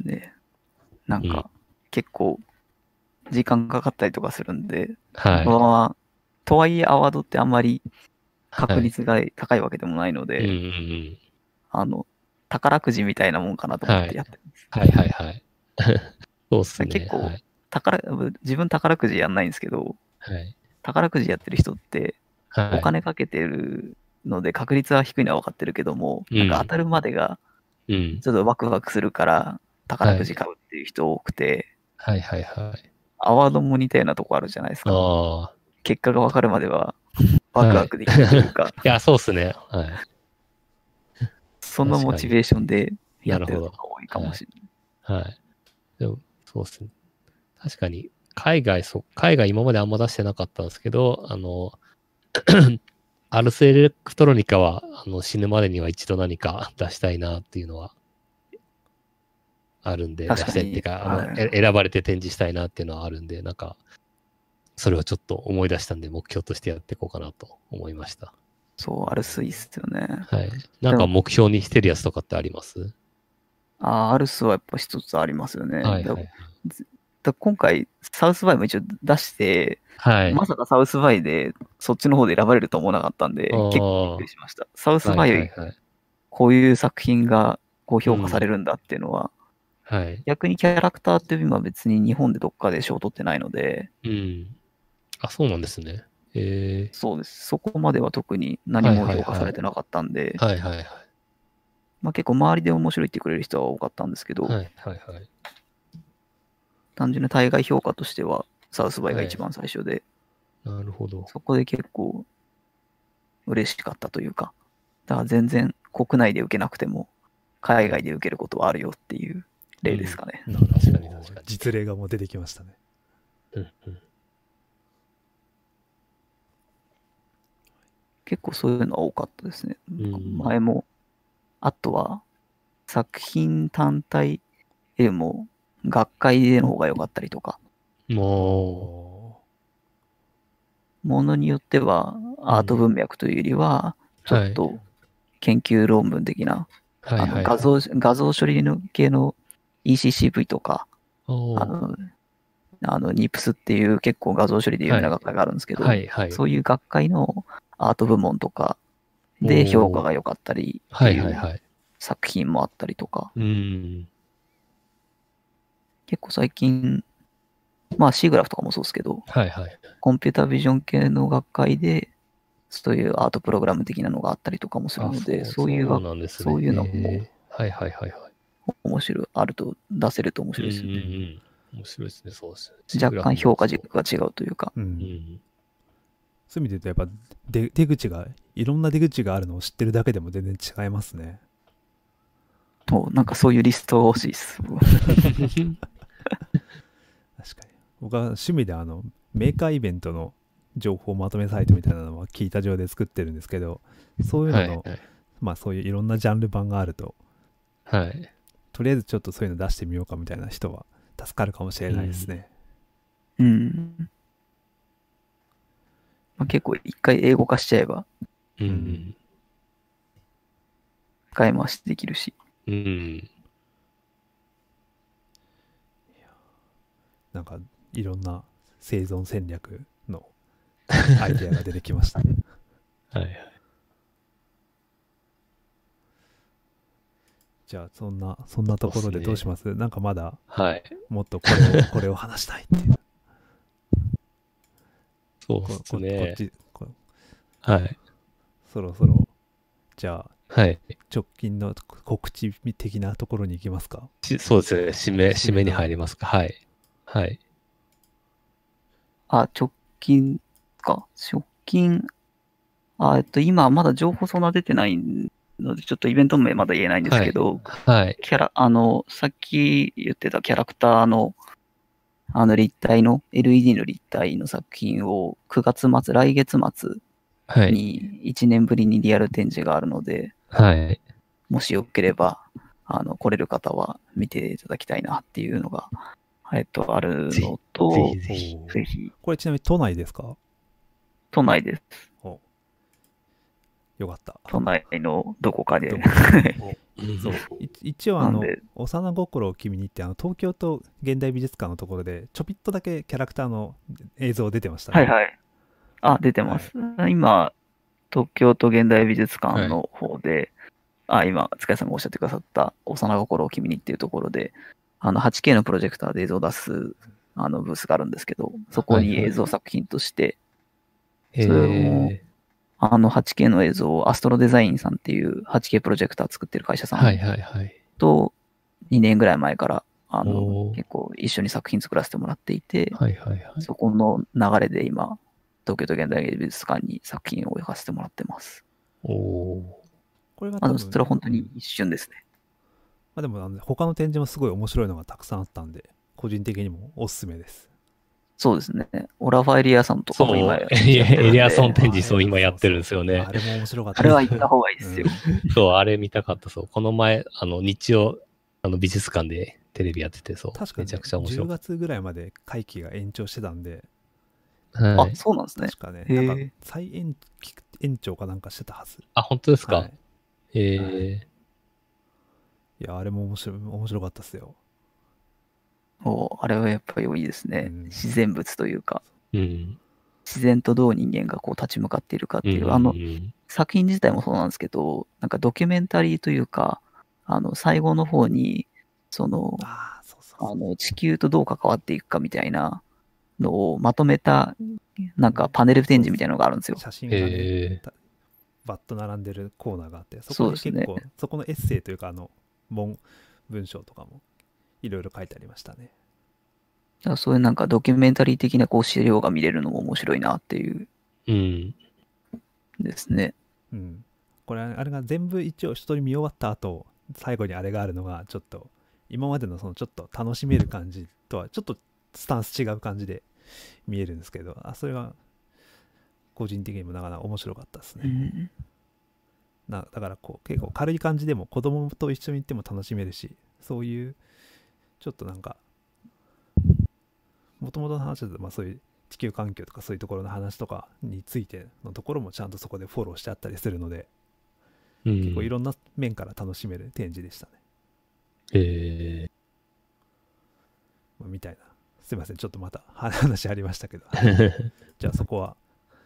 ね。なんうんか、結構、時間かかったりとかするんで、はい。このままとはいえアワードってあんまり確はい率が高いわけでもないので、うんうんうん。あの、宝くじみたいなもんかなと思ってやってる。はいはいはい。そうっすね。結構はい。宝自分宝くじやんないんですけど、はい。宝くじやってる人って、はい、お金かけてるので確率は低いのは分かってるけども、うんなんか当たるまでがうん。ちょっとワクワクするから宝くじ買うっていう人多くて、はいはいはい。アワードも似たようなとこあるじゃないですか。結果が分かるまではワクワクできるというか、いや、そうっすね。はい。そのモチベーションでやってるのが多いかもしれない。はい。でも、そうっすね。確かに、海外、そう、海外今まであんま出してなかったんですけど、あの、アルスエレクトロニカは、あの、死ぬまでには一度何か 出したいなっていうのは、あるんで、出したいっていうか、はいえ選ばれて展示したいなっていうのはあるんで、なんか、それをちょっと思い出したんで、目標としてやっていこうかなと思いました。そう、あるスイスよね。はい。なんか目標にしてるやつとかってあります？あーアルスはやっぱ一つありますよね。だはいはい。だ今回、サウスバイも一応出して、はい。まさかサウスバイでそっちの方で選ばれると思わなかったんで、結構びっくりしました。サウスバイ、はい。こういう作品がこう評価されるんだっていうのは、はい。逆にキャラクターって今別に日本でどっかで賞を取ってないので、うん。あ、そうなんですね。えそうです。そこまでは特に何も評価されてなかったんで、ー、はいはいはい。まあ結構周りで面白いって言ってくれる人は多かったんですけど、はいはいはい。単純に対外評価としてはサウスバイが一番最初で、なるほど。そこで結構嬉しかったというか、だから全然国内で受けなくても海外で受けることはあるよっていう例ですかね。確かに確かに。実例がもう出てきましたね。うんうん結構そういうのは多かったですね。うん前も、あとは作品単体よりも学会での方が良かったりとか、もものによってはアート文脈というよりは、ちょっと研究論文的な、う、はいあはい。の画像画像処理の系の ECCV とか、あの、あの、NIPS っていう結構画像処理で有名な学会があるんですけど、はいはい。そういう学会のアート部門とかで評価が良かったり。作品もあったりとか、うん。結構最近、まあ C グラフとかもそうですけど、はいはい。コンピュータービジョン系の学会で、そういうアートプログラム的なのがあったりとかもするあので、そういう学なんですね。そういうのもえーはいはいはいはい。面白い、あると出せると面白いですよね。うんうんうん面白いですね、そうですね。若干評価軸が違うというか。そういう意味で言うとやっぱ出出口がいろんな出口があるのを知ってるだけでも全然違いますね。となんかそういうリスト欲しいです。僕は趣味であのメーカーイベントの情報まとめサイトみたいなのは聞いた上で作ってるんですけど、そういうのの、はいはい。まあそういういろんなジャンル版があると、はい。とりあえずちょっとそういうの出してみようかみたいな人は助かるかもしれないですね。うん。まあ、結構一回英語化しちゃえばうん使い回しできるし。うん。うん。なんかいろんな生存戦略の アイデアが出てきました。はいはい。じゃあそんなそんなところでどうします？なんかまだはい。もっとこれを これを話したいっていう。そうですね。ちこはい。そろそろじゃあはい。直近の告知的なところに行きますか？しそうですね。締め、締めに入りますか。はい。はい。あ、直近か。直近。あ、えっと、今まだ情報そんな出てないので、ちょっとイベント名まだ言えないんですけど、はい。キャラ、あの、さっき言ってたキャラクターの、あの立体の、LED の立体の作品を9月末、来月末はい。に1年ぶりにリアル展示があるので、はい。もしよければ、あの、来れる方は見ていただきたいなっていうのがえっと、あるのと、ぜひぜひ。ぜひ、これちなみに都内ですか？都内です。およかった。都内のどこかでど。そうい一応あの幼心を君にってあの東京都現代美術館のところでちょびっとだけキャラクターの映像出てましたね。はいはい。あ、出てます。今、東京都現代美術館の方で、あ、今、塚谷さんがおっしゃってくださった、幼心を君にっていうところで、あの、8K のプロジェクターで映像を出す、あの、ブースがあるんですけど、そこに映像作品として、へそれもえ。あの 8K の映像をアストロデザインさんっていう 8K プロジェクター作ってる会社さはいんはいはい。と2年ぐらい前から、あの結構一緒に作品作らせてもらっていて、はいはいはい。そこの流れで今、東京都現代美術館に作品を置かせてもらってます。おこれが多分それは本当に一瞬ですね。まあ、でもあの他の展示もすごい面白いのがたくさんあったんで個人的にもおすすめです。そうですね。オラファエリアさんとかそう、も今やってるんエでリアソン展示、そう、今やってるんですよねあ。れも面白かったあれは行った方がいいですよ。そう、あれ見たかった、そう。この前、あの、日曜、あの、美術館でテレビやってて、そう。確かに、ね、めちゃくちゃ面白10かっ月ぐらいまで会期が延長してたんで、た。はあい、。そうなんですね。確かね、なんか再延延長かなんかしてたはず。あ、本当ですか、はいえいや、あれも面白い面白かったっすよ。おあれはやっぱりいいですね。うん自然物というか、ー、うん。自然とどう人間がこう立ち向かっているかっていう、うんあの作品自体もそうなんですけど、なんかドキュメンタリーというか、あの、最後の方に、その、ああ、そうそうあの、地球とどう関わっていくかみたいなのをまとめた、なんかパネル展示みたいなのがあるんですよ。写真がバッと並んでるコーナーがあって、そそうですねこに結構、そこのエッセイというか、あの、文、文章とかもいろいろ書いてありましたね。だからそういうなんかドキュメンタリー的なこう資料が見れるのも面白いなっていううん。ですね。うん。これ、あれが全部一応一通り見終わった後、最後にあれがあるのが、ちょっと、今までのそのちょっと楽しめる感じとは、ちょっとスタンス違う感じで見えるんですけど、あ、それが、個人的にもなかなか面白かったですね。うんなだからこう結構軽い感じでも子供と一緒に行っても楽しめるしそういうちょっとなんかもともとの話だとまあそういう地球環境とかそういうところの話とかについてのところもちゃんとそこでフォローしてあったりするので、うん、結構いろんな面から楽しめる展示でしたね、えまあみたいな。すいません。ちょっとまた話ありましたけど。ー、じゃあそこは、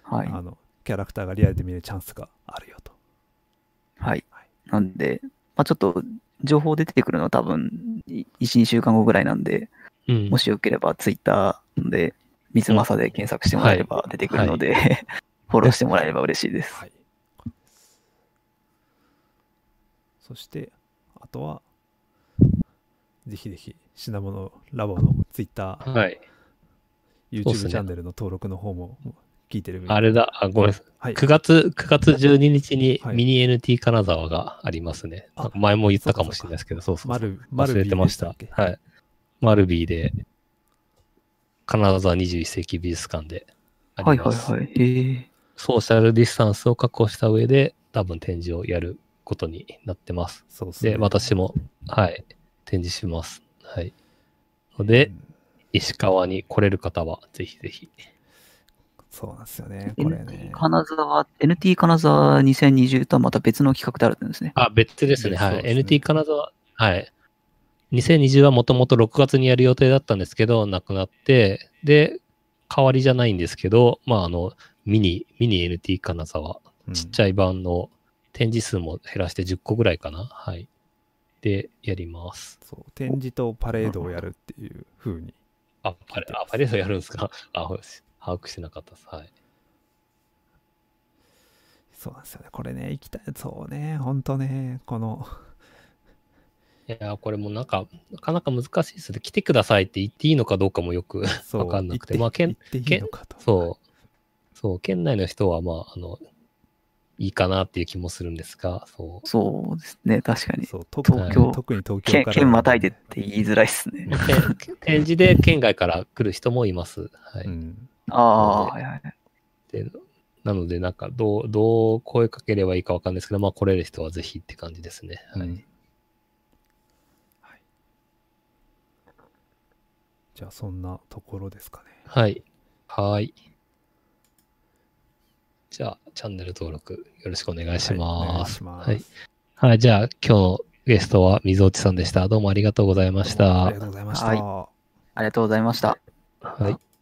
はい。あのキャラクターがリアルで見れるチャンスがあるよとはいはい。なんで、まあちょっと情報出てくるのは多分1、2週間後ぐらいなんで、うんもしよければツイッターで水政で検索してもらえれば出てくるので、フォローしてもらえれば嬉しいです。はい。そして、あとは、ぜひぜひ、品物ラボのツイッター、はい。YouTube チャンネルの登録の方も聞いてるあれだ、あ、ごめんなさい。はい。9月、9月12日にはいミニ NT 金沢がありますね。あなんか前も言ったかもしれないですけど、そうそうマル、マル忘れてました。はい。マルビーで、金沢21世紀美術館であはいります。はいはい。へえ。ソーシャルディスタンスを確保した上で、多分展示をやることになってます。そうっすね。で、私も、はい、展示します。はい。ので、うん石川に来れる方は、ぜひぜひ。そうなんですよね、これ NT ね。金沢、NT 金沢2020とはまた別の企画であるんですね。あ、別ですね。はい。ね NT 金沢、はい。2020はもともと6月にやる予定だったんですけど、なくなって、で、代わりじゃないんですけど、まあ、あの、ミニ、ミニ NT 金沢、ちっちゃい。版の展示数も減らして10個ぐらいかな。はい。で、やります。そう、展示とパレードをやるっていう風に。あ、パレあパレードやるんですか？あ、把握してなかったです。はい。そうなんですよね。これね、行きたい。そうね、ほんとね、この、いやー、これもなんか、なかなか難しいですね。来てくださいって言っていいのかどうかもよくそうわかんなくて。行まあ、県行っていいのかと。そう。そう、県内の人は、まあ、あの、いいかなっていう気もするんですが、そう。そうですね、確かに。そう、特に東京特に東京県から。県またいでって言いづらいっすね。て展示で県外から来る人もいます。はい。うん。ああ、はいはい。でなので、なんか、どう、どう声かければいいかわかんないですけど、まあ、来れる人はぜひって感じですね。はい。うんはいじゃあそんなところですかね。はい。はい。じゃあ、チャンネル登録よろしくお願いします。いします。はい。はい。じゃあ、今日のゲストは水落さんでした。どうもありがとうございましたありが。とうございました。はいありがとうございました。はい。